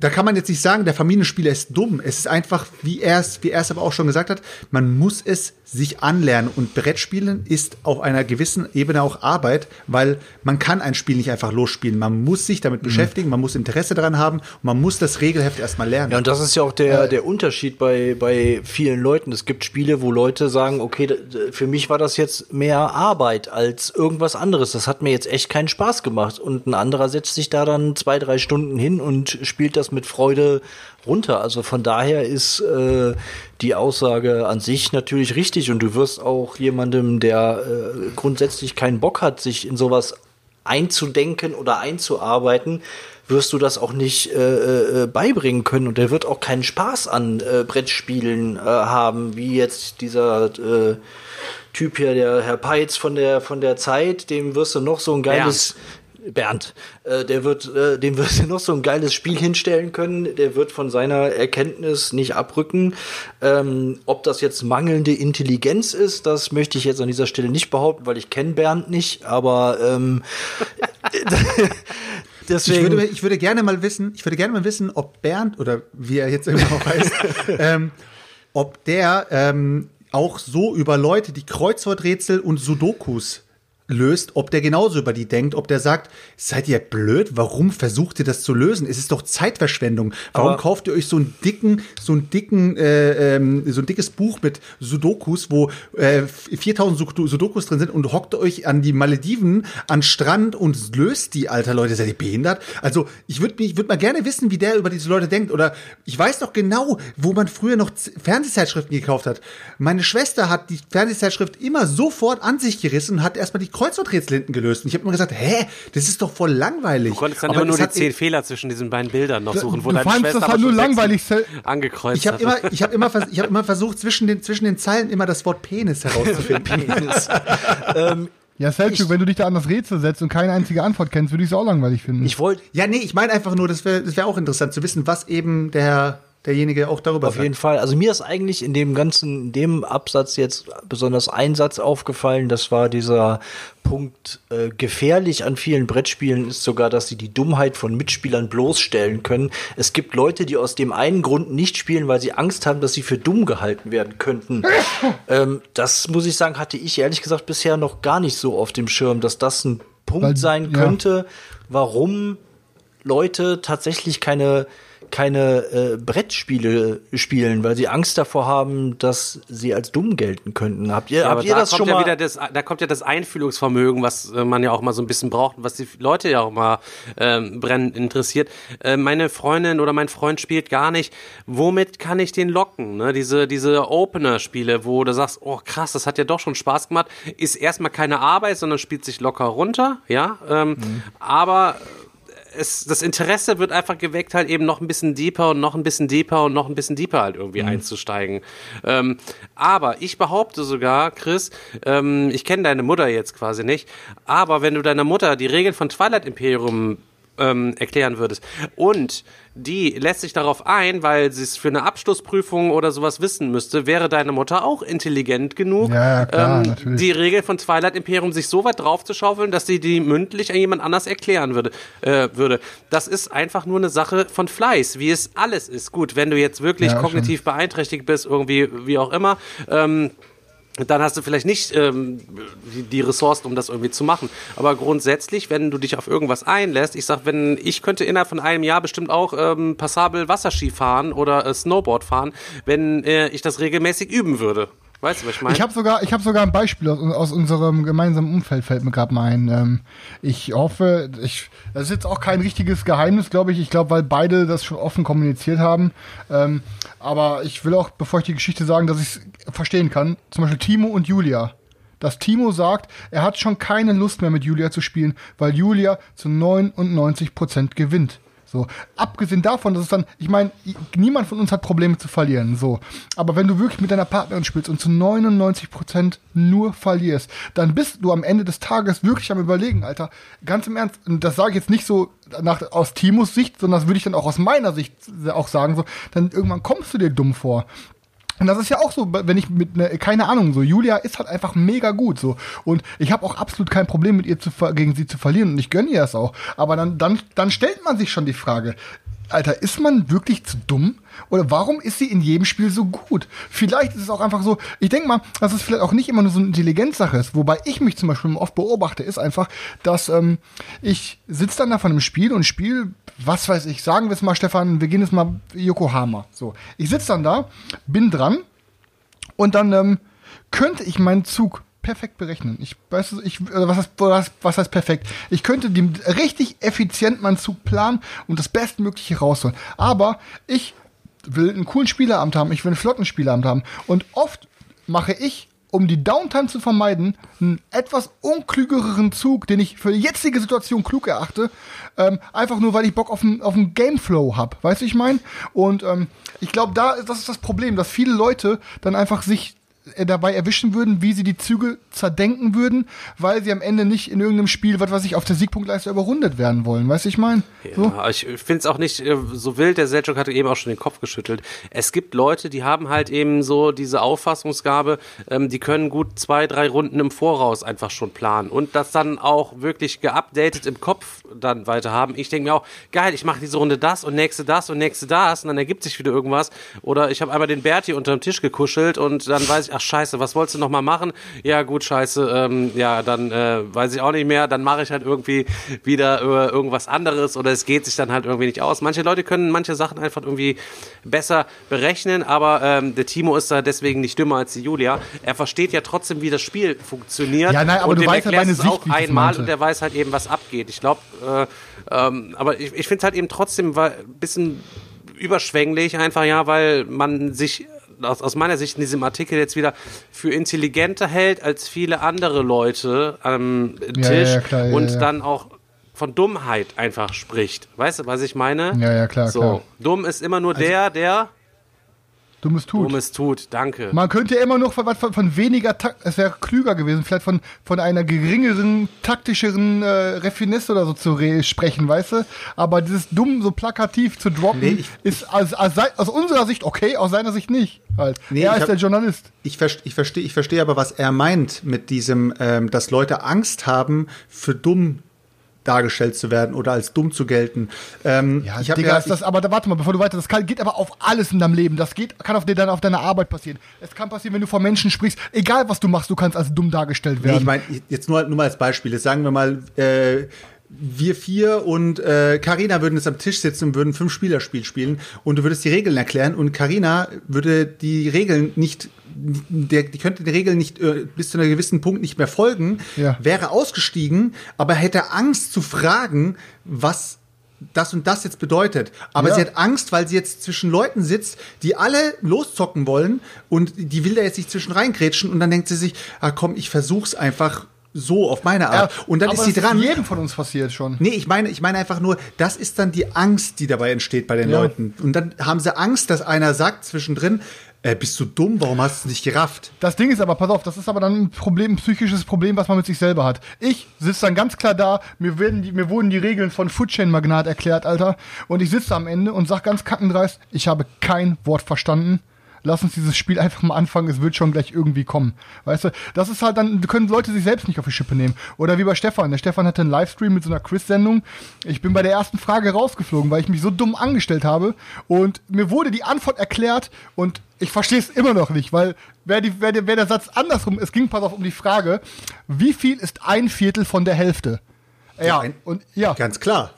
da kann man jetzt nicht sagen, der Familienspieler ist dumm. Es ist einfach, wie er es, wie er es aber auch schon gesagt hat, man muss es sich anlernen. Und Brettspielen ist auf einer gewissen Ebene auch Arbeit, weil man kann ein Spiel nicht einfach losspielen. Man muss sich damit beschäftigen, man muss Interesse daran haben man muss das Regelheft erstmal lernen. Ja, und das ist ja auch der, der Unterschied bei, bei vielen Leuten. Es gibt Spiele, wo Leute sagen, okay, für mich war das jetzt mehr Arbeit als irgendwas anderes. Das hat mir jetzt echt keinen Spaß gemacht. Und ein anderer setzt sich da dann zwei, drei Stunden hin und spielt das mit Freude runter. Also von daher ist äh, die Aussage an sich natürlich richtig. Und du wirst auch jemandem, der äh, grundsätzlich keinen Bock hat, sich in sowas einzudenken oder einzuarbeiten, wirst du das auch nicht äh, äh, beibringen können. Und der wird auch keinen Spaß an äh, Brettspielen äh, haben, wie jetzt dieser äh, Typ hier, der Herr Peitz von der von der Zeit, dem wirst du noch so ein geiles Bernd, äh, der wird, äh, dem wirst du noch so ein geiles Spiel hinstellen können. Der wird von seiner Erkenntnis nicht abrücken. Ähm, ob das jetzt mangelnde Intelligenz ist, das möchte ich jetzt an dieser Stelle nicht behaupten, weil ich kenne Bernd nicht. Aber ähm, deswegen. Ich würde, ich würde gerne mal wissen, ich würde gerne mal wissen, ob Bernd oder wie er jetzt immer noch heißt, ähm, ob der ähm, auch so über Leute, die Kreuzworträtsel und Sudokus löst, ob der genauso über die denkt, ob der sagt, seid ihr blöd, warum versucht ihr das zu lösen? Es ist doch Zeitverschwendung. Warum Aber- kauft ihr euch so einen dicken, so einen dicken, äh, ähm, so ein dickes Buch mit Sudokus, wo äh, 4000 Sud- Sudokus drin sind und hockt euch an die Malediven, an Strand und löst die, alter Leute, seid ihr behindert? Also ich würde ich würd mal gerne wissen, wie der über diese Leute denkt. Oder ich weiß noch genau, wo man früher noch Fernsehzeitschriften gekauft hat. Meine Schwester hat die Fernsehzeitschrift immer sofort an sich gerissen und hat erstmal die Kreuzworträtsel hinten gelöst. Und ich habe immer gesagt, hä, das ist doch voll langweilig. Du konntest dann Aber immer nur die zehn Fehler zwischen diesen beiden Bildern noch suchen, wo du deine fandst Schwester das aber halt nur langweilig. Angekreuzt Ich habe hat. immer, ich habe immer, vers- ich habe immer versucht, zwischen den, zwischen den Zeilen immer das Wort Penis herauszufinden. Ja, Selchuk, wenn du dich da an das Rätsel setzt und keine einzige Antwort kennst, würde ich es auch langweilig finden. Ich wollte ja, nee, ich meine einfach nur, das wäre das wär auch interessant zu wissen, was eben der, derjenige auch darüber Auf sagt. jeden Fall. Also mir ist eigentlich in dem ganzen, in dem Absatz jetzt besonders ein Satz aufgefallen. Das war dieser Punkt äh, gefährlich an vielen Brettspielen ist sogar, dass sie die Dummheit von Mitspielern bloßstellen können. Es gibt Leute, die aus dem einen Grund nicht spielen, weil sie Angst haben, dass sie für dumm gehalten werden könnten. ähm, das muss ich sagen, hatte ich ehrlich gesagt bisher noch gar nicht so auf dem Schirm, dass das ein Punkt Weil- sein ja. könnte, warum Leute tatsächlich keine keine äh, Brettspiele spielen, weil sie Angst davor haben, dass sie als dumm gelten könnten. Habt ihr, Ja, habt ihr da das schon ja mal? wieder das, da kommt ja das Einfühlungsvermögen, was äh, man ja auch mal so ein bisschen braucht und was die Leute ja auch mal ähm, brennend interessiert. Äh, meine Freundin oder mein Freund spielt gar nicht. Womit kann ich den locken? Ne? Diese, diese Opener-Spiele, wo du sagst, oh krass, das hat ja doch schon Spaß gemacht, ist erstmal keine Arbeit, sondern spielt sich locker runter, ja. Ähm, Aber es, das Interesse wird einfach geweckt, halt eben noch ein bisschen deeper und noch ein bisschen deeper und noch ein bisschen deeper halt irgendwie einzusteigen. Ähm, aber ich behaupte sogar, Chris, ähm, ich kenne deine Mutter jetzt quasi nicht, aber wenn du deiner Mutter die Regeln von Twilight Imperium ähm, erklären würdest und die lässt sich darauf ein, weil sie es für eine Abschlussprüfung oder sowas wissen müsste, wäre deine Mutter auch intelligent genug, Ja, klar, ähm, die Regel von Twilight Imperium sich so weit draufzuschaufeln, dass sie die mündlich an jemand anders erklären würde, äh, würde. Das ist einfach nur eine Sache von Fleiß, wie es alles ist. Gut, wenn du jetzt wirklich Ja, kognitiv beeinträchtigt bist, irgendwie, wie auch immer, ähm, dann hast du vielleicht nicht ähm, die, die Ressourcen, um das irgendwie zu machen. Aber grundsätzlich, wenn du dich auf irgendwas einlässt, ich sag, wenn ich könnte innerhalb von einem Jahr bestimmt auch ähm, passabel Wasserski fahren oder äh, Snowboard fahren, wenn äh, ich das regelmäßig üben würde. Weißt du, was ich meine? Ich habe sogar, ich habe sogar ein Beispiel aus, aus unserem gemeinsamen Umfeld fällt mir gerade mal ein. Ähm, ich hoffe, ich, das ist jetzt auch kein richtiges Geheimnis, glaube ich. Ich glaube, weil beide das schon offen kommuniziert haben. Ähm, aber ich will auch, bevor ich die Geschichte sagen, dass ich es verstehen kann. Zum Beispiel Timo und Julia. Dass Timo sagt, er hat schon keine Lust mehr mit Julia zu spielen, weil Julia zu 99% gewinnt. So, abgesehen davon, dass es dann, ich meine, niemand von uns hat Probleme zu verlieren, so. Aber wenn du wirklich mit deiner Partnerin spielst und zu 99% nur verlierst, dann bist du am Ende des Tages wirklich am überlegen, Alter. Ganz im Ernst, und das sage ich jetzt nicht so nach, aus Timos Sicht, sondern das würde ich dann auch aus meiner Sicht auch sagen, so, dann irgendwann kommst du dir dumm vor. Und das ist ja auch so, wenn ich mit ne, keine Ahnung, so Julia ist halt einfach mega gut so. Und ich habe auch absolut kein Problem mit ihr zu gegen sie zu verlieren. Und ich gönne ihr das auch, aber dann dann dann stellt man sich schon die Frage, Alter, ist man wirklich zu dumm? Oder warum ist sie in jedem Spiel so gut? Vielleicht ist es auch einfach so, ich denke mal, dass es vielleicht auch nicht immer nur so eine Intelligenzsache ist. Wobei ich mich zum Beispiel oft beobachte, ist einfach, dass ähm, ich sitze dann da von einem Spiel und spiel, was weiß ich, sagen wir es mal, Stefan, wir gehen jetzt mal Yokohama. So, ich sitze dann da, bin dran und dann ähm, könnte ich meinen Zug perfekt berechnen. Ich weiß, ich, äh, was, heißt, was, was heißt perfekt? Ich könnte dem richtig effizient meinen Zug planen und das Bestmögliche rausholen. Aber ich will einen coolen Spieleramt haben, ich will einen flotten Spieleramt haben. Und oft mache ich, um die Downtime zu vermeiden, einen etwas unklügereren Zug, den ich für die jetzige Situation klug erachte, ähm, einfach nur, weil ich Bock auf einen, auf einen Gameflow habe. Weißt du, ich meine? Und ähm, ich glaube, da das ist das Problem, dass viele Leute dann einfach sich dabei erwischen würden, wie sie die Züge zerdenken würden, weil sie am Ende nicht in irgendeinem Spiel, was weiß ich, auf der Siegpunktleiste überrundet werden wollen. Weißt du, ich meine? So? Ja, ich finde es auch nicht äh, so wild. Der Selchuk hatte eben auch schon den Kopf geschüttelt. Es gibt Leute, die haben halt eben so diese Auffassungsgabe, ähm, die können gut zwei, drei Runden im Voraus einfach schon planen und das dann auch wirklich geupdatet im Kopf dann weiter haben. Ich denke mir auch, geil, ich mache diese Runde das und nächste das und nächste das und dann ergibt sich wieder irgendwas. Oder ich habe einmal den Berti unter dem Tisch gekuschelt und dann weiß ich ich, ach scheiße, was wolltest du noch mal machen? Ja gut, scheiße, ähm, ja, dann äh, weiß ich auch nicht mehr, dann mache ich halt irgendwie wieder äh, irgendwas anderes oder es geht sich dann halt irgendwie nicht aus. Manche Leute können manche Sachen einfach irgendwie besser berechnen, aber ähm, der Timo ist da deswegen nicht dümmer als die Julia. Er versteht ja trotzdem, wie das Spiel funktioniert. Ja, nein, aber und du dem weißt erklärst meine es Sicht, auch einmal und der weiß halt eben, was abgeht. Ich glaube, äh, ähm, aber ich, ich finde es halt eben trotzdem ein bisschen überschwänglich, einfach ja, weil man sich aus, aus meiner Sicht in diesem Artikel jetzt wieder für intelligenter hält als viele andere Leute am Ja, Tisch ja, klar, ja, und ja. dann auch von Dummheit einfach spricht. Weißt du, was ich meine? Ja, ja, klar, so, klar. Also dumm ist immer nur der, der Dummes tut. Dummes tut. Danke. Man könnte ja immer noch von, von, von weniger, Tak- es wäre klüger gewesen, vielleicht von, von einer geringeren, taktischeren äh, Raffinesse oder so zu re sprechen, weißt du? Aber dieses dumm so plakativ zu droppen, Nee, ich- ist aus, aus, aus unserer Sicht okay, aus seiner Sicht nicht. Halt. Nee, er ist hab- der Journalist. Ich, verste- ich verstehe ich verstehe aber, was er meint mit diesem, ähm, dass Leute Angst haben, für dumm dargestellt zu werden oder als dumm zu gelten. Ähm, Ja, ich Digga, ja, ist das, aber da, warte mal, bevor du weiter, das kann, geht aber auf alles in deinem Leben. Das geht, kann auf, dir dann auf deiner Arbeit passieren. Es kann passieren, wenn du vor Menschen sprichst. Egal, was du machst, du kannst als dumm dargestellt Nee, werden. ich meine, jetzt nur, nur mal als Beispiel. Jetzt sagen wir mal, äh, wir vier und äh, Karina würden jetzt am Tisch sitzen und würden fünf Spielerspiel spielen und du würdest die Regeln erklären und Karina würde die Regeln nicht der, die könnte die Regeln nicht äh, bis zu einem gewissen Punkt nicht mehr folgen, Ja. wäre ausgestiegen, aber hätte Angst zu fragen, was das und das jetzt bedeutet. Aber Ja. sie hat Angst, weil sie jetzt zwischen Leuten sitzt, die alle loszocken wollen und die will da jetzt nicht zwischen reingrätschen und dann denkt sie sich, ah komm, ich versuch's einfach so auf meine Art. und dann ist sie das dran. Ist jedem von uns passiert schon. Nee, ich meine, ich meine einfach nur, das ist dann die Angst, die dabei entsteht bei den Ja. Leuten. Und dann haben sie Angst, dass einer sagt zwischendrin, äh, bist du dumm, warum hast du es nicht gerafft? Das Ding ist aber, pass auf, das ist aber dann ein Problem, ein psychisches Problem, was man mit sich selber hat. Ich sitze dann ganz klar da, mir, werden die, mir wurden die Regeln von Foodchain Magnat erklärt, Alter. Und ich sitze am Ende und sag ganz kackendreist, ich habe kein Wort verstanden. Lass uns dieses Spiel einfach mal anfangen, es wird schon gleich irgendwie kommen. Weißt du, das ist halt dann, können Leute sich selbst nicht auf die Schippe nehmen. Oder wie bei Stefan. Der Stefan hatte einen Livestream mit so einer Quiz-Sendung. Ich bin bei der ersten Frage rausgeflogen, weil ich mich so dumm angestellt habe. Und mir wurde die Antwort erklärt und ich verstehe es immer noch nicht, weil wäre die, wär, der- wär der Satz andersrum, es ging pass auf um die Frage, wie viel ist ein Viertel von der Hälfte? Ja, ein- und ja, Ganz klar.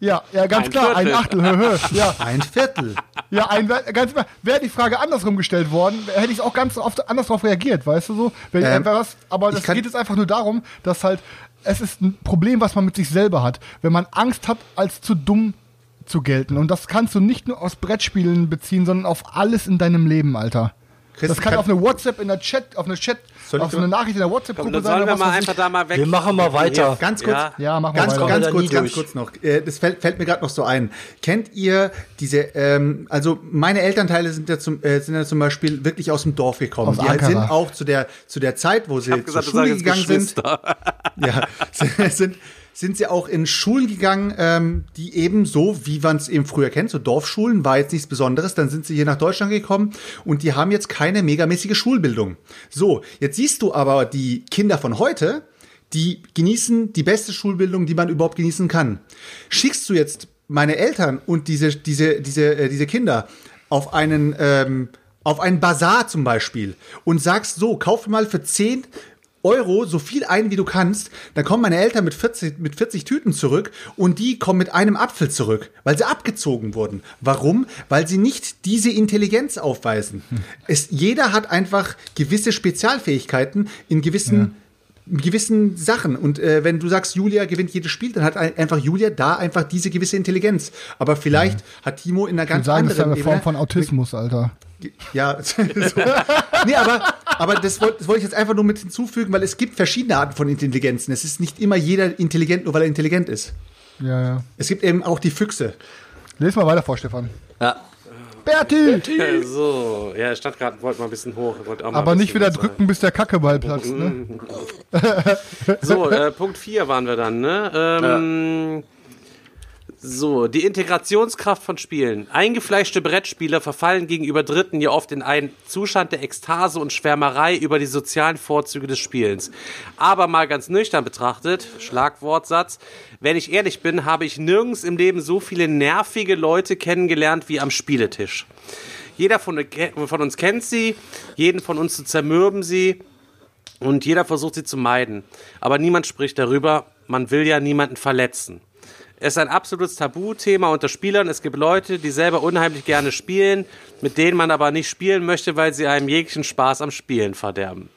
Ja, ja, ganz Ein klar, ein Viertel. Achtel, hö, hö, ja. Ein Viertel. Ja, ein, ganz wäre die Frage andersrum gestellt worden, hätte ich auch ganz oft anders darauf reagiert, weißt du so? Wenn Ähm, was, aber das kann- geht jetzt einfach nur darum, dass halt es ist ein Problem, was man mit sich selber hat, wenn man Angst hat, als zu dumm zu gelten. Und das kannst du nicht nur aus Brettspielen beziehen, sondern auf alles in deinem Leben, Alter. Chris, das kann, kann- auf eine WhatsApp in der Chat, auf eine Chat, auf so eine Nachricht in der WhatsApp-Gruppe dann sein. wir mal einfach da mal weg. Wir machen mal weiter. Ganz kurz, Ja. Ja, machen wir ganz, weiter. Ganz kurz, ganz kurz noch. Äh, Das fällt, fällt mir gerade noch so ein. Kennt ihr diese? Ähm, also meine Elternteile sind ja zum, äh, sind ja zum Beispiel wirklich aus dem Dorf gekommen. Aus Die halt Ankara. sind auch zu der zu der Zeit, wo sie gesagt, zur Schule gegangen sind. Ja, sind, sind, sind sie auch in Schulen gegangen, ähm, die eben so, wie man es eben früher kennt, so Dorfschulen, war jetzt nichts Besonderes. Dann sind sie hier nach Deutschland gekommen und die haben jetzt keine megamäßige Schulbildung. So, jetzt siehst du aber die Kinder von heute, die genießen die beste Schulbildung, die man überhaupt genießen kann. Schickst du jetzt meine Eltern und diese, diese, diese, äh, diese Kinder auf einen, ähm, auf einen Bazar zum Beispiel und sagst so, kauf mal für 10 Euro so viel ein, wie du kannst, dann kommen meine Eltern mit 40, mit 40 Tüten zurück und die kommen mit einem Apfel zurück, weil sie abgezogen wurden. Warum? Weil sie nicht diese Intelligenz aufweisen. Es, jeder hat einfach gewisse Spezialfähigkeiten in gewissen in gewissen Sachen. Und äh, wenn du sagst, Julia gewinnt jedes Spiel, dann hat ein, einfach Julia da einfach diese gewisse Intelligenz. Aber vielleicht hat Timo in einer ganz sagen, das ist ja anderen eine Form Ebene- von Autismus, Alter. Ja, so. nee, aber, aber das wollte das wollte ich jetzt einfach nur mit hinzufügen, weil es gibt verschiedene Arten von Intelligenzen. Es ist nicht immer jeder intelligent, nur weil er intelligent ist. Ja, ja. Es gibt eben auch die Füchse. Lies mal weiter vor, Stefan. Ja. Berti! So, ja, gerade, wollte mal ein bisschen hoch. wollte auch mal Aber nicht wieder drücken, bis der Kackeball platzt, ne? So, äh, Punkt 4 waren wir dann, ne? Ähm, So, die Integrationskraft von Spielen. Eingefleischte Brettspieler verfallen gegenüber Dritten ja oft in einen Zustand der Ekstase und Schwärmerei über die sozialen Vorzüge des Spielens. Aber mal ganz nüchtern betrachtet, Schlagwortsatz, wenn ich ehrlich bin, habe ich nirgends im Leben so viele nervige Leute kennengelernt wie am Spieletisch. Jeder von, von uns kennt sie, jeden von uns zermürben sie und jeder versucht sie zu meiden. Aber niemand spricht darüber, man will ja niemanden verletzen. Es ist ein absolutes Tabuthema unter Spielern. Es gibt Leute, die selber unheimlich gerne spielen, mit denen man aber nicht spielen möchte, weil sie einem jeglichen Spaß am Spielen verderben.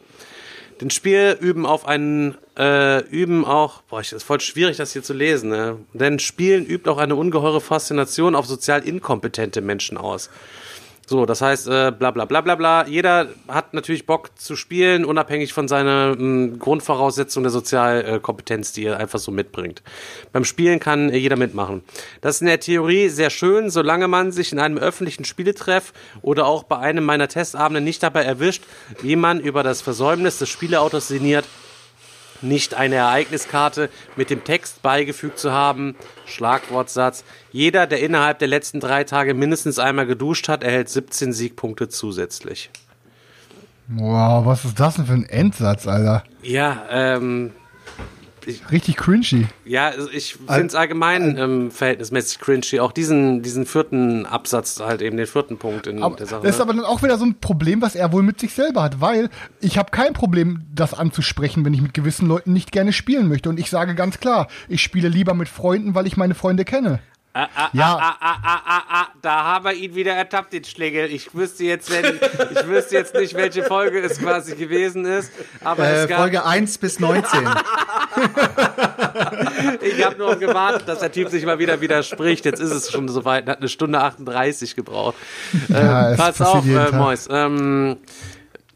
Den Spiel üben auf einen, äh, üben auch, boah, es ist voll schwierig, das hier zu lesen, ne? Denn Spielen übt auch eine ungeheure Faszination auf sozial inkompetente Menschen aus. So, das heißt, äh, bla bla bla bla bla. Jeder hat natürlich Bock zu spielen, unabhängig von seiner mh, Grundvoraussetzung der Sozialkompetenz, die er einfach so mitbringt. Beim Spielen kann jeder mitmachen. Das ist in der Theorie sehr schön, solange man sich in einem öffentlichen Spieletreff oder auch bei einem meiner Testabende nicht dabei erwischt, wie man über das Versäumnis des Spieleautors sinniert, nicht eine Ereigniskarte mit dem Text beigefügt zu haben. Schlagwortsatz. Jeder, der innerhalb der letzten drei Tage mindestens einmal geduscht hat, erhält 17 Siegpunkte zusätzlich. Wow, was ist das denn für ein Endsatz, Alter? Ja, ähm, Richtig cringy. ja, also ich finde es allgemein ähm, verhältnismäßig cringy. Auch diesen, diesen vierten Absatz, halt eben den vierten Punkt in Aber der Sache. das ist ne? aber dann auch wieder so ein Problem, was er wohl mit sich selber hat, weil ich habe kein Problem, das anzusprechen, wenn ich mit gewissen Leuten nicht gerne spielen möchte. Und ich sage ganz klar, ich spiele lieber mit Freunden, weil ich meine Freunde kenne. Ah, ah, Ja. ah, ah, ah, ah, ah, da haben wir ihn wieder ertappt, den Schlägel. Ich wüsste jetzt, wenn, ich wüsste jetzt nicht, welche Folge es quasi gewesen ist. Aber Äh, es gab, Folge 1 bis 19. ich habe nur gewartet, dass der Typ sich mal wieder widerspricht. Jetzt ist es schon soweit, hat eine Stunde 38 gebraucht. Ja, ähm, pass auf, äh. Mois. Ähm,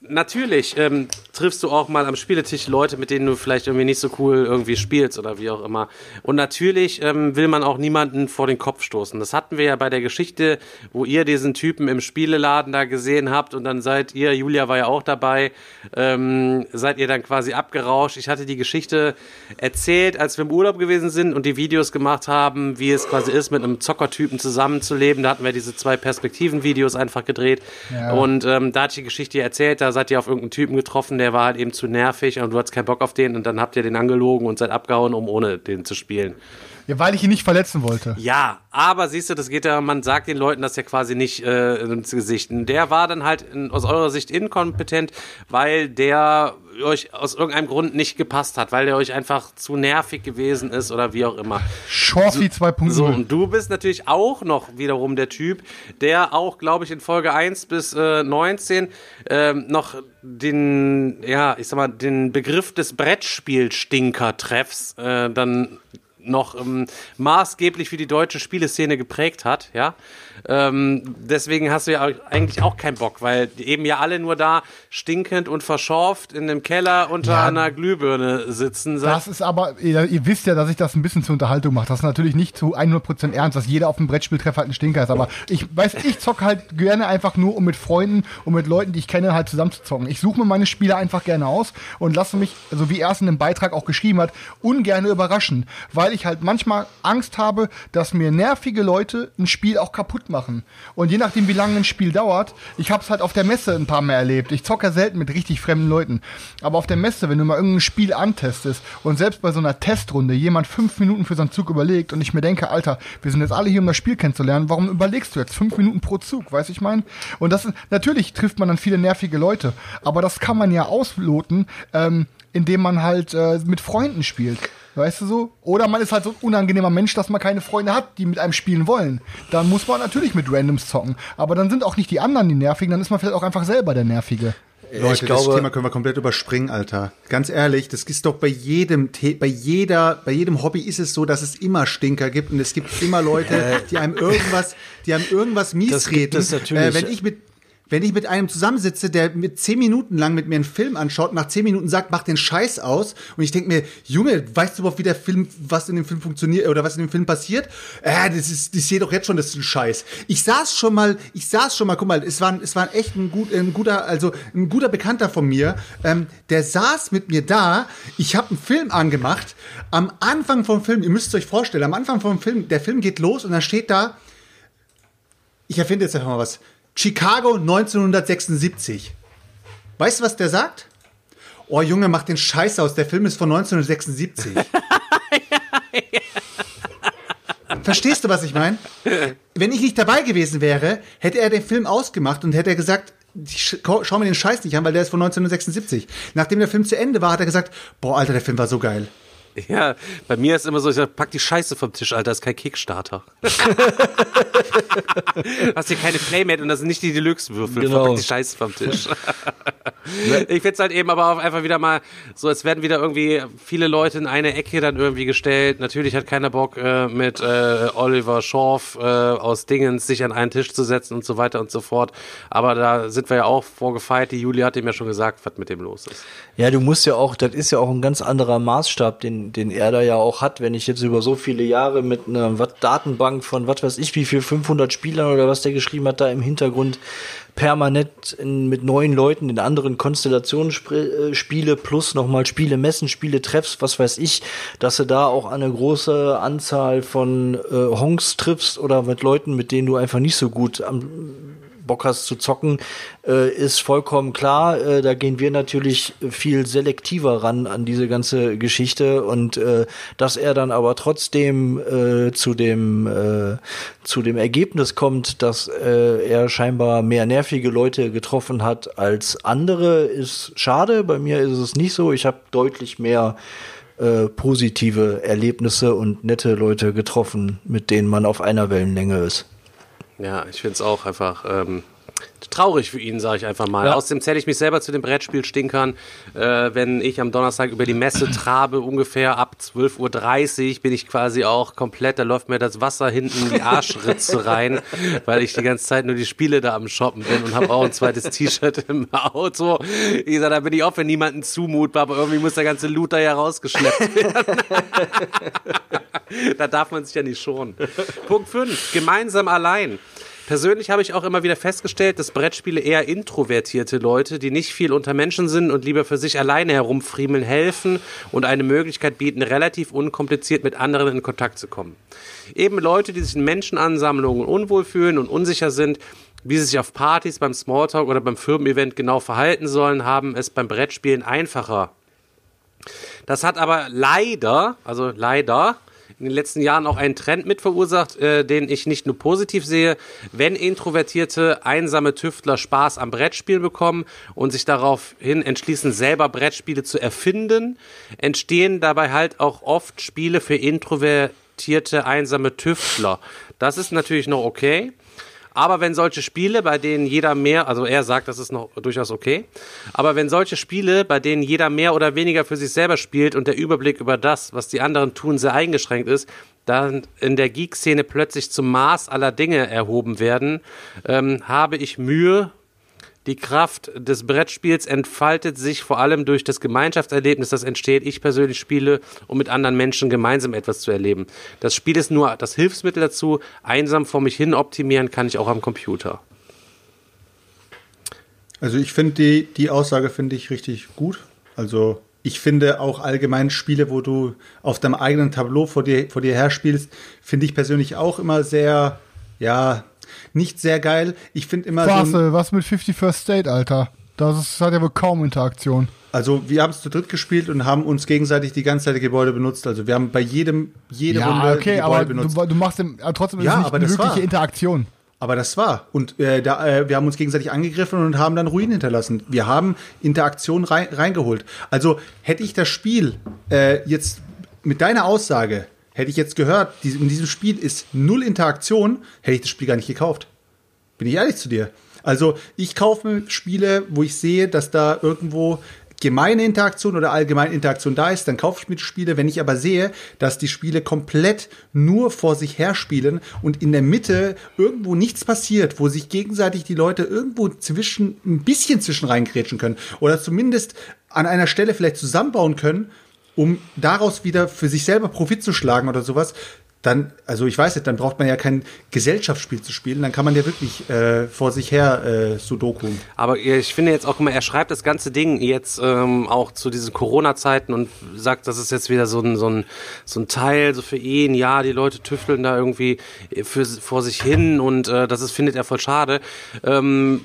natürlich ähm, triffst du auch mal am Spieletisch Leute, mit denen du vielleicht irgendwie nicht so cool irgendwie spielst oder wie auch immer. Und natürlich ähm, will man auch niemanden vor den Kopf stoßen. Das hatten wir ja bei der Geschichte, wo ihr diesen Typen im Spieleladen da gesehen habt und dann seid ihr, Julia war ja auch dabei, ähm, seid ihr dann quasi abgerauscht. Ich hatte die Geschichte erzählt, als wir im Urlaub gewesen sind und die Videos gemacht haben, wie es quasi ist, mit einem Zockertypen zusammenzuleben. Da hatten wir diese zwei Perspektiven-Videos einfach gedreht. Ja. Und ähm, da hatte ich die Geschichte erzählt, da seid ihr auf irgendeinen Typen getroffen, der war halt eben zu nervig und du hattest keinen Bock auf den und dann habt ihr den angelogen und seid abgehauen, um ohne den zu spielen. Ja, weil ich ihn nicht verletzen wollte. Ja, aber siehst du, das geht ja, man sagt den Leuten das ja quasi nicht äh, ins Gesicht. Und Der war dann halt in, aus eurer Sicht inkompetent, weil der euch aus irgendeinem Grund nicht gepasst hat, weil der euch einfach zu nervig gewesen ist oder wie auch immer. Chorfi 2.0. So, und du bist natürlich auch noch wiederum der Typ, der auch, glaube ich, in Folge 1 bis äh, 19 ähm, noch den, ja, ich sag mal, den Begriff des Brettspiel-Stinker-Treffs äh, dann noch ähm, maßgeblich für die deutsche Spieleszene geprägt hat, ja. Ähm, deswegen hast du ja eigentlich auch keinen Bock, weil eben ja alle nur da stinkend und verschorft in einem Keller unter Ja. einer Glühbirne sitzen. Das ist aber, ihr, ihr wisst ja, dass ich das ein bisschen zur Unterhaltung mache. Das ist natürlich nicht zu 100% ernst, dass jeder auf dem Brettspieltreff halt ein Stinker ist. Aber ich weiß, ich zocke halt gerne einfach nur, um mit Freunden und mit Leuten, die ich kenne, halt zusammen zu zocken. Ich suche mir meine Spiele einfach gerne aus und lasse mich, so wie er es in dem Beitrag auch geschrieben hat, ungerne überraschen. Weil ich halt manchmal Angst habe, dass mir nervige Leute ein Spiel auch kaputt machen. Und je nachdem, wie lange ein Spiel dauert, ich habe es halt auf der Messe ein paar Mal erlebt. Ich zocke ja selten mit richtig fremden Leuten. Aber auf der Messe, wenn du mal irgendein Spiel antestest und selbst bei so einer Testrunde jemand fünf Minuten für so einen Zug überlegt und ich mir denke, Alter, wir sind jetzt alle hier, um das Spiel kennenzulernen, warum überlegst du jetzt fünf Minuten pro Zug, weiß ich mein? Und das natürlich trifft man dann viele nervige Leute, aber das kann man ja ausloten, ähm, indem man halt äh, mit Freunden spielt. Weißt du so? Oder man ist halt so ein unangenehmer Mensch, dass man keine Freunde hat, die mit einem spielen wollen. Dann muss man natürlich mit Randoms zocken. Aber dann sind auch nicht die anderen die Nervigen, dann ist man vielleicht auch einfach selber der Nervige. Leute, glaube- das Thema können wir komplett überspringen, Alter. Ganz ehrlich, das ist doch bei jedem, bei jeder, bei jedem Hobby ist es so, dass es immer Stinker gibt und es gibt immer Leute, die einem irgendwas, die einem irgendwas mies Das gibt reden. es natürlich. Äh, wenn ich mit wenn ich mit einem zusammensitze, der mit zehn Minuten lang mit mir einen Film anschaut, nach zehn Minuten sagt, mach den Scheiß aus, und ich denke mir, Junge, weißt du überhaupt, wie der Film, was in dem Film funktioniert oder was in dem Film passiert? Äh, das ist, ich sehe doch jetzt schon, das ist ein Scheiß. Ich saß schon mal, ich saß schon mal, guck mal, es war, es war echt ein, gut, ein guter, also ein guter Bekannter von mir, ähm, der saß mit mir da, ich habe einen Film angemacht, am Anfang vom Film, ihr müsst es euch vorstellen, am Anfang vom Film, der Film geht los und dann steht da, ich erfinde jetzt einfach mal was. Chicago 1976. Weißt du, was der sagt? Oh Junge, mach den Scheiß aus. Der Film ist von 1976. Verstehst du, was ich meine? Wenn ich nicht dabei gewesen wäre, hätte er den Film ausgemacht und hätte er gesagt, schau mir den Scheiß nicht an, weil der ist von 1976. Nachdem der Film zu Ende war, hat er gesagt, boah, Alter, der Film war so geil. Ja, bei mir ist immer so, ich sag, pack die Scheiße vom Tisch, Alter, das ist kein Kickstarter. Hast hier keine Playmate und das sind nicht die Deluxe-Würfel. Genau. Pack die Scheiße vom Tisch. ich find's halt eben aber auch einfach wieder mal so, es werden wieder irgendwie viele Leute in eine Ecke dann irgendwie gestellt. Natürlich hat keiner Bock, äh, mit äh, Oliver Schorf äh, aus Dingens sich an einen Tisch zu setzen und so weiter und so fort. Aber da sind wir ja auch vorgefeilt. Die Julia hat ihm ja schon gesagt, was mit dem los ist. Ja, du musst ja auch, das ist ja auch ein ganz anderer Maßstab, den, den er da ja auch hat, wenn ich jetzt über so viele Jahre mit einer Datenbank von was weiß ich wie viel 500 Spielern oder was der geschrieben hat, da im Hintergrund permanent in, mit neuen Leuten in anderen Konstellationen spr- äh, spiele, plus nochmal Spiele messen, Spiele treffst, was weiß ich, dass du da auch eine große Anzahl von äh, Honks triffst oder mit Leuten, mit denen du einfach nicht so gut am Bock hast zu zocken, äh, ist vollkommen klar. Äh, da gehen wir natürlich viel selektiver ran an diese ganze Geschichte und äh, dass er dann aber trotzdem äh, zu dem äh, zu dem Ergebnis kommt, dass äh, er scheinbar mehr nervige Leute getroffen hat als andere, ist schade. Bei mir ist es nicht so. Ich habe deutlich mehr äh, positive Erlebnisse und nette Leute getroffen, mit denen man auf einer Wellenlänge ist. Ja, ich find's auch einfach ähm, traurig für ihn, sage ich einfach mal. Ja. Außerdem zähle ich mich selber zu den Brettspielstinkern. Äh, wenn ich am Donnerstag über die Messe trabe, ungefähr ab 12.30 Uhr, bin ich quasi auch komplett, da läuft mir das Wasser hinten in die Arschritze rein, weil ich die ganze Zeit nur die Spiele da am Shoppen bin und habe auch ein zweites T-Shirt im Auto. Wie gesagt, da bin ich auch für niemanden zumutbar, aber irgendwie muss der ganze Loot da ja rausgeschleppt werden. da darf man sich ja nicht schonen. Punkt 5. Gemeinsam allein. Persönlich habe ich auch immer wieder festgestellt, dass Brettspiele eher introvertierte Leute, die nicht viel unter Menschen sind und lieber für sich alleine herumfriemeln, helfen und eine Möglichkeit bieten, relativ unkompliziert mit anderen in Kontakt zu kommen. Eben Leute, die sich in Menschenansammlungen unwohl fühlen und unsicher sind, wie sie sich auf Partys, beim Smalltalk oder beim Firmen-Event genau verhalten sollen, haben es beim Brettspielen einfacher. Das hat aber leider, also leider, in den letzten Jahren auch einen Trend mit verursacht, äh, den ich nicht nur positiv sehe. Wenn introvertierte, einsame Tüftler Spaß am Brettspielen bekommen und sich daraufhin entschließen, selber Brettspiele zu erfinden, entstehen dabei halt auch oft Spiele für introvertierte, einsame Tüftler. Das ist natürlich noch okay. Aber wenn solche Spiele, bei denen jeder mehr, also er sagt, das ist noch durchaus okay, aber wenn solche Spiele, bei denen jeder mehr oder weniger für sich selber spielt und der Überblick über das, was die anderen tun, sehr eingeschränkt ist, dann in der Geek-Szene plötzlich zum Maß aller Dinge erhoben werden, ähm, habe ich Mühe, die Kraft des Brettspiels entfaltet sich vor allem durch das Gemeinschaftserlebnis, das entsteht. Ich persönlich spiele, um mit anderen Menschen gemeinsam etwas zu erleben. Das Spiel ist nur das Hilfsmittel dazu. Einsam vor mich hin optimieren kann ich auch am Computer. Also ich finde die, die Aussage finde ich richtig gut. Also ich finde auch allgemein Spiele, wo du auf deinem eigenen Tableau vor dir, vor dir her spielst, finde ich persönlich auch immer sehr, ja, nicht sehr geil. Ich finde immer Was, so, was mit 51st State, Alter? Das ist, hat ja wohl kaum Interaktion. also wir haben es zu dritt gespielt und haben uns gegenseitig die ganze Zeit die Gebäude benutzt. Also wir haben bei jedem, jede ja, Runde okay, Gebäude aber benutzt. du, du machst im, trotzdem Ja, nicht aber eine wirkliche war- Interaktion. Aber das war. Und äh, da, äh, wir haben uns gegenseitig angegriffen und haben dann Ruinen hinterlassen. Wir haben Interaktion rein, reingeholt. Also hätte ich das Spiel äh, jetzt mit deiner Aussage, hätte ich jetzt gehört, in diesem Spiel ist null Interaktion, hätte ich das Spiel gar nicht gekauft. Bin ich ehrlich zu dir. Also ich kaufe Spiele, wo ich sehe, dass da irgendwo gemeine Interaktion oder allgemeine Interaktion da ist, dann kaufe ich mir die Spiele. Wenn ich aber sehe, dass die Spiele komplett nur vor sich her spielen und in der Mitte irgendwo nichts passiert, wo sich gegenseitig die Leute irgendwo zwischen, ein bisschen zwischen reingrätschen können oder zumindest an einer Stelle vielleicht zusammenbauen können, um daraus wieder für sich selber Profit zu schlagen oder sowas, dann, also ich weiß nicht, dann braucht man ja kein Gesellschaftsspiel zu spielen, dann kann man ja wirklich äh, vor sich her äh, Sudoku. Aber ich finde jetzt auch immer, er schreibt das ganze Ding jetzt ähm, auch zu diesen Corona-Zeiten und sagt, das ist jetzt wieder so ein, so, ein, so ein Teil, so für ihn, ja, die Leute tüfteln da irgendwie für, vor sich hin und äh, das ist, findet er voll schade. Ähm,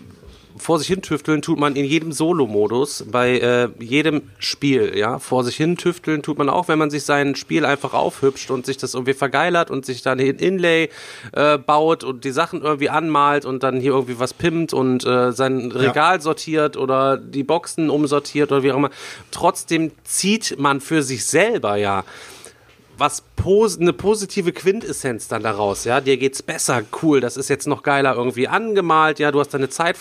vor sich hin tüfteln tut man in jedem Solo-Modus, bei äh, jedem Spiel, ja. Vor sich hin tüfteln tut man auch, wenn man sich sein Spiel einfach aufhübscht und sich das irgendwie vergeilert und sich dann ein Inlay äh, baut und die Sachen irgendwie anmalt und dann hier irgendwie was pimmt und äh, sein Regal sortiert oder die Boxen umsortiert oder wie auch immer. Trotzdem zieht man für sich selber ja was pos eine positive Quintessenz dann daraus, ja, dir geht's besser, cool, das ist jetzt noch geiler irgendwie angemalt, ja, du hast deine Zeit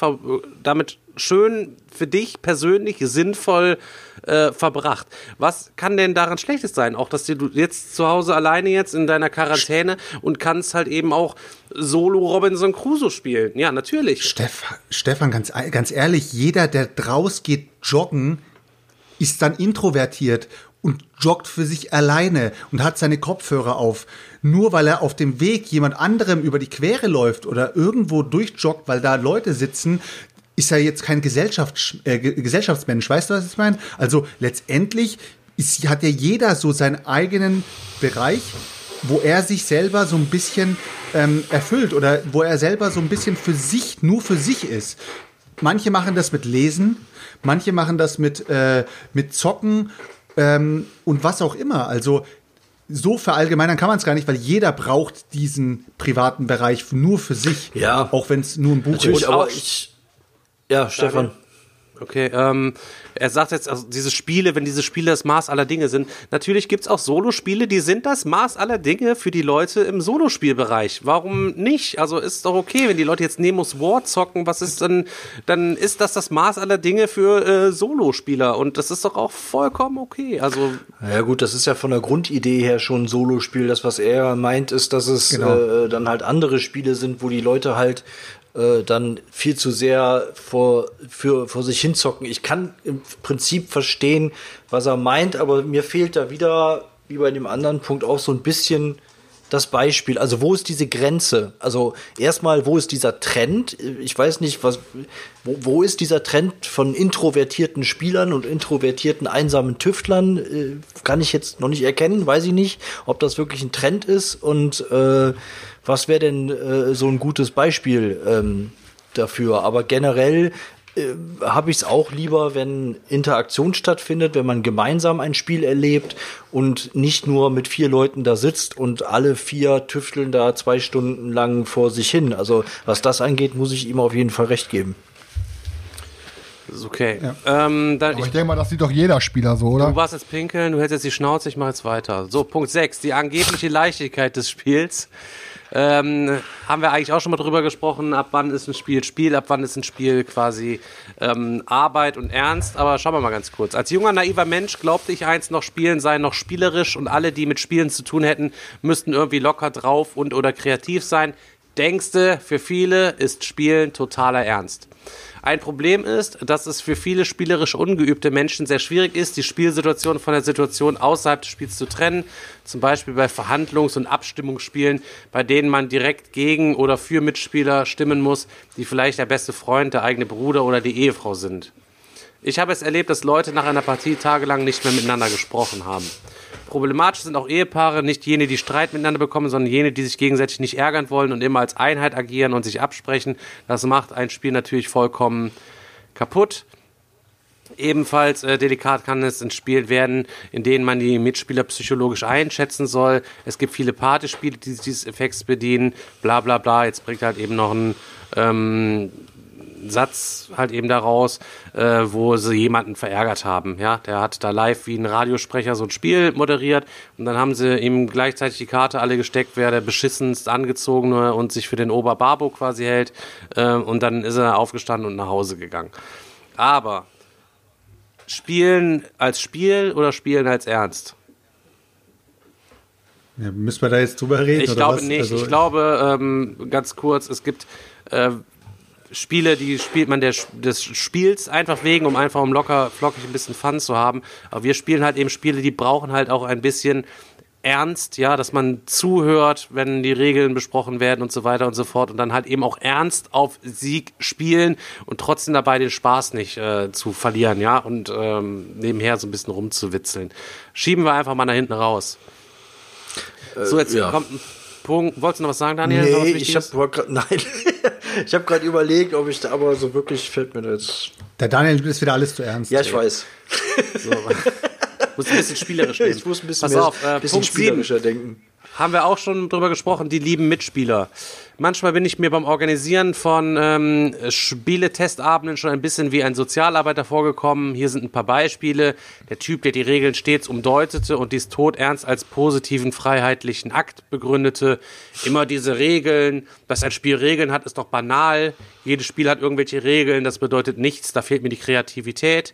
damit schön für dich persönlich sinnvoll äh, verbracht. Was kann denn daran Schlechtes sein? Auch, dass du jetzt zu Hause alleine jetzt in deiner Quarantäne und kannst halt eben auch Solo Robinson Crusoe spielen. Ja, natürlich. Stefan, Stefan ganz, ganz ehrlich, jeder, der draus geht joggen, ist dann introvertiert joggt für sich alleine und hat seine Kopfhörer auf. Nur weil er auf dem Weg jemand anderem über die Quere läuft oder irgendwo durchjoggt, weil da Leute sitzen, ist er jetzt kein Gesellschafts äh, Gesellschaftsmensch. Weißt du, was ich meine? Also letztendlich ist, hat ja jeder so seinen eigenen Bereich, wo er sich selber so ein bisschen ähm, erfüllt oder wo er selber so ein bisschen für sich, nur für sich ist. Manche machen das mit Lesen, manche machen das mit, äh, mit Zocken ähm, und was auch immer. Also so verallgemeinern kann man es gar nicht, weil jeder braucht diesen privaten Bereich nur für sich. Ja. Auch wenn es nur ein Buch Natürlich, ist. aber ich. Ja, Stefan. Okay, ähm, er sagt jetzt, also diese Spiele, wenn diese Spiele das Maß aller Dinge sind, natürlich gibt's auch Solospiele, die sind das Maß aller Dinge für die Leute im Solospielbereich. Warum nicht? Also ist doch okay, wenn die Leute jetzt Nemos War zocken, was ist dann, dann ist das das Maß aller Dinge für äh, Solospieler und das ist doch auch vollkommen okay. Also Ja gut, das ist ja von der Grundidee her schon ein Solospiel. Das, was er meint, ist, dass es Genau. äh, dann halt andere Spiele sind, wo die Leute halt äh, dann viel zu sehr vor, für, vor sich hinzocken. Ich kann im Prinzip verstehen, was er meint, aber mir fehlt da wieder, wie bei dem anderen Punkt, auch so ein bisschen das Beispiel. Also wo ist diese Grenze? Also erstmal, wo ist dieser Trend? Ich weiß nicht, was, wo, wo ist dieser Trend von introvertierten Spielern und introvertierten einsamen Tüftlern? Äh, kann ich jetzt noch nicht erkennen, weiß ich nicht, ob das wirklich ein Trend ist und äh, was wäre denn äh, so ein gutes Beispiel ähm, dafür? Aber generell äh, habe ich es auch lieber, wenn Interaktion stattfindet, wenn man gemeinsam ein Spiel erlebt und nicht nur mit vier Leuten da sitzt und alle vier tüfteln da zwei Stunden lang vor sich hin. Also was das angeht, muss ich ihm auf jeden Fall recht geben. ist okay. Ähm, dann, Aber ich, ich denke mal, das sieht doch jeder Spieler so, oder? du warst jetzt pinkeln, du hältst jetzt die Schnauze, ich mache jetzt weiter. So, Punkt 6, die angebliche Leichtigkeit des Spiels. Ähm, haben wir eigentlich auch schon mal drüber gesprochen, ab wann ist ein Spiel Spiel, ab wann ist ein Spiel quasi ähm, Arbeit und Ernst. Aber schauen wir mal ganz kurz. Als junger, naiver Mensch glaubte ich einst noch, Spielen seien noch spielerisch und alle, die mit Spielen zu tun hätten, müssten irgendwie locker drauf und oder kreativ sein. Denkste, für viele ist Spielen totaler Ernst. Ein Problem ist, dass es für viele spielerisch ungeübte Menschen sehr schwierig ist, die Spielsituation von der Situation außerhalb des Spiels zu trennen. Zum Beispiel bei Verhandlungs- und Abstimmungsspielen, bei denen man direkt gegen oder für Mitspieler stimmen muss, die vielleicht der beste Freund, der eigene Bruder oder die Ehefrau sind. Ich habe es erlebt, dass Leute nach einer Partie tagelang nicht mehr miteinander gesprochen haben. Problematisch sind auch Ehepaare, nicht jene, die Streit miteinander bekommen, sondern jene, die sich gegenseitig nicht ärgern wollen und immer als Einheit agieren und sich absprechen. Das macht ein Spiel natürlich vollkommen kaputt. Ebenfalls äh, delikat kann es in Spielen werden, in denen man die Mitspieler psychologisch einschätzen soll. Es gibt viele Partyspiele, die sich dieses Effekts bedienen. Bla bla bla. Jetzt bringt halt eben noch ein ähm, Satz halt eben daraus, äh, wo sie jemanden verärgert haben. Ja, der hat da live wie ein Radiosprecher so ein Spiel moderiert und dann haben sie ihm gleichzeitig die Karte alle gesteckt, wer der beschissenst angezogene und sich für den Oberbabo quasi hält. Äh, und dann ist er aufgestanden und nach Hause gegangen. Aber Spielen als Spiel oder Spielen als Ernst? Ja, müssen wir da jetzt drüber reden? Ich glaube was? nicht. Also, ich glaube, ähm, ganz kurz, es gibt äh, Spiele, die spielt man der, des Spiels einfach wegen, um einfach um locker, flockig ein bisschen Fun zu haben. Aber wir spielen halt eben Spiele, die brauchen halt auch ein bisschen Ernst, ja, dass man zuhört, wenn die Regeln besprochen werden und so weiter und so fort und dann halt eben auch ernst auf Sieg spielen und trotzdem dabei den Spaß nicht äh, zu verlieren, ja, und ähm, nebenher so ein bisschen rumzuwitzeln. Schieben wir einfach mal nach hinten raus. So, jetzt ja. kommt ein Punkt. Wolltest du noch was sagen, Daniel? Noch was Nee, ich hab grad, nein. Ich habe gerade überlegt, ob ich da, aber so wirklich fällt mir das. Der Daniel das wieder alles zu ernst. Ja, ich weiß. So, muss ein bisschen spielerisch nehmen. Ich muss ein bisschen, Pass mehr, auf, äh, bisschen Punkt spielerischer denken. Haben wir auch schon drüber gesprochen, die lieben Mitspieler. Manchmal bin ich mir beim Organisieren von ähm, Spiele-Testabenden schon ein bisschen wie ein Sozialarbeiter vorgekommen. Hier sind ein paar Beispiele. Der Typ, der die Regeln stets umdeutete und dies todernst als positiven freiheitlichen Akt begründete. Immer diese Regeln, dass ein Spiel Regeln hat, ist doch banal. Jedes Spiel hat irgendwelche Regeln, das bedeutet nichts, da fehlt mir die Kreativität.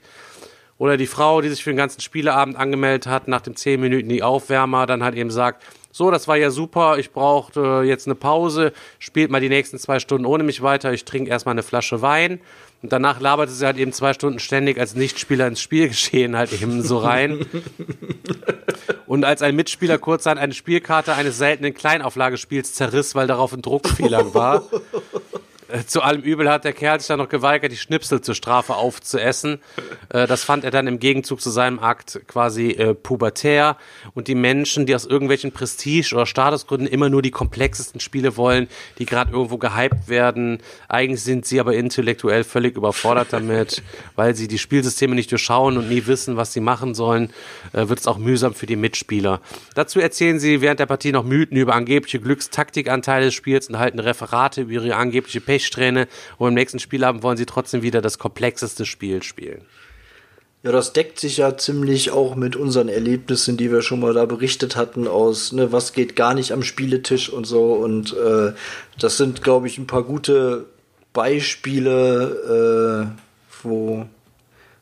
Oder die Frau, die sich für den ganzen Spieleabend angemeldet hat, nach dem 10 Minuten die Aufwärmer, dann halt eben sagt, so, das war ja super, ich brauchte jetzt eine Pause, spielt mal die nächsten zwei Stunden ohne mich weiter, ich trinke erstmal eine Flasche Wein. Und danach laberte sie halt eben zwei Stunden ständig als Nichtspieler ins Spielgeschehen halt eben so rein. Und als ein Mitspieler kurzerhand eine Spielkarte eines seltenen Kleinauflagespiels zerriss, weil darauf ein Druckfehler war, äh, zu allem Übel hat der Kerl sich dann noch geweigert, die Schnipsel zur Strafe aufzuessen. Äh, das fand er dann im Gegenzug zu seinem Akt quasi äh, pubertär. Und die Menschen, die aus irgendwelchen Prestige- oder Statusgründen immer nur die komplexesten Spiele wollen, die gerade irgendwo gehypt werden, eigentlich sind sie aber intellektuell völlig überfordert damit, weil sie die Spielsysteme nicht durchschauen und nie wissen, was sie machen sollen, äh, wird es auch mühsam für die Mitspieler. Dazu erzählen sie während der Partie noch Mythen über angebliche Glückstaktikanteile des Spiels und halten Referate über ihre angebliche Pechsträhne und im nächsten Spielabend wollen sie trotzdem wieder das komplexeste Spiel spielen. Ja, das deckt sich ja ziemlich auch mit unseren Erlebnissen, die wir schon mal da berichtet hatten, aus, ne, was geht gar nicht am Spieletisch und so. Und äh, das sind, glaube ich, ein paar gute Beispiele, äh, wo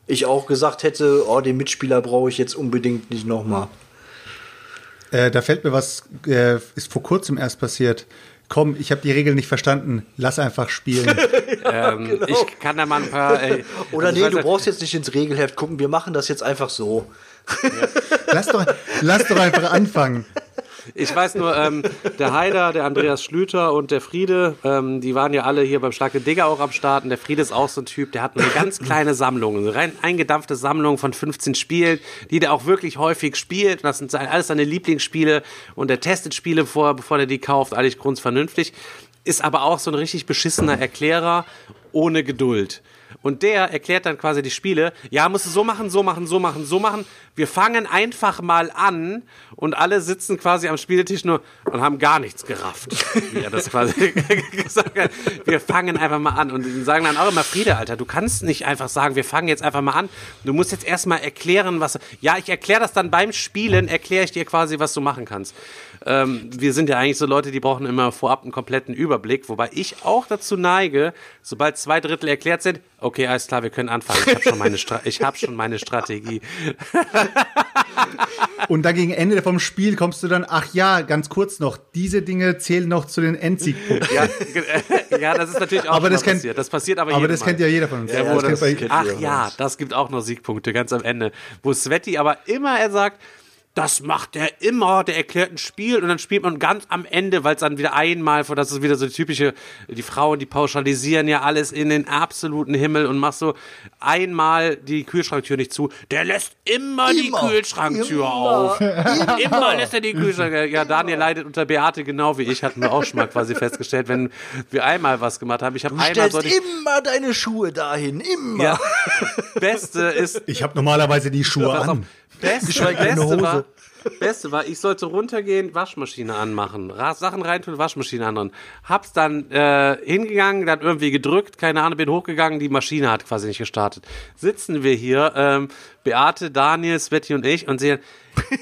ich auch gesagt hätte, oh, den Mitspieler brauche ich jetzt unbedingt nicht nochmal. Äh, da fällt mir was, äh, ist vor kurzem erst passiert. Komm, ich habe die Regeln nicht verstanden. Lass einfach spielen. Ähm, Ich kann da mal ein paar. Äh, Oder also nee, du ja- brauchst jetzt nicht ins Regelheft gucken, wir machen das jetzt einfach so. lass, doch, lass doch einfach anfangen. Ich weiß nur, ähm, der Haider, der Andreas Schlüter und der Friede, ähm, die waren ja alle hier beim Schlag den Digger auch am Start. Und der Friede ist auch so ein Typ, der hat eine ganz kleine Sammlung, eine rein eingedampfte Sammlung von 15 Spielen, die der auch wirklich häufig spielt. Das sind alles seine Lieblingsspiele. Und der testet Spiele vor, bevor er die kauft, eigentlich grundvernünftig. Ist aber auch so ein richtig beschissener Erklärer ohne Geduld. Und der erklärt dann quasi die Spiele. Ja, musst du so machen, so machen, so machen, so machen. Wir fangen einfach mal an und alle sitzen quasi am Spieltisch nur und haben gar nichts gerafft, wie er das quasi gesagt hat. Wir fangen einfach mal an und sagen dann auch immer, Friede, Alter, du kannst nicht einfach sagen, wir fangen jetzt einfach mal an. Du musst jetzt erstmal erklären, was. Ja, ich erkläre das dann beim Spielen, erkläre ich dir quasi, was du machen kannst. Ähm, wir sind ja eigentlich so Leute, die brauchen immer vorab einen kompletten Überblick, wobei ich auch dazu neige, sobald zwei Drittel erklärt sind, okay, alles klar, wir können anfangen. Ich habe schon meine, Stra ich hab schon meine Strategie. Und dann gegen Ende vom Spiel kommst du dann, ach ja, ganz kurz noch, diese Dinge zählen noch zu den Endsiegpunkten. Ja, ja das ist natürlich auch Aber das kennt- passiert. Das passiert aber, Aber das Mal. kennt ja jeder von uns. Ja, Ja, das das, ach ja, das gibt auch noch Siegpunkte ganz am Ende. Wo Sveti aber immer er sagt, das macht er immer, der erklärt ein Spiel und dann spielt man ganz am Ende, weil es dann wieder einmal, das ist wieder so die typische, die Frauen, die pauschalisieren ja alles in den absoluten Himmel und machst so einmal die Kühlschranktür nicht zu. Der lässt immer, die Immer. Kühlschranktür Immer. auf. Immer lässt er die Kühlschrank. Ja, Daniel leidet unter Beate genau wie ich, hatten wir auch schon mal quasi festgestellt, wenn wir einmal was gemacht haben. Ich habe Du einmal stellst sollte ich, immer deine Schuhe dahin, immer. ja, Beste ist, Ich habe normalerweise die Schuhe Pass auf. Beste, Geschweige Beste, Hose. war, Beste war, ich sollte runtergehen, Waschmaschine anmachen, Sachen reintun, Waschmaschine anmachen. Hab's dann äh, hingegangen, dann irgendwie gedrückt, keine Ahnung, bin hochgegangen, die Maschine hat quasi nicht gestartet. Sitzen wir hier, ähm, Beate, Daniel, Sveti und ich und sehen,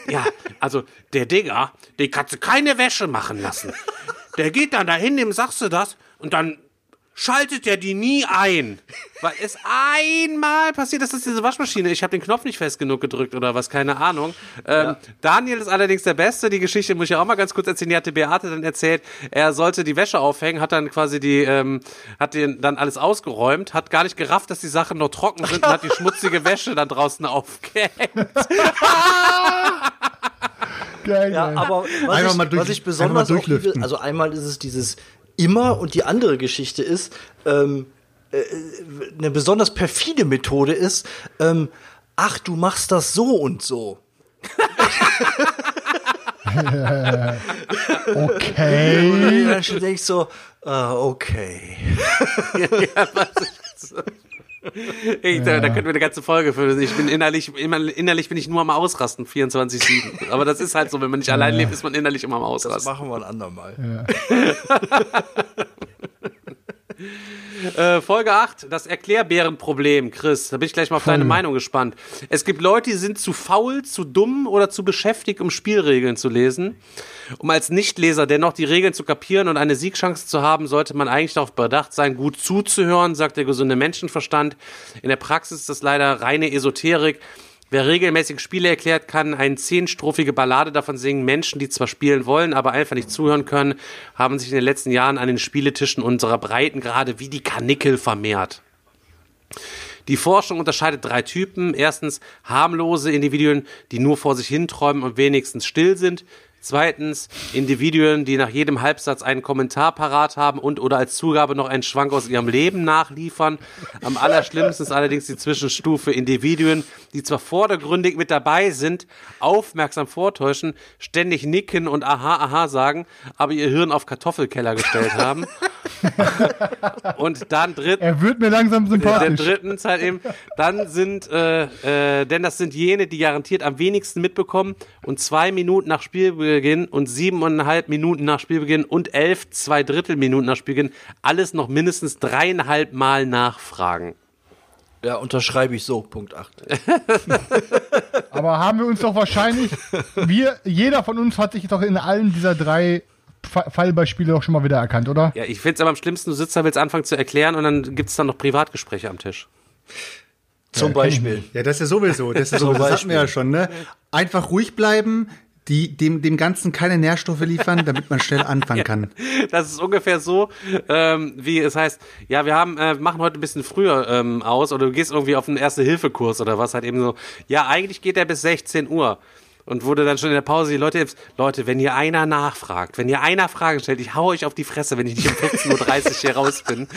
ja, also der Digger, den kannst du keine Wäsche machen lassen. Der geht dann dahin, dem sagst du das und dann schaltet er die nie ein. Weil es einmal passiert, das ist diese Waschmaschine. Ich habe den Knopf nicht fest genug gedrückt oder was, keine Ahnung. Ähm, Daniel ist allerdings der Beste. Die Geschichte muss ich auch mal ganz kurz erzählen. Die hatte Beate dann erzählt. Er sollte die Wäsche aufhängen, hat dann quasi die, ähm, hat den dann alles ausgeräumt, hat gar nicht gerafft, dass die Sachen noch trocken sind und hat die schmutzige Wäsche dann draußen aufgehängt. Geil, Ja, geil. aber was, Einfach ich, mal durch- was ich besonders mal auch also einmal ist es dieses immer und die andere Geschichte ist, ähm, äh, eine besonders perfide Methode ist, ähm, ach, du machst das so und so. Okay. Ja, schon denke ich so, ah, okay. ja, was ist ich, da, da könnten wir eine ganze Folge für. Ich bin innerlich, immer, innerlich bin ich nur am Ausrasten, 24-7. Aber das ist halt so, wenn man nicht allein lebt, ist man innerlich immer am Das Ausrasten. machen wir ein andermal. Äh, Folge 8, das Erklärbärenproblem, Chris. Da bin ich gleich mal auf deine Meinung gespannt. Es gibt Leute, die sind zu faul, zu dumm oder zu beschäftigt, um Spielregeln zu lesen. Um als Nichtleser dennoch die Regeln zu kapieren und eine Siegchance zu haben, sollte man eigentlich darauf bedacht sein, gut zuzuhören, sagt der gesunde Menschenverstand. In der Praxis ist das leider reine Esoterik. Wer regelmäßig Spiele erklärt, kann eine zehnstrophige Ballade davon singen. Menschen, die zwar spielen wollen, aber einfach nicht zuhören können, haben sich in den letzten Jahren an den Spieletischen unserer Breitengrade wie die Kanickel vermehrt. Die Forschung unterscheidet drei Typen. Erstens harmlose Individuen, die nur vor sich hin träumen und wenigstens still sind. Zweitens Individuen, die nach jedem Halbsatz einen Kommentar parat haben und oder als Zugabe noch einen Schwank aus ihrem Leben nachliefern. Am allerschlimmsten ist allerdings die Zwischenstufe Individuen, die zwar vordergründig mit dabei sind, aufmerksam vortäuschen, ständig nicken und aha, aha sagen, aber ihr Hirn auf Kartoffelkeller gestellt haben. und dann drittens Er wird mir langsam sympathisch. drittens halt eben, dann sind, äh, äh, denn das sind jene, die garantiert am wenigsten mitbekommen und zwei Minuten nach Spielbeginn und siebeneinhalb Minuten nach Spielbeginn und elf, zwei Drittel Minuten nach Spielbeginn alles noch mindestens dreieinhalb Mal nachfragen. Ja, unterschreibe ich so, Punkt 8. Aber haben wir uns doch wahrscheinlich, wir, jeder von uns hat sich doch in allen dieser drei Fa- Fallbeispiele doch schon mal wieder erkannt, oder? Ja, ich find's aber am schlimmsten, du sitzt da, willst anfangen zu erklären und dann gibt's dann noch Privatgespräche am Tisch. Zum Beispiel. Ja, das ist ja sowieso. Das ist sowieso, das hatten wir ja schon, ne? Einfach ruhig bleiben, die, dem, dem Ganzen keine Nährstoffe liefern, damit man schnell anfangen kann. Das ist ungefähr so, ähm, wie es heißt, ja, wir haben, äh, machen heute ein bisschen früher ähm, aus oder du gehst irgendwie auf einen Erste-Hilfe-Kurs oder was halt eben so. Ja, eigentlich geht der bis 16 Uhr. Und wurde dann schon in der Pause die Leute, jetzt, Leute, wenn ihr einer nachfragt, wenn ihr einer Fragen stellt, ich hau euch auf die Fresse, wenn ich nicht um 15.30 Uhr hier raus bin.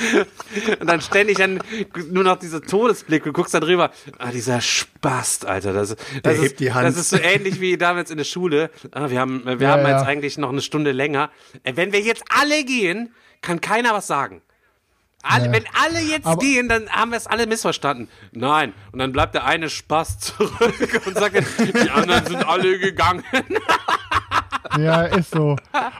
Und dann ständig dann nur noch diese Todesblick, du guckst da drüber, ah, dieser Spast, Alter, das, das, Der ist, hebt die Hand. das ist so ähnlich wie damals in der Schule. Ah, wir haben, wir Ja, haben ja. jetzt eigentlich noch eine Stunde länger. Äh, Wenn wir jetzt alle gehen, kann keiner was sagen. Alle, Ja. Wenn alle jetzt Aber- gehen, dann haben wir es alle missverstanden. Nein. Und dann bleibt der eine Spaß zurück und sagt, die anderen sind alle gegangen. Ja, ist so.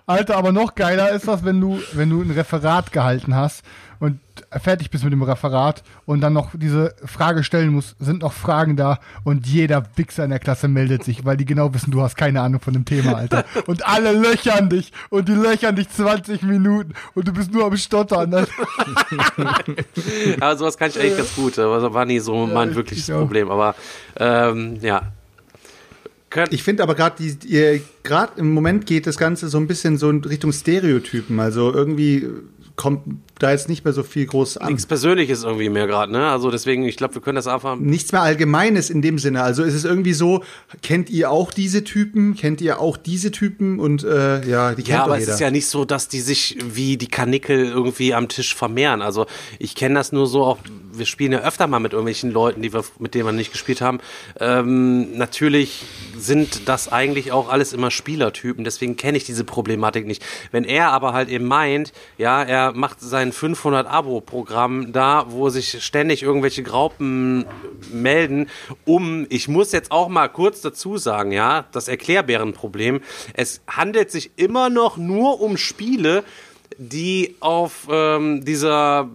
Alter, aber noch geiler ist das, wenn du, wenn du ein Referat gehalten hast und fertig bist mit dem Referat und dann noch diese Frage stellen musst, sind noch Fragen da und jeder Wichser in der Klasse meldet sich, weil die genau wissen, du hast keine Ahnung von dem Thema, Alter. Und alle löchern dich und die löchern dich 20 Minuten und du bist nur am Stottern. Ne? Aber sowas kann ich eigentlich ganz gut. Aber das war nie so mein ich- wirkliches. Problem. Aber ähm, ja. Ich finde aber gerade, gerade im Moment geht das Ganze so ein bisschen so in Richtung Stereotypen. Also irgendwie kommt da jetzt nicht mehr so viel groß an. nichts Persönliches irgendwie mehr gerade, ne? Also deswegen, ich glaube, wir können das einfach. Nichts mehr Allgemeines in dem Sinne. Also ist es irgendwie so, kennt ihr auch diese Typen? Kennt ihr auch diese Typen? Und äh, ja, die kennt Ja, aber es jeder. ist ja nicht so, dass die sich wie die Kanickel irgendwie am Tisch vermehren. Also ich kenne das nur so auch, wir spielen ja öfter mal mit irgendwelchen Leuten, die wir, mit denen wir nicht gespielt haben. Ähm, natürlich sind das eigentlich auch alles immer Spielertypen, deswegen kenne ich diese Problematik nicht. Wenn er aber halt eben meint, ja, er macht sein 500 Abo-Programm da, wo sich ständig irgendwelche Graupen melden, um, ich muss jetzt auch mal kurz dazu sagen, ja, das Erklärbärenproblem, es handelt sich immer noch nur um Spiele, die auf ähm, dieser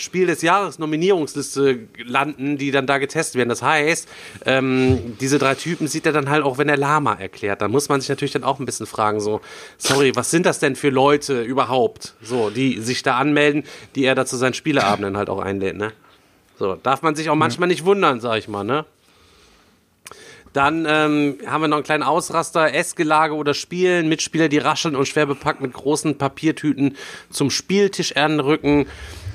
Spiel des Jahres Nominierungsliste landen, die dann da getestet werden. Das heißt, ähm, diese drei Typen sieht er dann halt auch, wenn er Lama erklärt. Da muss man sich natürlich dann auch ein bisschen fragen, so, sorry, was sind das denn für Leute überhaupt, so, die sich da anmelden, die er da zu seinen Spieleabenden halt auch einlädt, ne? So, darf man sich auch manchmal nicht wundern, sag ich mal, ne? Dann ähm, haben wir noch einen kleinen Ausraster, Essgelage oder Spielen, Mitspieler, die rascheln und schwer bepackt mit großen Papiertüten zum Spieltisch anrücken.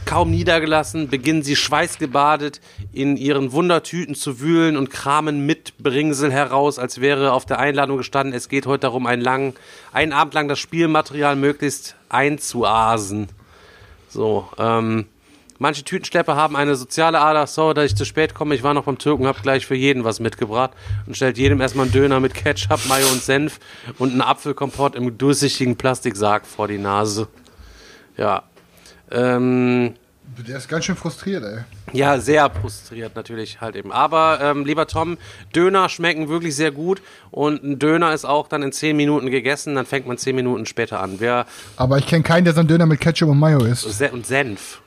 Kaum niedergelassen, beginnen sie schweißgebadet in ihren Wundertüten zu wühlen und kramen mit Bringsel heraus, als wäre auf der Einladung gestanden, es geht heute darum, einen, lang, einen Abend lang das Spielmaterial möglichst einzuasen. So, ähm, Manche Tütenschlepper haben eine soziale Ader. Sorry, dass ich zu spät komme. Ich war noch beim Türken, hab gleich für jeden was mitgebracht und stellt jedem erstmal einen Döner mit Ketchup, Mayo und Senf und einen Apfelkompott im durchsichtigen Plastiksarg vor die Nase. Ja. Ähm, Der ist ganz schön frustriert, ey. ja, sehr frustriert natürlich halt eben. Aber ähm, lieber Tom, Döner schmecken wirklich sehr gut und ein Döner ist auch dann in 10 Minuten gegessen, dann fängt man 10 Minuten später an. Wer Aber ich kenne keinen, der so einen Döner mit Ketchup und Mayo isst. Und Senf.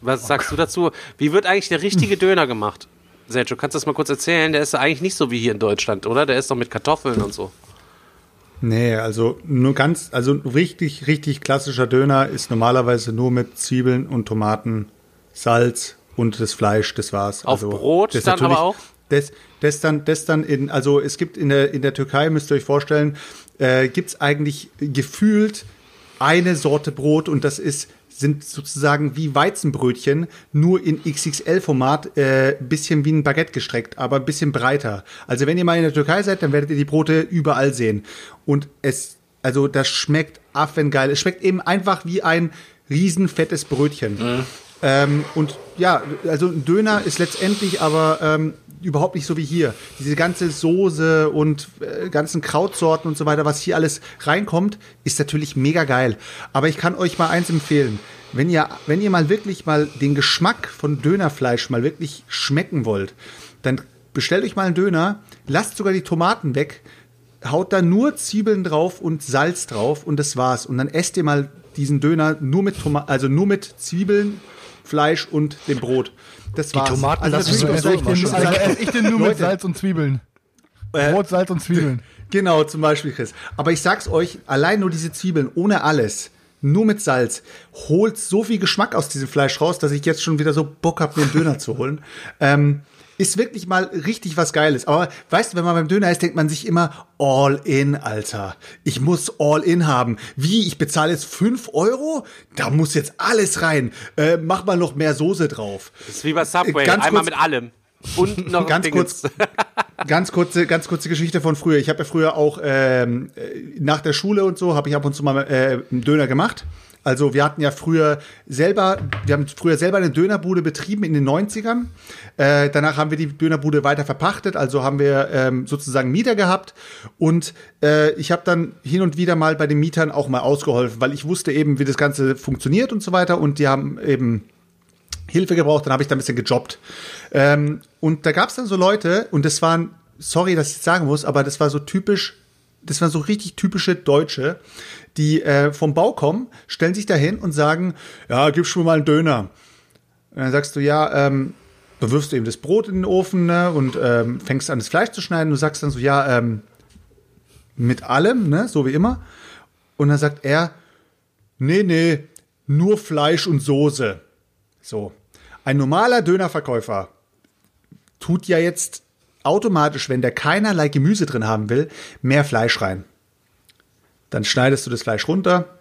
Was sagst du dazu? Wie wird eigentlich der richtige Döner gemacht? Sergio, kannst du das mal kurz erzählen? Der ist ja eigentlich nicht so wie hier in Deutschland, oder? Der ist doch mit Kartoffeln und so. Nee, also nur ganz, also richtig, richtig klassischer Döner ist normalerweise nur mit Zwiebeln und Tomaten, Salz und das Fleisch, das war's. Auf also, Brot das dann aber auch? Das, das dann, das dann in, also es gibt in der, in der Türkei, müsst ihr euch vorstellen, äh, gibt's eigentlich gefühlt eine Sorte Brot und das ist, sind sozusagen wie Weizenbrötchen, nur in XXL-Format, äh, bisschen wie ein Baguette gestreckt, aber ein bisschen breiter. Also wenn ihr mal in der Türkei seid, dann werdet ihr die Brote überall sehen. Und es, also das schmeckt affengeil. Es schmeckt eben einfach wie ein riesen fettes Brötchen. Ähm, und ja, also ein Döner ist letztendlich aber ähm, überhaupt nicht so wie hier. Diese ganze Soße und äh, ganzen Krautsorten und so weiter, was hier alles reinkommt, ist natürlich mega geil. Aber ich kann euch mal eins empfehlen. Wenn ihr, wenn ihr mal wirklich mal den Geschmack von Dönerfleisch mal wirklich schmecken wollt, dann bestellt euch mal einen Döner, lasst sogar die Tomaten weg, haut da nur Zwiebeln drauf und Salz drauf und das war's. Und dann esst ihr mal diesen Döner nur mit Toma also nur mit Zwiebeln, Fleisch und dem Brot. Das war's. Tomaten lassen immer Den, schon. also esse ich den nur mit. Salz und Zwiebeln. Äh, Brot, Salz und Zwiebeln. Genau, zum Beispiel, Chris. Aber ich sag's euch, allein nur diese Zwiebeln, ohne alles, nur mit Salz, holt so viel Geschmack aus diesem Fleisch raus, dass ich jetzt schon wieder so Bock hab, mir einen Döner zu holen. Ähm, ist wirklich mal richtig was Geiles. Aber weißt du, wenn man beim Döner ist, denkt man sich immer, all in, Alter. Ich muss all in haben. Wie? Ich bezahle jetzt 5 Euro? Da muss jetzt alles rein. Äh, mach mal noch mehr Soße drauf. Das ist wie bei Subway, Äh, Ganz einmal kurz- mit allem. Und noch Ganz Dingens. kurz, ganz kurze, ganz kurze Geschichte von früher. Ich habe ja früher auch ähm, äh, nach der Schule und so habe ich ab und zu mal äh, einen Döner gemacht. Also wir hatten ja früher selber, wir haben früher selber eine Dönerbude betrieben in den 90ern. Äh, danach haben wir die Dönerbude weiter verpachtet, also haben wir ähm, sozusagen Mieter gehabt. Und äh, ich habe dann hin und wieder mal bei den Mietern auch mal ausgeholfen, weil ich wusste eben, wie das Ganze funktioniert und so weiter. Und die haben eben Hilfe gebraucht, dann habe ich da ein bisschen gejobbt. Ähm, und da gab es dann so Leute, und das waren, sorry, dass ich sagen muss, aber das war so typisch, das waren so richtig typische Deutsche, die äh, vom Bau kommen, stellen sich dahin und sagen, ja, gib schon mal einen Döner. Und dann sagst du, ja, ähm, dann wirfst du eben das Brot in den Ofen ne, und ähm, fängst an, das Fleisch zu schneiden. Du sagst dann so, ja, ähm, mit allem, ne, so wie immer. Und dann sagt er, nee, nee, nur Fleisch und Soße. So. Ein normaler Dönerverkäufer tut ja jetzt automatisch, wenn der keinerlei Gemüse drin haben will, mehr Fleisch rein. Dann schneidest du das Fleisch runter,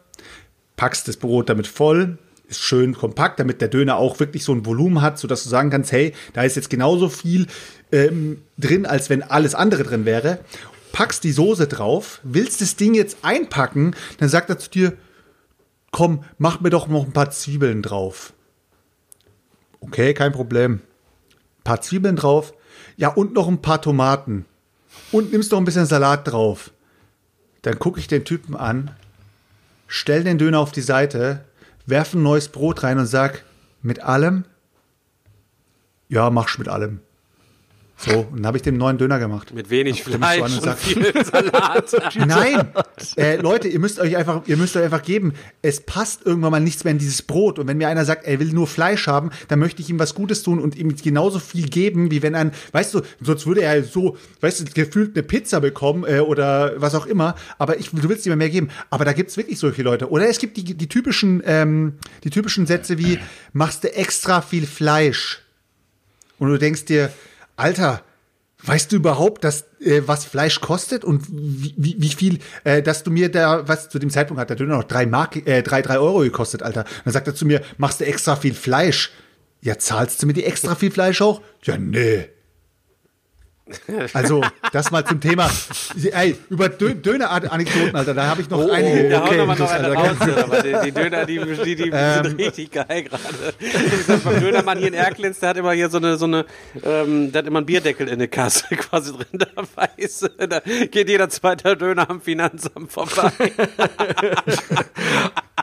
packst das Brot damit voll, ist schön kompakt, damit der Döner auch wirklich so ein Volumen hat, sodass du sagen kannst, hey, da ist jetzt genauso viel ähm, drin, als wenn alles andere drin wäre. Packst die Soße drauf, willst das Ding jetzt einpacken, dann sagt er zu dir, komm, mach mir doch noch ein paar Zwiebeln drauf. Okay, kein Problem. Ein paar Zwiebeln drauf. Ja, und noch ein paar Tomaten. Und nimmst noch ein bisschen Salat drauf. Dann gucke ich den Typen an, stell den Döner auf die Seite, werf ein neues Brot rein und sag, mit allem? Ja, machst mit allem. So, und dann habe ich dem neuen Döner gemacht. Mit wenig Dann Fleisch und und viel Salat. Nein, äh, Leute, ihr müsst euch einfach, ihr müsst euch einfach geben. Es passt irgendwann mal nichts mehr in dieses Brot. Und wenn mir einer sagt, er will nur Fleisch haben, dann möchte ich ihm was Gutes tun und ihm genauso viel geben, wie wenn ein, weißt du, sonst würde er so, weißt du, gefühlt eine Pizza bekommen äh, oder was auch immer. Aber ich, du willst ihm mehr geben. Aber da gibt's wirklich solche Leute. Oder es gibt die, die typischen, ähm, die typischen Sätze wie, machst du extra viel Fleisch? Und du denkst dir, Alter, weißt du überhaupt, dass, äh, was Fleisch kostet und wie, wie, wie viel, äh, dass du mir da, was zu dem Zeitpunkt hat der Döner noch drei Mark, äh, drei, drei Euro gekostet, Alter. dann sagt er zu mir, machst du extra viel Fleisch? Ja, zahlst du mir die extra viel Fleisch auch? Ja, nee. Also, das mal zum Thema. Ey, über Dö Döner-Anekdoten, Alter, da habe ich noch einige. Ja, okay, hau noch mal noch eine Alter, raus, aber die, die Döner, die, die, die Ähm. sind richtig geil gerade. Beim Dönermann hier in Erklins, der hat immer hier so eine, so eine, ähm, der hat immer einen Bierdeckel in der Kasse quasi drin, da weiß, da geht jeder zweite Döner am Finanzamt vorbei.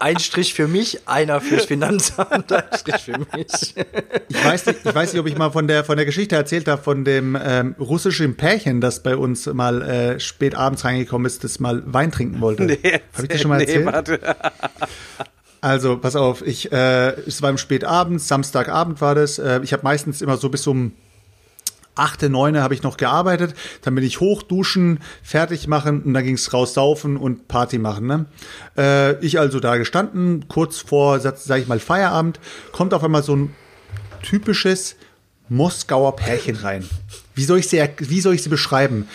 Ein Strich für mich, einer fürs Finanzamt, ein Strich für mich. Ich weiß, nicht, ich weiß nicht, ob ich mal von der, von der Geschichte erzählt habe, von dem ähm, russischen Pärchen, das bei uns mal äh, spät abends reingekommen ist, das mal Wein trinken wollte. Nee, Habe ich dir schon mal erzählt? Nee, warte. Also, pass auf, ich, äh, es war im Spätabend, Samstagabend war das. Äh, ich habe meistens immer so bis um 8., 9. habe ich noch gearbeitet. Dann bin ich hoch, duschen, fertig machen und dann ging's raus saufen und Party machen. Ne? Äh, ich also da gestanden, kurz vor, sag ich mal, Feierabend, kommt auf einmal so ein typisches Moskauer Pärchen rein. Wie soll ich sie, wie soll ich sie beschreiben?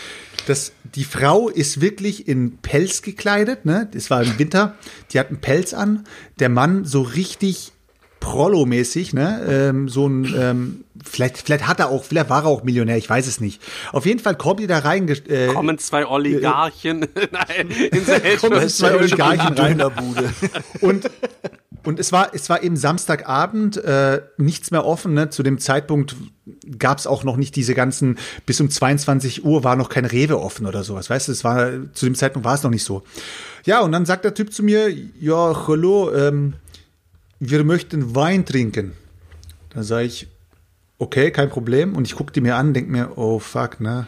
Das, die Frau ist wirklich in Pelz gekleidet, ne? Es war im Winter. Die hat einen Pelz an. Der Mann so richtig Prollo-mäßig, ne? Ähm, so ein, ähm, vielleicht, vielleicht hat er auch, vielleicht war er auch Millionär, ich weiß es nicht. Auf jeden Fall kommt die da rein. Äh, Kommen zwei Oligarchen Nein, in. Kommen zwei Oligarchen rein. Dönerbude. Und, und es war, es war eben Samstagabend, äh, nichts mehr offen. Ne? Zu dem Zeitpunkt gab es auch noch nicht diese ganzen, bis um 22 Uhr war noch kein Rewe offen oder sowas. Weißt du, es war, zu dem Zeitpunkt war es noch nicht so. Ja, und dann sagt der Typ zu mir, ja, hallo, ähm, wir möchten Wein trinken. Dann sage ich, okay, kein Problem. Und ich gucke die mir an, denke mir, oh fuck, ne?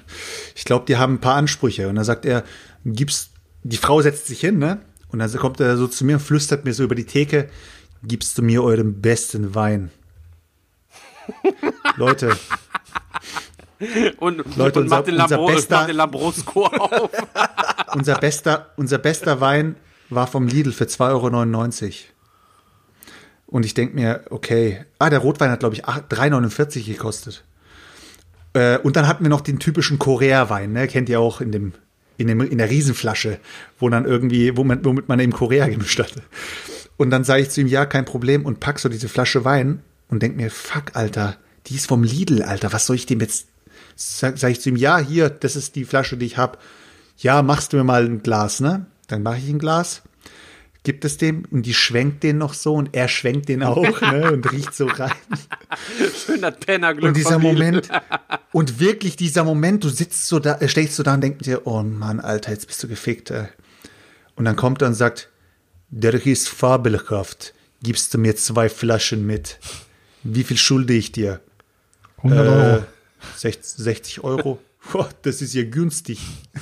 Ich glaube, die haben ein paar Ansprüche. Und dann sagt er, gibst, die Frau setzt sich hin, ne? Und dann kommt er so zu mir und flüstert mir so über die Theke, gibst du mir euren besten Wein? Leute, Und, Leute, und unser- macht den, unser Lambro bester- macht den Lambrusco auf. unser bester, unser bester Wein war vom Lidl für 2,99 Euro. Und ich denke mir, okay, ah, der Rotwein hat, glaube ich, 8 3,49 gekostet. Äh, und dann hatten wir noch den typischen Korea-Wein, ne? kennt ihr auch in dem, in dem, in der Riesenflasche, wo dann irgendwie, wo man, womit man eben Korea gemischt hatte. Und dann sage ich zu ihm, ja, kein Problem, und pack so diese Flasche Wein und denk mir, fuck, Alter, die ist vom Lidl, Alter, was soll ich dem jetzt, sag, sag ich zu ihm, ja, hier, das ist die Flasche, die ich hab. Ja, machst du mir mal ein Glas, ne? Dann mache ich ein Glas, gibt es dem und die schwenkt den noch so und er schwenkt den auch, ne? Und riecht so rein. Schön das Pennerglück Und dieser. Moment, und wirklich dieser Moment, du sitzt so da, äh, stehst so da und denkst dir, oh Mann, Alter, jetzt bist du gefickt, ey. Und dann kommt er und sagt, der ist fabelhaft, gibst du mir zwei Flaschen mit. Wie viel schulde ich dir? 100 Euro. Äh, 60, 60 Euro? Boah, das ist ja günstig.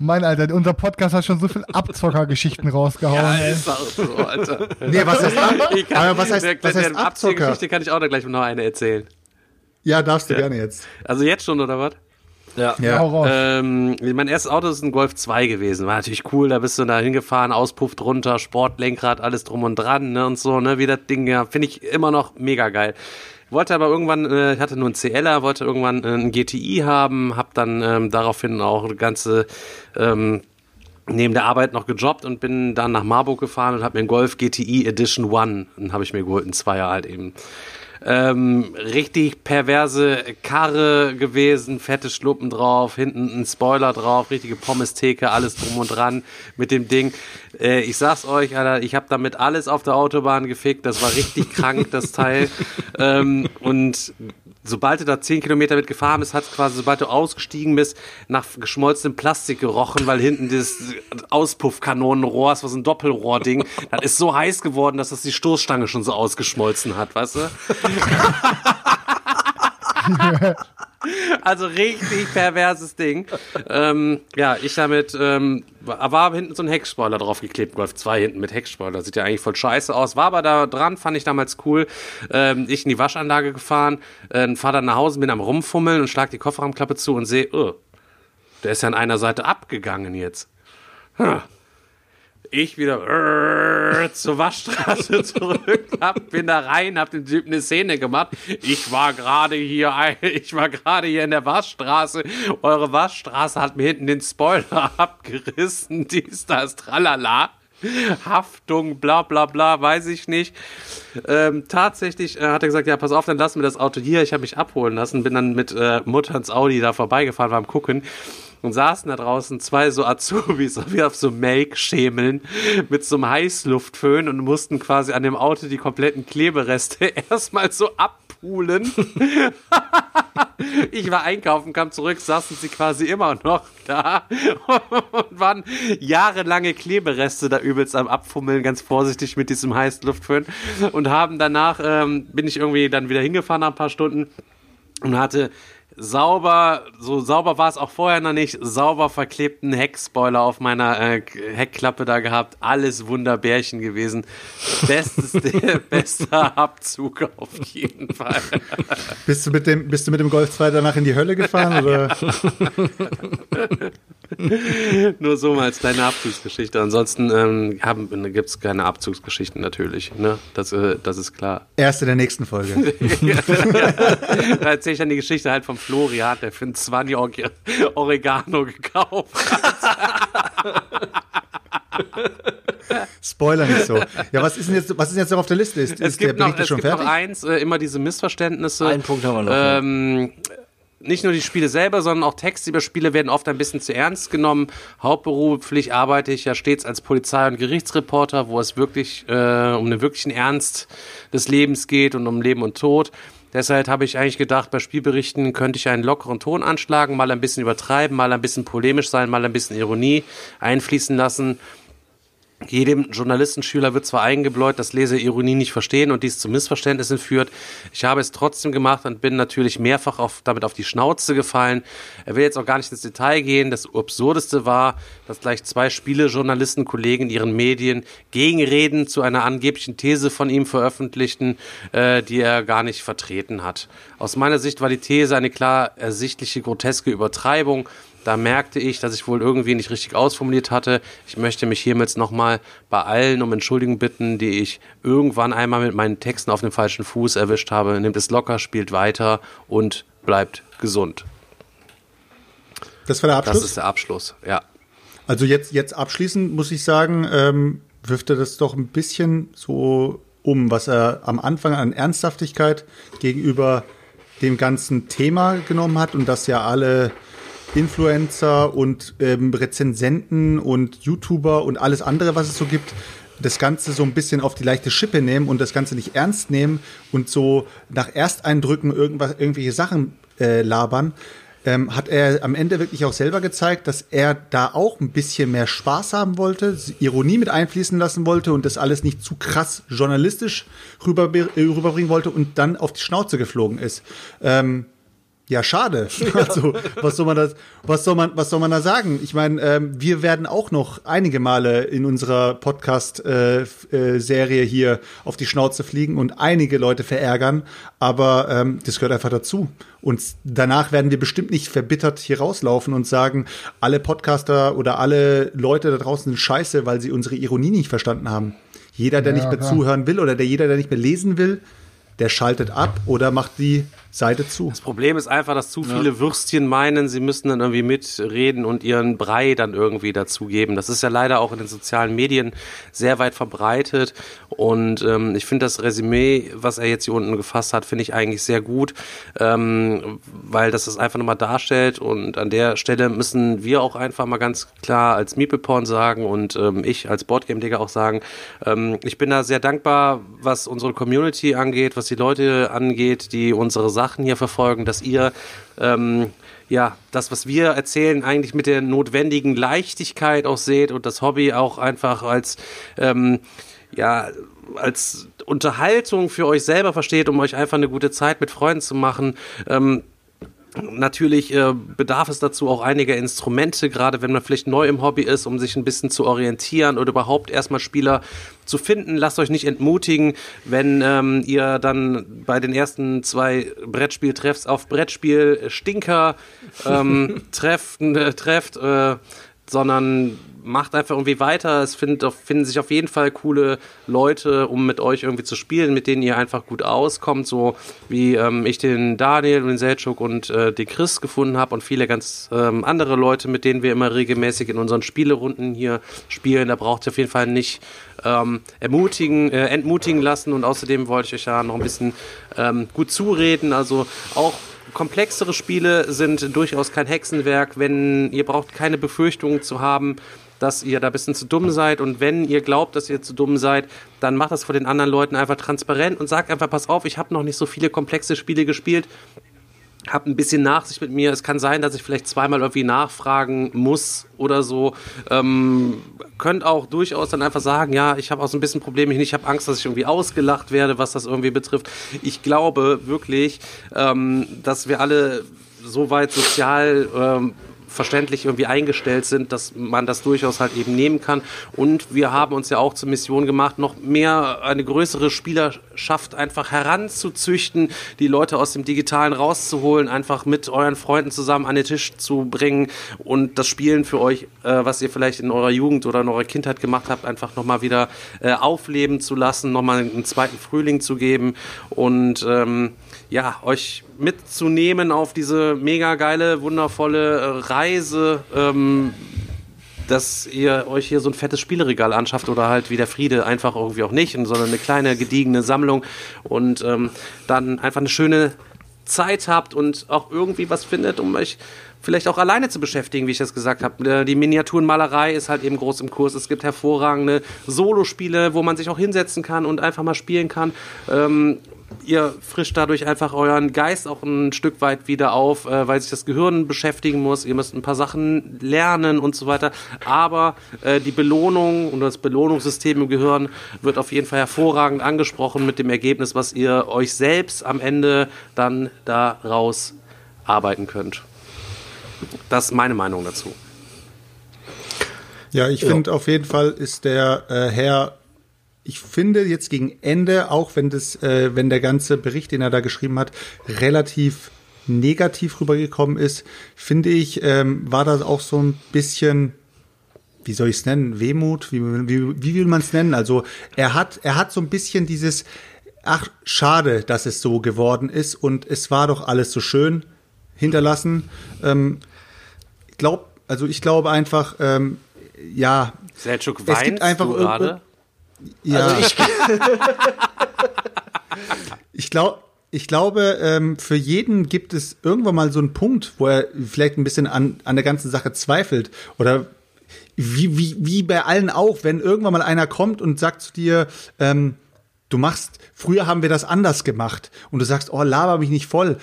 Mein Alter, unser Podcast hat schon so viel Abzockergeschichten rausgehauen. Ja, ist auch so, Alter. Nee, was heißt, Ich kann, aber was heißt, der, was der heißt Abzocker? Abziehgeschichte kann ich auch gleich noch eine erzählen. Ja, darfst du gerne jetzt. Also jetzt schon, oder was? Ja. Ja. Hau raus. Ähm, mein erstes Auto ist ein Golf 2 gewesen. War natürlich cool, da bist du da hingefahren, Auspuff drunter, Sportlenkrad, alles drum und dran, ne, und so, ne, wie das Ding, ja, finde ich immer noch mega geil. Wollte aber irgendwann, äh, hatte nur einen CLer, wollte irgendwann äh, einen GTI haben, hab dann ähm, daraufhin auch eine ganze, ähm, neben der Arbeit noch gejobbt und bin dann nach Marburg gefahren und habe mir einen Golf GTI Edition One, habe ich mir geholt, einen Zweier halt eben. Ähm, richtig perverse Karre gewesen, fette Schluppen drauf, hinten ein Spoiler drauf, richtige Pommes-Theke, alles drum und dran mit dem Ding. Äh, ich sag's euch, Alter, ich habe damit alles auf der Autobahn gefickt, das war richtig krank, das Teil. Ähm, und sobald du da 10 Kilometer mit gefahren bist, hat quasi, sobald du ausgestiegen bist, nach geschmolzenem Plastik gerochen, weil hinten das Auspuffkanonenrohr, das war so ein Doppelrohrding, das ist so heiß geworden, dass das die Stoßstange schon so ausgeschmolzen hat, weißt du? Also richtig perverses Ding. Ähm, ja, ich damit, ähm, war hinten so ein Heckspoiler draufgeklebt, Golf 2 hinten mit Heckspoiler. Sieht ja eigentlich voll scheiße aus. War aber da dran, fand ich damals cool. Ähm, ich in die Waschanlage gefahren, äh, fahr dann nach Hause, bin am rumfummeln und schlag die Kofferraumklappe zu und sehe, oh, der ist ja an einer Seite abgegangen jetzt. Hm. Ich wieder zur Waschstraße zurück, hab, bin da rein, hab dem Typen eine Szene gemacht. Ich war gerade hier, ich war gerade hier in der Waschstraße. Eure Waschstraße hat mir hinten den Spoiler abgerissen, dies, das, tralala. Haftung, bla bla bla, weiß ich nicht. Ähm, tatsächlich äh, hat er gesagt, ja, pass auf, dann lass mir das Auto hier. Ich habe mich abholen lassen, bin dann mit äh, Mutter ins Audi da vorbeigefahren, war am gucken und saßen da draußen zwei so Azubis wie auf so Make-Schemeln mit so einem Heißluftföhn und mussten quasi an dem Auto die kompletten Klebereste erstmal so abpulen. ich war einkaufen, kam zurück, saßen sie quasi immer noch da und waren jahrelange Klebereste da übelst am Abfummeln, ganz vorsichtig mit diesem Heißluftföhn und haben danach, ähm, bin ich irgendwie dann wieder hingefahren nach ein paar Stunden und hatte sauber, so sauber war es auch vorher noch nicht, sauber verklebten Heckspoiler auf meiner äh, Heckklappe da gehabt. Alles Wunderbärchen gewesen. Bestes, bester Abzug auf jeden Fall. Bist du mit dem, bist du mit dem Golf 2 danach in die Hölle gefahren? Oder? Nur so mal als kleine Abzugsgeschichte. Ansonsten ähm, gibt es keine Abzugsgeschichten natürlich. Ne? Das, äh, das ist klar. Erste der nächsten Folge. da erzähle ich dann die Geschichte halt vom Florian, der für einen 20 Oregano gekauft hat. Spoiler nicht so. Ja, was ist denn jetzt, was ist jetzt noch auf der Liste? Ist, es ist gibt der noch, Bericht es schon gibt fertig? noch eins, äh, immer diese Missverständnisse. Einen Punkt haben wir noch. Ähm, nicht nur die Spiele selber, sondern auch Texte über Spiele werden oft ein bisschen zu ernst genommen. Hauptberuflich arbeite ich ja stets als Polizei- und Gerichtsreporter, wo es wirklich äh, um den wirklichen Ernst des Lebens geht und um Leben und Tod. Deshalb habe ich eigentlich gedacht, bei Spielberichten könnte ich einen lockeren Ton anschlagen, mal ein bisschen übertreiben, mal ein bisschen polemisch sein, mal ein bisschen Ironie einfließen lassen. Jedem Journalistenschüler wird zwar eingebläut, dass Leser Ironie nicht verstehen und dies zu Missverständnissen führt. Ich habe es trotzdem gemacht und bin natürlich mehrfach auf, damit auf die Schnauze gefallen. Er will jetzt auch gar nicht ins Detail gehen. Das Absurdeste war, dass gleich zwei Spielejournalistenkollegen in ihren Medien Gegenreden zu einer angeblichen These von ihm veröffentlichten, äh, die er gar nicht vertreten hat. Aus meiner Sicht war die These eine klar ersichtliche groteske Übertreibung. Da merkte ich, dass ich wohl irgendwie nicht richtig ausformuliert hatte. Ich möchte mich hiermit nochmal bei allen um Entschuldigung bitten, die ich irgendwann einmal mit meinen Texten auf dem falschen Fuß erwischt habe. Nehmt es locker, spielt weiter und bleibt gesund. Das war der Abschluss? Das ist der Abschluss, ja. Also jetzt, jetzt abschließend muss ich sagen, ähm, wirft er das doch ein bisschen so um, was er am Anfang an Ernsthaftigkeit gegenüber dem ganzen Thema genommen hat und dass ja alle Influencer und ähm, Rezensenten und YouTuber und alles andere, was es so gibt, das Ganze so ein bisschen auf die leichte Schippe nehmen und das Ganze nicht ernst nehmen und so nach Ersteindrücken irgendwas, irgendwelche Sachen äh, labern, ähm, hat er am Ende wirklich auch selber gezeigt, dass er da auch ein bisschen mehr Spaß haben wollte, Ironie mit einfließen lassen wollte und das alles nicht zu krass journalistisch rüber, rüberbringen wollte und dann auf die Schnauze geflogen ist. Ähm, ja, schade. Also, was soll man das, was soll man, was soll man da sagen? Ich meine, ähm, wir werden auch noch einige Male in unserer Podcast-Serie äh, äh, hier auf die Schnauze fliegen und einige Leute verärgern, aber ähm, das gehört einfach dazu. Und danach werden wir bestimmt nicht verbittert hier rauslaufen und sagen, alle Podcaster oder alle Leute da draußen sind scheiße, weil sie unsere Ironie nicht verstanden haben. Jeder, der Ja, nicht mehr klar. zuhören will oder der jeder, der nicht mehr lesen will, der schaltet ab oder macht die Seite zu. Das Problem ist einfach, dass zu viele Würstchen meinen, sie müssten dann irgendwie mitreden und ihren Brei dann irgendwie dazugeben. Das ist ja leider auch in den sozialen Medien sehr weit verbreitet. Und ähm, ich finde das Resümee, was er jetzt hier unten gefasst hat, finde ich eigentlich sehr gut, ähm, weil das es einfach nochmal darstellt. Und an der Stelle müssen wir auch einfach mal ganz klar als Meeple-Porn sagen und ähm, ich als Boardgame-Digger auch sagen, ähm, ich bin da sehr dankbar, was unsere Community angeht, was die Leute angeht, die unsere Sachen hier verfolgen, dass ihr ähm, ja, das, was wir erzählen, eigentlich mit der notwendigen Leichtigkeit auch seht und das Hobby auch einfach als, ähm, ja, als Unterhaltung für euch selber versteht, um euch einfach eine gute Zeit mit Freunden zu machen. Ähm, Natürlich äh, bedarf es dazu auch einiger Instrumente, gerade wenn man vielleicht neu im Hobby ist, um sich ein bisschen zu orientieren oder überhaupt erstmal Spieler zu finden. Lasst euch nicht entmutigen, wenn ähm, ihr dann bei den ersten zwei Brettspieltreffs auf Brettspiel Stinker ähm, trefft, äh, trefft äh, sondern macht einfach irgendwie weiter. Es find, finden sich auf jeden Fall coole Leute, um mit euch irgendwie zu spielen, mit denen ihr einfach gut auskommt, so wie ähm, ich den Daniel und den Selchuk und äh, den Chris gefunden habe und viele ganz ähm, andere Leute, mit denen wir immer regelmäßig in unseren Spielerunden hier spielen. Da braucht ihr auf jeden Fall nicht ähm, ermutigen, äh, entmutigen lassen und außerdem wollte ich euch ja noch ein bisschen ähm, gut zureden. Also auch komplexere Spiele sind durchaus kein Hexenwerk, wenn ihr braucht keine Befürchtungen zu haben, dass ihr da ein bisschen zu dumm seid. Und wenn ihr glaubt, dass ihr zu dumm seid, dann macht das vor den anderen Leuten einfach transparent und sagt einfach, pass auf, ich habe noch nicht so viele komplexe Spiele gespielt. Habt ein bisschen Nachsicht mit mir. Es kann sein, dass ich vielleicht zweimal irgendwie nachfragen muss oder so. Ähm, könnt auch durchaus dann einfach sagen, ja, ich habe auch so ein bisschen Probleme. Ich habe Angst, dass ich irgendwie ausgelacht werde, was das irgendwie betrifft. Ich glaube wirklich, ähm, dass wir alle so weit sozial ähm, verständlich irgendwie eingestellt sind, dass man das durchaus halt eben nehmen kann. Und wir haben uns ja auch zur Mission gemacht, noch mehr eine größere Spielerschaft einfach heranzuzüchten, die Leute aus dem Digitalen rauszuholen, einfach mit euren Freunden zusammen an den Tisch zu bringen und das Spielen für euch, äh, was ihr vielleicht in eurer Jugend oder in eurer Kindheit gemacht habt, einfach nochmal wieder äh, aufleben zu lassen, nochmal einen zweiten Frühling zu geben und ähm, ja, euch mitzunehmen auf diese mega geile, wundervolle äh, Reise, ähm, dass ihr euch hier so ein fettes Spieleregal anschafft oder halt wie der Friede einfach irgendwie auch nicht, sondern eine kleine gediegene Sammlung und ähm, dann einfach eine schöne Zeit habt und auch irgendwie was findet, um euch vielleicht auch alleine zu beschäftigen, wie ich das gesagt habe. Äh, die Miniaturenmalerei ist halt eben groß im Kurs. Es gibt hervorragende Solospiele, wo man sich auch hinsetzen kann und einfach mal spielen kann. Ähm, ihr frischt dadurch einfach euren Geist auch ein Stück weit wieder auf, äh, weil sich das Gehirn beschäftigen muss. Ihr müsst ein paar Sachen lernen und so weiter. Aber äh, die Belohnung und das Belohnungssystem im Gehirn wird auf jeden Fall hervorragend angesprochen mit dem Ergebnis, was ihr euch selbst am Ende dann daraus arbeiten könnt. Das ist meine Meinung dazu. Ja, ich finde auf jeden Fall ist der äh, Herr ich finde jetzt gegen Ende, auch wenn das, äh, wenn der ganze Bericht, den er da geschrieben hat, relativ negativ rübergekommen ist, finde ich, ähm, war das auch so ein bisschen, wie soll ich es nennen, Wehmut, wie, wie, wie will man es nennen? Also er hat, er hat so ein bisschen dieses, ach, schade, dass es so geworden ist und es war doch alles so schön hinterlassen. Ähm, glaub, also ich glaube einfach, ähm, ja, Selchuk, es gibt einfach gerade? Ja. Also ich, Ich, glaub, ich glaube, ähm, für jeden gibt es irgendwann mal so einen Punkt, wo er vielleicht ein bisschen an, an der ganzen Sache zweifelt. Oder wie, wie, wie bei allen auch, wenn irgendwann mal einer kommt und sagt zu dir, ähm, du machst, früher haben wir das anders gemacht und du sagst, oh, laber mich nicht voll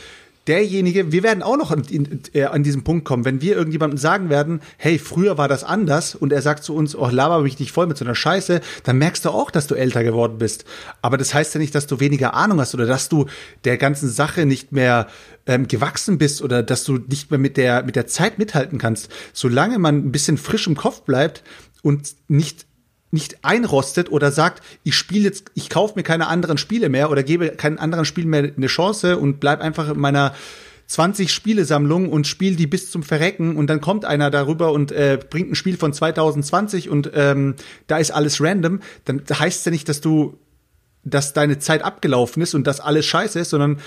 derjenige, wir werden auch noch an, in, äh, an diesem Punkt kommen, wenn wir irgendjemandem sagen werden, hey, früher war das anders und er sagt zu uns, oh, laber mich nicht voll mit so einer Scheiße, dann merkst du auch, dass du älter geworden bist. Aber das heißt ja nicht, dass du weniger Ahnung hast oder dass du der ganzen Sache nicht mehr ähm, gewachsen bist oder dass du nicht mehr mit der, mit der Zeit mithalten kannst. Solange man ein bisschen frisch im Kopf bleibt und nicht nicht einrostet oder sagt, ich spiele jetzt, ich kaufe mir keine anderen Spiele mehr oder gebe keinen anderen Spielen mehr eine Chance und bleib einfach in meiner 20 Spielesammlung und spiele die bis zum Verrecken und dann kommt einer darüber und äh, bringt ein Spiel von 2020 und ähm, da ist alles random, dann heißt es ja nicht, dass du, dass deine Zeit abgelaufen ist und dass alles scheiße ist, sondern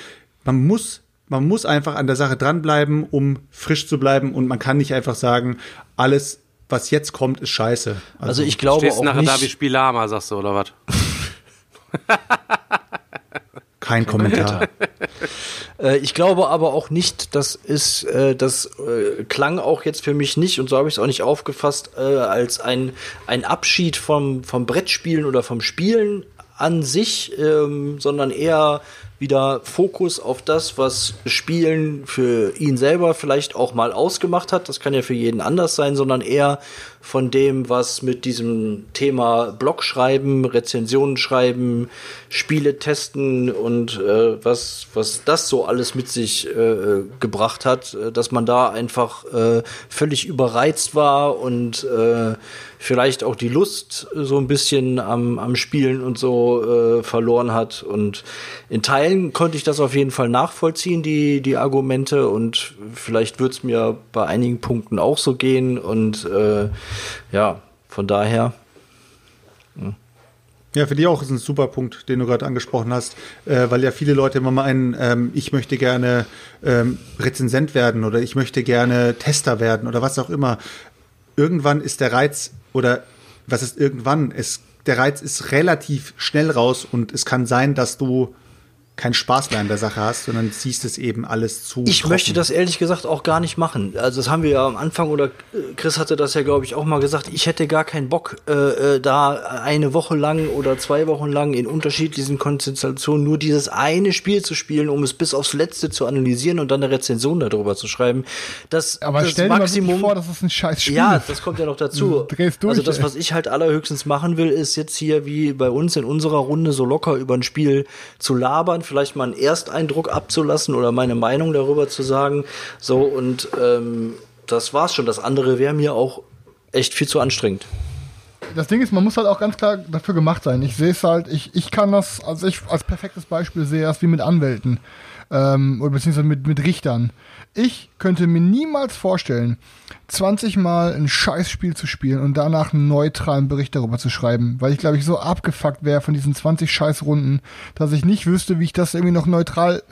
man muss man muss einfach an der Sache dranbleiben, um frisch zu bleiben und man kann nicht einfach sagen, alles was jetzt kommt, ist scheiße. Also, also ich glaube Stehst auch nachher nicht. da wie Spielama, sagst du, oder was? Kein Kommentar. Äh, ich glaube aber auch nicht, dass ist, äh, das äh, klang auch jetzt für mich nicht, und so habe ich es auch nicht aufgefasst, äh, als ein, ein Abschied vom, vom Brettspielen oder vom Spielen an sich, ähm, sondern eher wieder Fokus auf das, was Spielen für ihn selber vielleicht auch mal ausgemacht hat. Das kann ja für jeden anders sein, sondern eher von dem, was mit diesem Thema Blog schreiben, Rezensionen schreiben, Spiele testen und äh, was, was das so alles mit sich äh, gebracht hat, äh, dass man da einfach äh, völlig überreizt war und äh, vielleicht auch die Lust so ein bisschen am, am Spielen und so äh, verloren hat. Und in Teilen Teilen konnte ich das auf jeden Fall nachvollziehen, die, die Argumente. Und vielleicht wird es mir bei einigen Punkten auch so gehen. Und äh, ja, von daher. Ja, finde ich auch, ist ein super Punkt, den du gerade angesprochen hast, äh, weil ja viele Leute immer meinen, ähm, ich möchte gerne ähm, Rezensent werden oder ich möchte gerne Tester werden oder was auch immer. Irgendwann ist der Reiz oder was ist irgendwann? Es, der Reiz ist relativ schnell raus und es kann sein, dass du keinen Spaß mehr an der Sache hast, sondern siehst es eben alles zu. Ich trocken. möchte das ehrlich gesagt auch gar nicht machen. Also das haben wir ja am Anfang oder äh, Chris hatte das ja glaube ich auch mal gesagt. Ich hätte gar keinen Bock, äh, äh, da eine Woche lang oder zwei Wochen lang in unterschiedlichen Konzentrationen nur dieses eine Spiel zu spielen, um es bis aufs Letzte zu analysieren und dann eine Rezension darüber zu schreiben. Das, Aber das stell dir mal vor, das ist ein scheiß Spiel. Ja, das kommt ja noch dazu. Du drehst durch, also das, was ich halt allerhöchstens machen will, ist jetzt hier wie bei uns in unserer Runde so locker über ein Spiel zu labern, vielleicht mal einen Ersteindruck abzulassen oder meine Meinung darüber zu sagen. So und ähm, das war's schon. Das andere wäre mir auch echt viel zu anstrengend. das Ding ist, man muss halt auch ganz klar dafür gemacht sein. Ich sehe es halt, ich, ich kann das, also ich als perfektes Beispiel sehe das wie mit Anwälten ähm, oder beziehungsweise mit, mit Richtern. Ich könnte mir niemals vorstellen, 20 Mal ein Scheißspiel zu spielen und danach einen neutralen Bericht darüber zu schreiben, weil ich glaube ich so abgefuckt wäre von diesen 20 Scheißrunden, dass ich nicht wüsste, wie ich das irgendwie noch neutral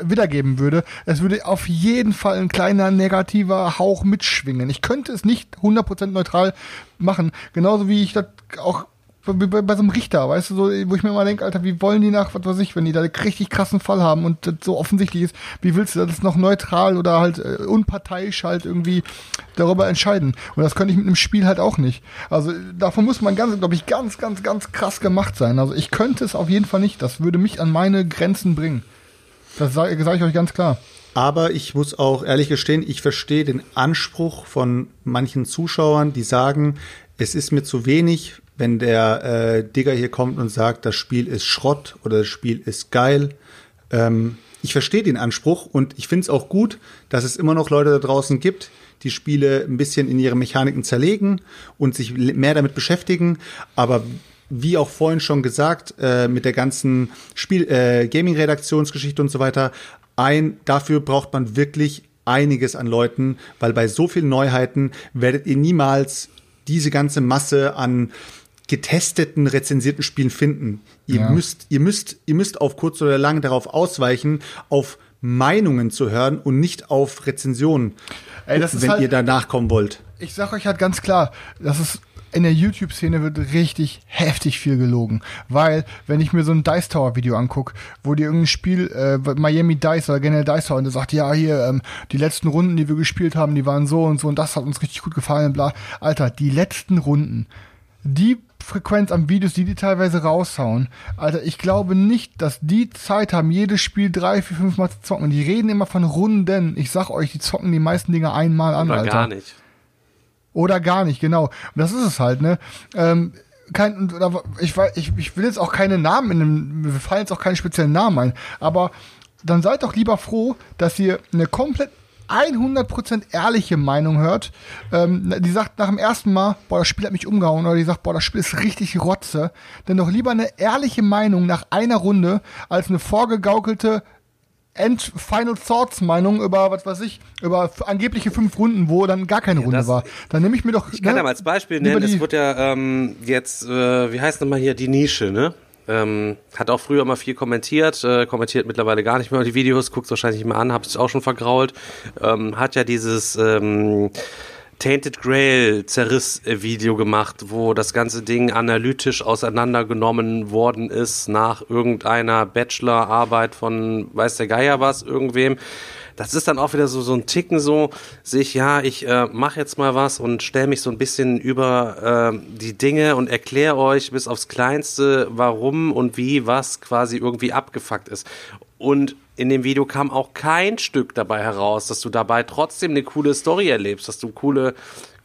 wiedergeben würde, es würde auf jeden Fall ein kleiner negativer Hauch mitschwingen. Ich könnte es nicht 100% neutral machen, genauso wie ich das auch bei, bei, bei so einem Richter, weißt du, so, wo ich mir immer denke, Alter, wie wollen die nach, was weiß ich, wenn die da einen richtig krassen Fall haben und das so offensichtlich ist, wie willst du das noch neutral oder halt äh, unparteiisch halt irgendwie darüber entscheiden? Und das könnte ich mit einem Spiel halt auch nicht. Also davon muss man ganz, glaube ich, ganz, ganz, ganz krass gemacht sein. Also ich könnte es auf jeden Fall nicht. Das würde mich an meine Grenzen bringen. Das sage sag ich euch ganz klar. Aber ich muss auch ehrlich gestehen, ich verstehe den Anspruch von manchen Zuschauern, die sagen, es ist mir zu wenig, wenn der äh, Digger hier kommt und sagt, das Spiel ist Schrott oder das Spiel ist geil. Ähm, ich verstehe den Anspruch und ich finde es auch gut, dass es immer noch Leute da draußen gibt, die Spiele ein bisschen in ihre Mechaniken zerlegen und sich mehr damit beschäftigen. Aber wie auch vorhin schon gesagt, äh, mit der ganzen Spiel äh, Gaming-Redaktionsgeschichte und so weiter, ein, dafür braucht man wirklich einiges an Leuten, weil bei so vielen Neuheiten werdet ihr niemals diese ganze Masse an getesteten, rezensierten Spielen finden. Ihr Ja. müsst, ihr müsst, ihr müsst auf kurz oder lang darauf ausweichen, auf Meinungen zu hören und nicht auf Rezensionen, Ey, wenn halt- ihr da nachkommen wollt. ich sag euch halt ganz klar, das ist in der YouTube-Szene wird richtig heftig viel gelogen. Weil, wenn ich mir so ein Dice Tower-Video anguck, wo die irgendein Spiel, äh, Miami Dice oder generell Dice Tower, und der sagt, ja, hier, ähm, die letzten Runden, die wir gespielt haben, die waren so und so und das hat uns richtig gut gefallen, bla. Alter, die letzten Runden, die Frequenz an Videos, die die teilweise raushauen, Alter, ich glaube nicht, dass die Zeit haben, jedes Spiel drei, vier, fünf Mal zu zocken. Die reden immer von Runden. Ich sag euch, die zocken die meisten Dinge einmal an, Oder Alter. gar nicht. Oder gar nicht, genau. Und das ist es halt, ne? Ähm, kein, ich, ich, ich will jetzt auch keine Namen in dem, mir fallen jetzt auch keine speziellen Namen ein, aber dann seid doch lieber froh, dass ihr eine komplett 100% ehrliche Meinung hört. Ähm, die sagt nach dem ersten Mal, boah, das Spiel hat mich umgehauen, oder die sagt, boah, das Spiel ist richtig Rotze. Dann doch lieber eine ehrliche Meinung nach einer Runde, als eine vorgegaukelte End Final Thoughts Meinung über, was weiß ich, über angebliche fünf Runden, wo dann gar keine Runde das- war. Dann nehme ich mir doch. Ich kann ne, ja mal als Beispiel nennen, es wird ja ähm, jetzt, äh, wie heißt nochmal hier, die Nische, ne? Ähm, hat auch früher immer viel kommentiert, äh, kommentiert mittlerweile gar nicht mehr die Videos, guckt wahrscheinlich nicht mehr an, hab's auch schon vergrault. Ähm, hat ja dieses ähm, Tainted Grail Zerriss-Video gemacht, wo das ganze Ding analytisch auseinandergenommen worden ist nach irgendeiner Bachelorarbeit von weiß der Geier was, irgendwem. Das ist dann auch wieder so, so ein Ticken so, sich, ja, ich äh, mache jetzt mal was und stelle mich so ein bisschen über äh, die Dinge und erkläre euch bis aufs Kleinste, warum und wie was quasi irgendwie abgefuckt ist. Und in dem Video kam auch kein Stück dabei heraus, dass du dabei trotzdem eine coole Story erlebst, dass du coole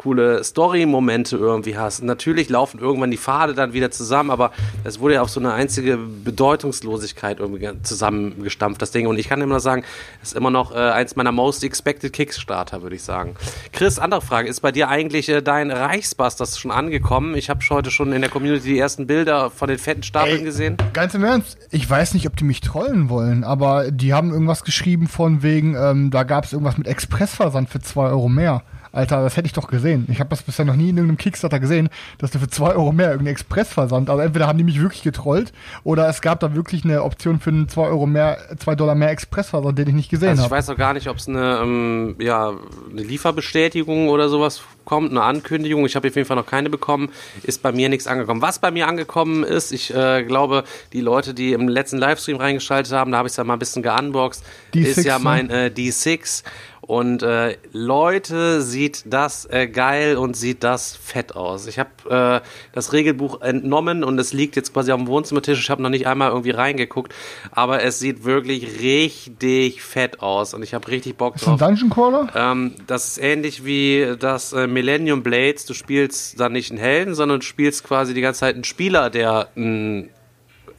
coole Story-Momente irgendwie hast. Natürlich laufen irgendwann die Pfade dann wieder zusammen, aber es wurde ja auf so eine einzige Bedeutungslosigkeit irgendwie zusammengestampft, das Ding. Und ich kann immer sagen, es ist immer noch äh, eins meiner most expected Kickstarter, würde ich sagen. Chris, andere Frage, ist bei dir eigentlich äh, dein Reichsbusters schon angekommen? Ich habe heute schon in der Community die ersten Bilder von den fetten Stapeln Ey, gesehen. Ganz im Ernst, ich weiß nicht, ob die mich trollen wollen, aber die haben irgendwas geschrieben von wegen, ähm, da gab es irgendwas mit Expressversand für 2 Euro mehr. Alter, das hätte ich doch gesehen. Ich habe das bisher noch nie in irgendeinem Kickstarter gesehen, dass du für 2 Euro mehr irgendeinen Expressversand. Also entweder haben die mich wirklich getrollt oder es gab da wirklich eine Option für einen 2 Euro mehr, 2 Dollar mehr Expressversand, den ich nicht gesehen Also ich habe. weiß auch gar nicht, ob es eine, ähm, ja, eine Lieferbestätigung oder sowas kommt, eine Ankündigung. Ich habe auf jeden Fall noch keine bekommen. Ist bei mir nichts angekommen. Was bei mir angekommen ist, ich äh, glaube, die Leute, die im letzten Livestream reingeschaltet haben, da habe ich es ja mal ein bisschen geunboxed, D6, ist ja ne? mein äh, D6. Und äh, Leute, sieht das äh, geil und sieht das fett aus. Ich habe äh, das Regelbuch entnommen und es liegt jetzt quasi auf dem Wohnzimmertisch. Ich habe noch nicht einmal irgendwie reingeguckt, aber es sieht wirklich richtig fett aus und ich habe richtig Bock ist ein drauf. Dungeon Crawler? Ähm, das ist ähnlich wie das äh, Millennium Blades. Du spielst dann nicht einen Helden, sondern du spielst quasi die ganze Zeit einen Spieler, der ein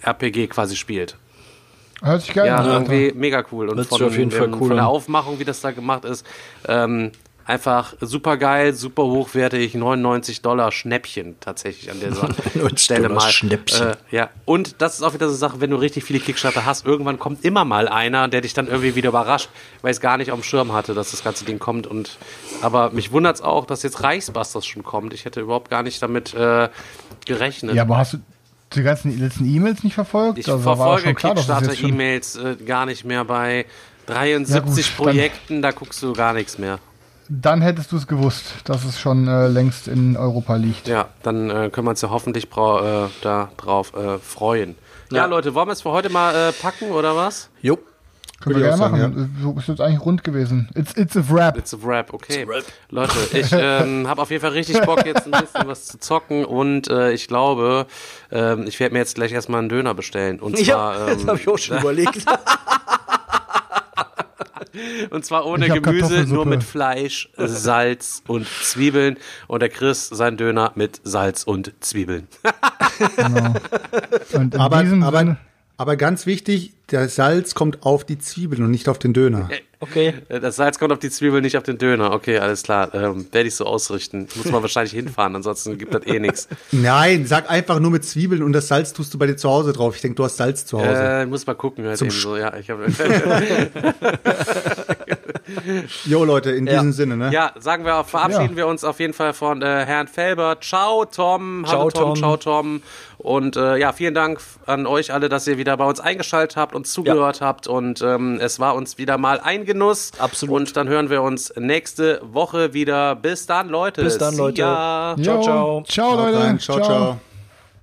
RPG quasi spielt. Hört sich geil Ja, an. Alter. irgendwie mega cool. Und von, auf jeden Fall ähm, cool von der. Aufmachung, wie das da gemacht ist, ähm, einfach super geil, super hochwertig, 99 Dollar Schnäppchen tatsächlich an dieser 99 Stelle mal. Schnäppchen. Äh, ja, und das ist auch wieder so eine Sache, wenn du richtig viele Kickstarter hast, irgendwann kommt immer mal einer, der dich dann irgendwie wieder überrascht, weil ich es gar nicht auf dem Schirm hatte, dass das ganze Ding kommt. Und aber mich wundert es auch, dass jetzt Reichsbusters schon kommt. Ich hätte überhaupt gar nicht damit äh, gerechnet. Ja, aber hast du die ganzen letzten E-Mails nicht verfolgt? Ich Also, war verfolge Kickstarter-E-Mails äh, gar nicht mehr bei 73 Ja, gut, dann- Projekten, da guckst du gar nichts mehr. Dann hättest du es gewusst, dass es schon äh, längst in Europa liegt. Ja, dann äh, können wir uns ja hoffentlich äh, da drauf äh, freuen. Ja. Ja. Leute, wollen wir es für heute mal äh, packen oder was? Jo. Können wir Würde gerne auch machen. So ist jetzt eigentlich rund gewesen. It's, it's a wrap. It's a Wrap, okay. A wrap. Leute, ich ähm, habe auf jeden Fall richtig Bock, jetzt ein bisschen was zu zocken und äh, ich glaube, ähm, ich werde mir jetzt gleich erstmal einen Döner bestellen. Und zwar, Ja, das ähm, habe ich auch schon überlegt. Und zwar ohne Gemüse, nur mit Fleisch, Salz und Zwiebeln. Und der Chris sein Döner mit Salz und Zwiebeln. Und in Aber, diesem aber, Sinne, aber ganz wichtig, der Salz kommt auf die Zwiebeln und nicht auf den Döner. Okay. Äh, Das Salz kommt auf die Zwiebeln, nicht auf den Döner. Okay, alles klar. Ähm, Werde ich so ausrichten. Muss man wahrscheinlich hinfahren, ansonsten gibt das eh nichts. Nein, sag einfach nur mit Zwiebeln und das Salz tust du bei dir zu Hause drauf. Ich denke, du hast Salz zu Hause. Äh, muss mal gucken. Halt Zum eben so. Ja, ich hab, Jo, Leute, in Ja. diesem Sinne, ne? ja, sagen wir, verabschieden Ja. wir uns auf jeden Fall von äh, Herrn Felber. Ciao, Tom. Hallo, Ciao, Tom. Tom. Ciao, Tom. Und äh, ja, vielen Dank an euch alle, dass ihr wieder bei uns eingeschaltet habt, uns zugehört habt. Und ähm, es war uns wieder mal ein Genuss. Absolut. Und dann hören wir uns nächste Woche wieder. Bis dann, Leute. Bis dann, Leute. Ciao, ciao. Ciao, Leute. rein. ciao. ciao.